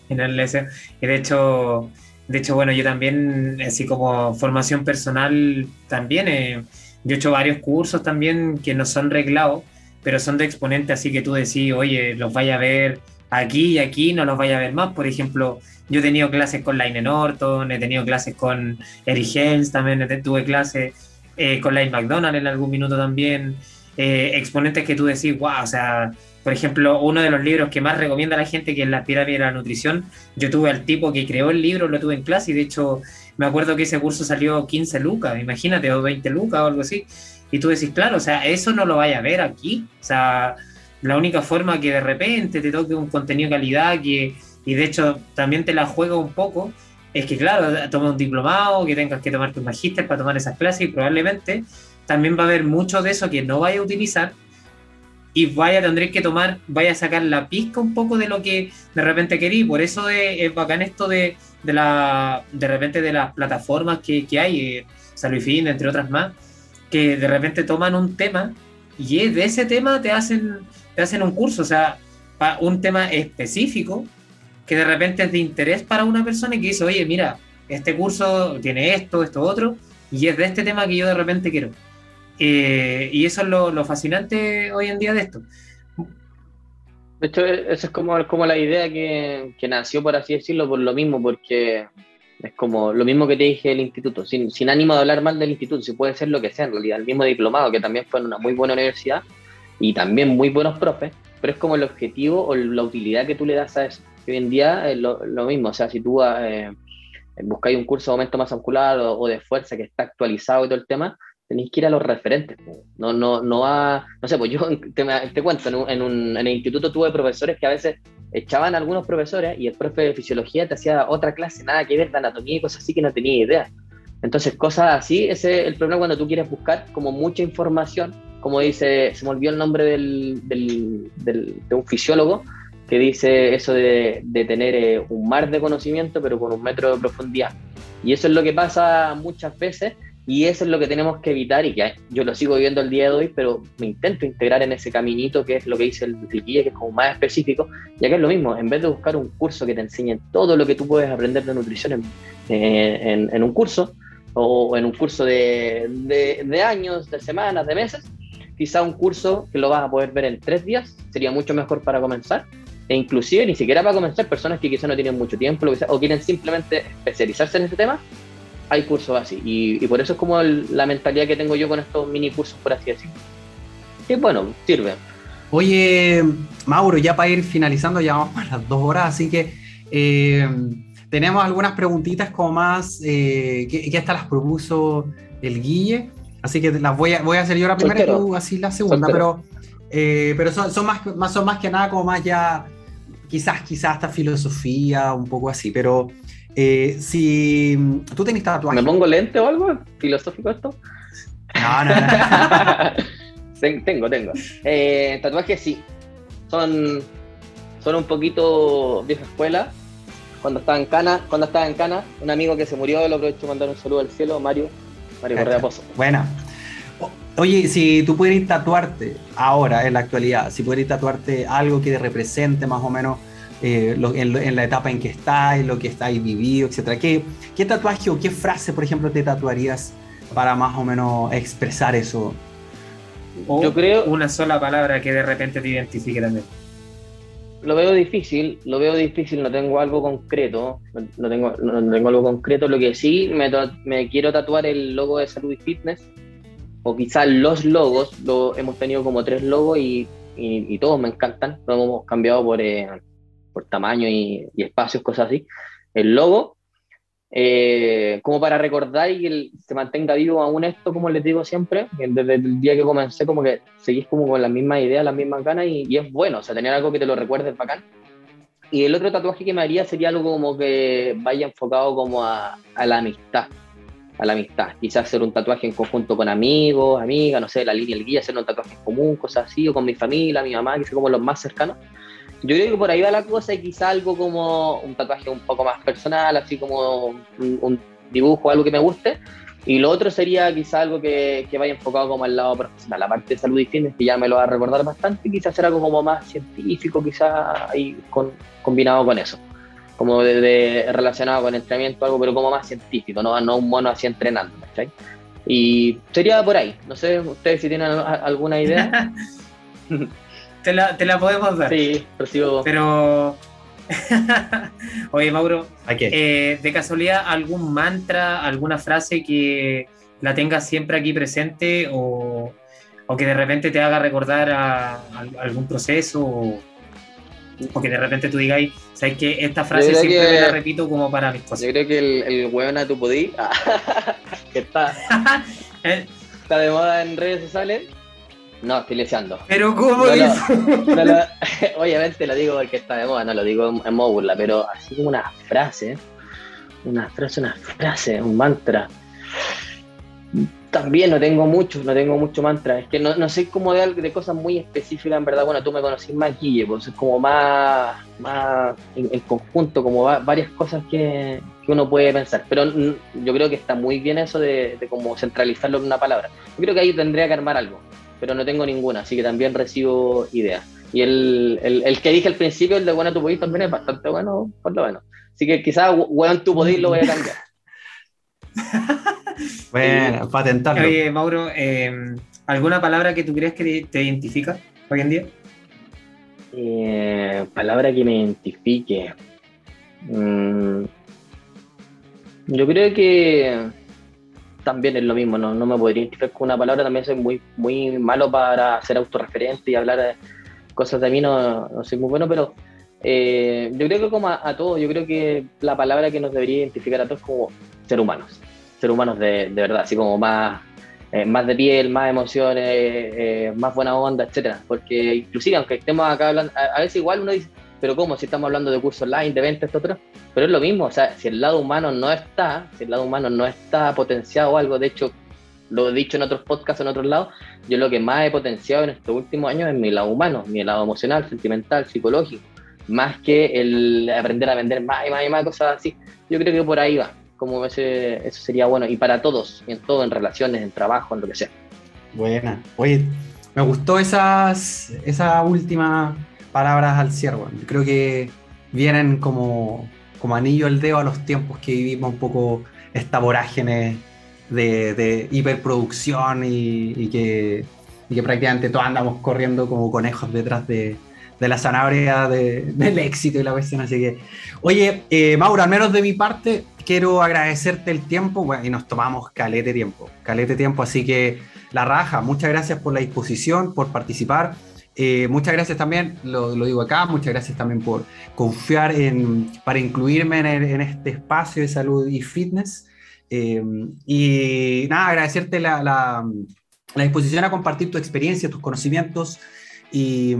Y de hecho, de hecho, bueno, yo también, así como formación personal, también eh, he hecho varios cursos también que no son reglados, pero son de exponentes, así que tú decís, oye, los vaya a ver aquí y aquí, no los vaya a ver más. Por ejemplo, yo he tenido clases con Laine Norton, he tenido clases con Eric Helms, también tuve clases eh, con Laine McDonald en algún minuto también. Eh, exponentes que tú decís, wow, o sea, por ejemplo, uno de los libros que más recomienda a la gente, que es La pirámide de la nutrición, yo tuve al tipo que creó el libro, lo tuve en clase y de hecho me acuerdo que ese curso salió 15 lucas, imagínate, o 20 lucas o algo así. Y tú decís, claro, o sea, eso no lo vaya a ver aquí. O sea, la única forma que de repente te toque un contenido de calidad que, y de hecho también te la juega un poco, es que claro, toma un diplomado, que tengas que tomar tu magíster para tomar esas clases y probablemente también va a haber mucho de eso que no vaya a utilizar y vaya tendréis que tomar, vaya a sacar la pizca un poco de lo que de repente querí. Por eso es, bacán esto de, de, la, de repente de las plataformas que, que hay, eh, Salud entre otras más, que de repente toman un tema y de ese tema te hacen, te hacen un curso, o sea, un tema específico que de repente es de interés para una persona y que dice, oye, mira, este curso tiene esto, esto, otro, y es de este tema que yo de repente quiero. Eh, y eso es lo, fascinante hoy en día de esto. De hecho, esa es como, como la idea que, nació, por así decirlo, por lo mismo, porque es como lo mismo que te dije del instituto, sin, ánimo de hablar mal del instituto, si puede ser lo que sea en realidad, el mismo diplomado, que también fue en una muy buena universidad y también muy buenos profes, pero es como el objetivo o la utilidad que tú le das a eso. Hoy en día es lo, mismo, o sea, si tú eh, buscáis un curso de aumento más muscular o, de fuerza que está actualizado y todo el tema, tenéis que ir a los referentes. No, no, no a, no sé, pues yo te, cuento, en, un, en, un, en, el instituto tuve profesores que a veces echaban a algunos profesores y el profe de fisiología te hacía otra clase, nada que ver de anatomía y cosas así que no tenía idea. Entonces, cosas así, ese es el problema cuando tú quieres buscar como mucha información, como dice, se me olvidó el nombre del, del, de un fisiólogo, que dice eso de, de tener eh, un mar de conocimiento, pero con un metro de profundidad. Y eso es lo que pasa muchas veces y eso es lo que tenemos que evitar y que yo lo sigo viendo el día de hoy, pero me intento integrar en ese caminito que es lo que dice el, el guía, que es como más específico, ya que es lo mismo, en vez de buscar un curso que te enseñe todo lo que tú puedes aprender de nutrición en, en, un curso o en un curso de, de, años, de semanas, de meses, quizá un curso que lo vas a poder ver en tres días sería mucho mejor para comenzar e inclusive ni siquiera para comenzar personas que quizá no tienen mucho tiempo o quieren simplemente especializarse en este tema, hay cursos así. Y, por eso es como la mentalidad que tengo yo con estos mini cursos, por así decirlo. Y bueno, sirve. Oye, Mauro, ya para ir finalizando, ya vamos a las dos horas, así que eh, tenemos algunas preguntitas como más eh, que, que hasta las propuso el Guille, así que las voy a, voy a hacer yo la primera y tú así la segunda, pero, eh, pero son, son, más, más, son más que nada como más ya, quizás, quizás hasta filosofía, un poco así, pero eh, si tú tenés tatuaje. ¿Me pongo lente o algo? ¿Filosófico esto? No, no, no. tengo, tengo. Eh, tatuajes sí. Son, son un poquito vieja escuela. Cuando estaba en Cana, cuando estaba en Cana, un amigo que se murió, lo aprovecho mandar un saludo al cielo, Mario, Mario Correa Pozo. Buena. Oye, si tú pudieras tatuarte ahora, en la actualidad, si pudieras tatuarte algo que te represente más o menos eh, en, la etapa en que estáis, lo que estáis vivido, etcétera. ¿Qué, ¿Qué tatuaje o qué frase, por ejemplo, te tatuarías para más o menos expresar eso? Yo creo una sola palabra que de repente te identifique también. Lo veo difícil, lo veo difícil, no tengo algo concreto, no, tengo, no, tengo algo concreto, lo que sí me, me, quiero tatuar el logo de salud y fitness, o quizás los logos, lo, hemos tenido como tres logos y, y, todos me encantan, lo hemos cambiado por, eh, por tamaño y, espacios, cosas así. El logo, eh, como para recordar y que se mantenga vivo aún esto, como les digo siempre, desde el día que comencé, como que seguís como con las mismas ideas, las mismas ganas y, y es bueno, o sea, tener algo que te lo recuerde bacán. Y el otro tatuaje que me haría sería algo como que vaya enfocado como a, a la amistad, a la amistad. Quizás hacer un tatuaje en conjunto con amigos, amigas, no sé, la línea del guía, hacer un tatuaje en común, cosas así, o con mi familia, mi mamá, que sea como los más cercanos. Yo creo que por ahí va la cosa y quizá algo como un tatuaje un poco más personal, así como un, un dibujo, algo que me guste. Y lo otro sería quizá algo que, que, vaya enfocado como al lado profesional, la parte de salud y fitness, que ya me lo va a recordar bastante, quizás hacer algo como más científico, quizá ahí con, combinado con eso, como de, relacionado con entrenamiento, algo, pero como más científico, no, no un mono así entrenando, ¿sí? Y sería por ahí, no sé, ustedes si tienen alguna idea. te, la, te la podemos dar. Sí, recibo. Pero Oye, Mauro, eh, de casualidad, ¿algún mantra, alguna frase que la tengas siempre aquí presente o, que de repente te haga recordar a, algún proceso o, que de repente tú digáis, ¿sabes que Esta frase siempre me la repito como para mis cosas. Yo creo que el, el hueón a tu podí, que está, eh. está de moda en redes sociales, no, estoy leseando. Pero ¿cómo Obviamente lo digo porque está de moda, no lo digo en, modo burla, pero así como una frase, una frase, una frase, un mantra. También no tengo mucho, no tengo mucho mantra. Es que no, no sé cómo de, de cosas muy específicas, en verdad. Bueno, tú me conocís más, Guille, pues es como más, más en, conjunto, como varias cosas que, que, uno puede pensar. Pero yo creo que está muy bien eso de, de como centralizarlo en una palabra. Yo creo que ahí tendría que armar algo pero no tengo ninguna, así que también recibo ideas. Y el, el, que dije al principio, el de bueno tu podís, también es bastante bueno, por lo menos. Así que quizás bueno tu podís lo voy a cambiar. bueno, patentarlo. Oye, Mauro, em, ¿alguna palabra que tú crees que te identifica hoy en día? Eh, palabra que me identifique. Mm, yo creo que también es lo mismo, no, no me podría identificar con una palabra, también soy muy, muy malo para ser autorreferente y hablar de cosas de mí, no, no soy muy bueno, pero eh, yo creo que como a, todos, yo creo que la palabra que nos debería identificar a todos es como ser humanos, ser humanos de, de verdad, así como más, eh, más de piel, más emociones, eh, más buena onda, etcétera, porque inclusive aunque estemos acá hablando, a, a veces igual uno dice, pero ¿cómo? Si estamos hablando de cursos online, de ventas, esto otro. Pero es lo mismo, o sea, si el lado humano no está, si el lado humano no está potenciado o algo, de hecho, lo he dicho en otros podcasts, en otros lados, yo lo que más he potenciado en estos últimos años es mi lado humano, mi lado emocional, sentimental, psicológico, más que el aprender a vender más y más y más cosas así. Yo creo que por ahí va, como ese, eso sería bueno, y para todos, en todo, en relaciones, en trabajo, en lo que sea. Buena. Oye, me gustó esas, esa última palabras al cierre. Yo creo que vienen como, como anillo al dedo a los tiempos que vivimos un poco esta vorágine de, hiperproducción y, que, que, prácticamente todos andamos corriendo como conejos detrás de, la zanahoria del éxito y la cuestión. Así que, oye, eh, Mauro, al menos de mi parte, quiero agradecerte el tiempo bueno, y nos tomamos calete tiempo, calete tiempo. Así que la raja, muchas gracias por la disposición, por participar. Eh, muchas gracias también, lo, digo acá, muchas gracias también por confiar en, para incluirme en, este espacio de salud y fitness. Eh, y nada, agradecerte la, la, la, disposición a compartir tu experiencia, tus conocimientos y,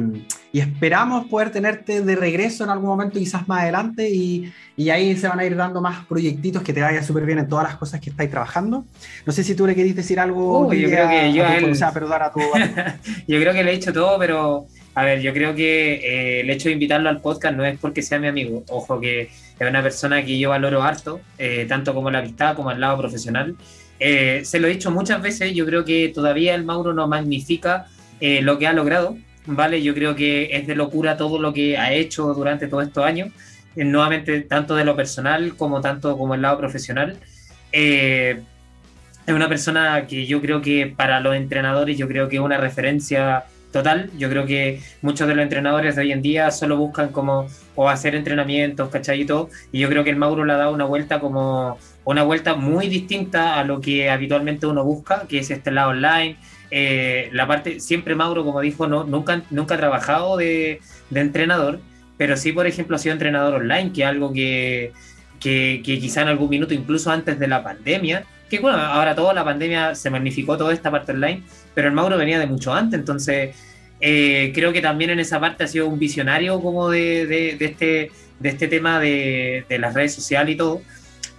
esperamos poder tenerte de regreso en algún momento, quizás más adelante, y, y ahí se van a ir dando más proyectitos que te vaya súper bien en todas las cosas que estáis trabajando. No sé si tú le querés decir algo. yo creo que yo, yo creo que le he dicho todo, pero a ver, yo creo que eh, el hecho de invitarlo al podcast no es porque sea mi amigo. Ojo que es una persona que yo valoro harto, eh, tanto como la amistad como el lado profesional. Eh, se lo he dicho muchas veces, yo creo que todavía el Mauro no magnifica lo que ha logrado ¿vale? Yo creo que es de locura todo lo que ha hecho durante todos estos años, eh, nuevamente tanto de lo personal como tanto como el lado profesional. Eh, es una persona que yo creo que para los entrenadores yo creo que es una referencia total. Yo creo que muchos de los entrenadores de hoy en día solo buscan como o hacer entrenamientos, ¿cachai? Y todo. Y yo creo que el Mauro le ha dado una vuelta como una vuelta muy distinta a lo que habitualmente uno busca, que es este lado online, eh, la parte, siempre Mauro, como dijo, no, nunca, nunca ha trabajado de, entrenador, pero sí, por ejemplo, ha sido entrenador online, que es algo que, que, que quizá en algún minuto, incluso antes de la pandemia, que bueno, ahora toda la pandemia se magnificó toda esta parte online, pero el Mauro venía de mucho antes, entonces eh, creo que también en esa parte ha sido un visionario como de, este, de este tema de, de, las redes sociales y todo.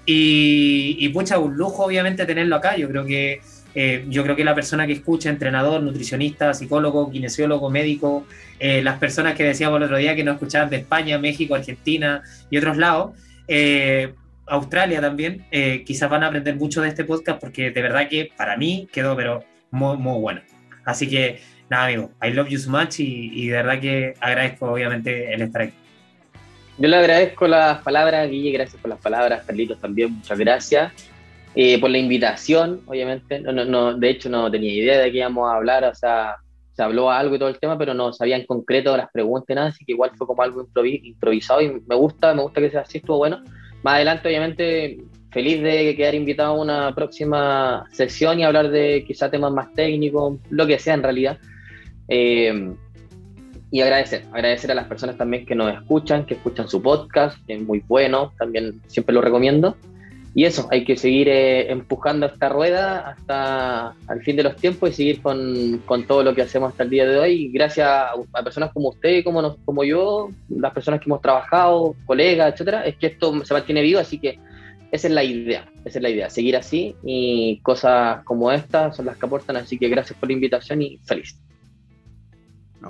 Y, y pucha, un lujo obviamente tenerlo acá, yo creo que eh, yo creo que la persona que escucha, entrenador, nutricionista, psicólogo, kinesiólogo, médico, eh, las personas que decíamos el otro día que nos escuchaban de España, México, Argentina y otros lados, eh, Australia también, quizás van a aprender mucho de este podcast porque de verdad que para mí quedó pero muy, muy bueno. Así que nada, amigo, I love you so much y, y de verdad que agradezco obviamente el estar aquí. Yo le agradezco las palabras, Guille, gracias por las palabras, Carlitos también, muchas gracias eh, por la invitación, obviamente. No, no, no, de hecho, no tenía idea de qué íbamos a hablar, o sea, se habló algo y todo el tema, pero no sabía en concreto las preguntas, nada, así que igual fue como algo improvisado y me gusta, me gusta que sea así, estuvo bueno. Más adelante, obviamente, feliz de quedar invitado a una próxima sesión y hablar de quizá temas más técnicos, lo que sea en realidad. Eh, y agradecer, agradecer a las personas también que nos escuchan, que escuchan su podcast, que es muy bueno, también siempre lo recomiendo. Y eso, hay que seguir eh, empujando esta rueda hasta el fin de los tiempos y seguir con, con, todo lo que hacemos hasta el día de hoy. Gracias a, a personas como usted, como, nos, como yo, las personas que hemos trabajado, colegas, etcétera, es que esto se mantiene vivo, así que esa es la idea, esa es la idea, seguir así y cosas como esta son las que aportan, así que gracias por la invitación y feliz.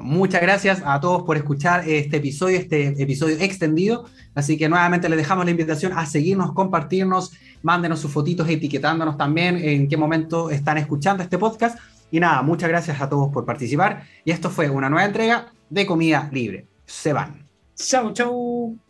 Muchas gracias a todos por escuchar este episodio, este episodio extendido. Así que nuevamente les dejamos la invitación a seguirnos, compartirnos, mándenos sus fotitos etiquetándonos también en qué momento están escuchando este podcast. Y nada, muchas gracias a todos por participar. Y esto fue una nueva entrega de Comida Libre. Se van. Chau, chau.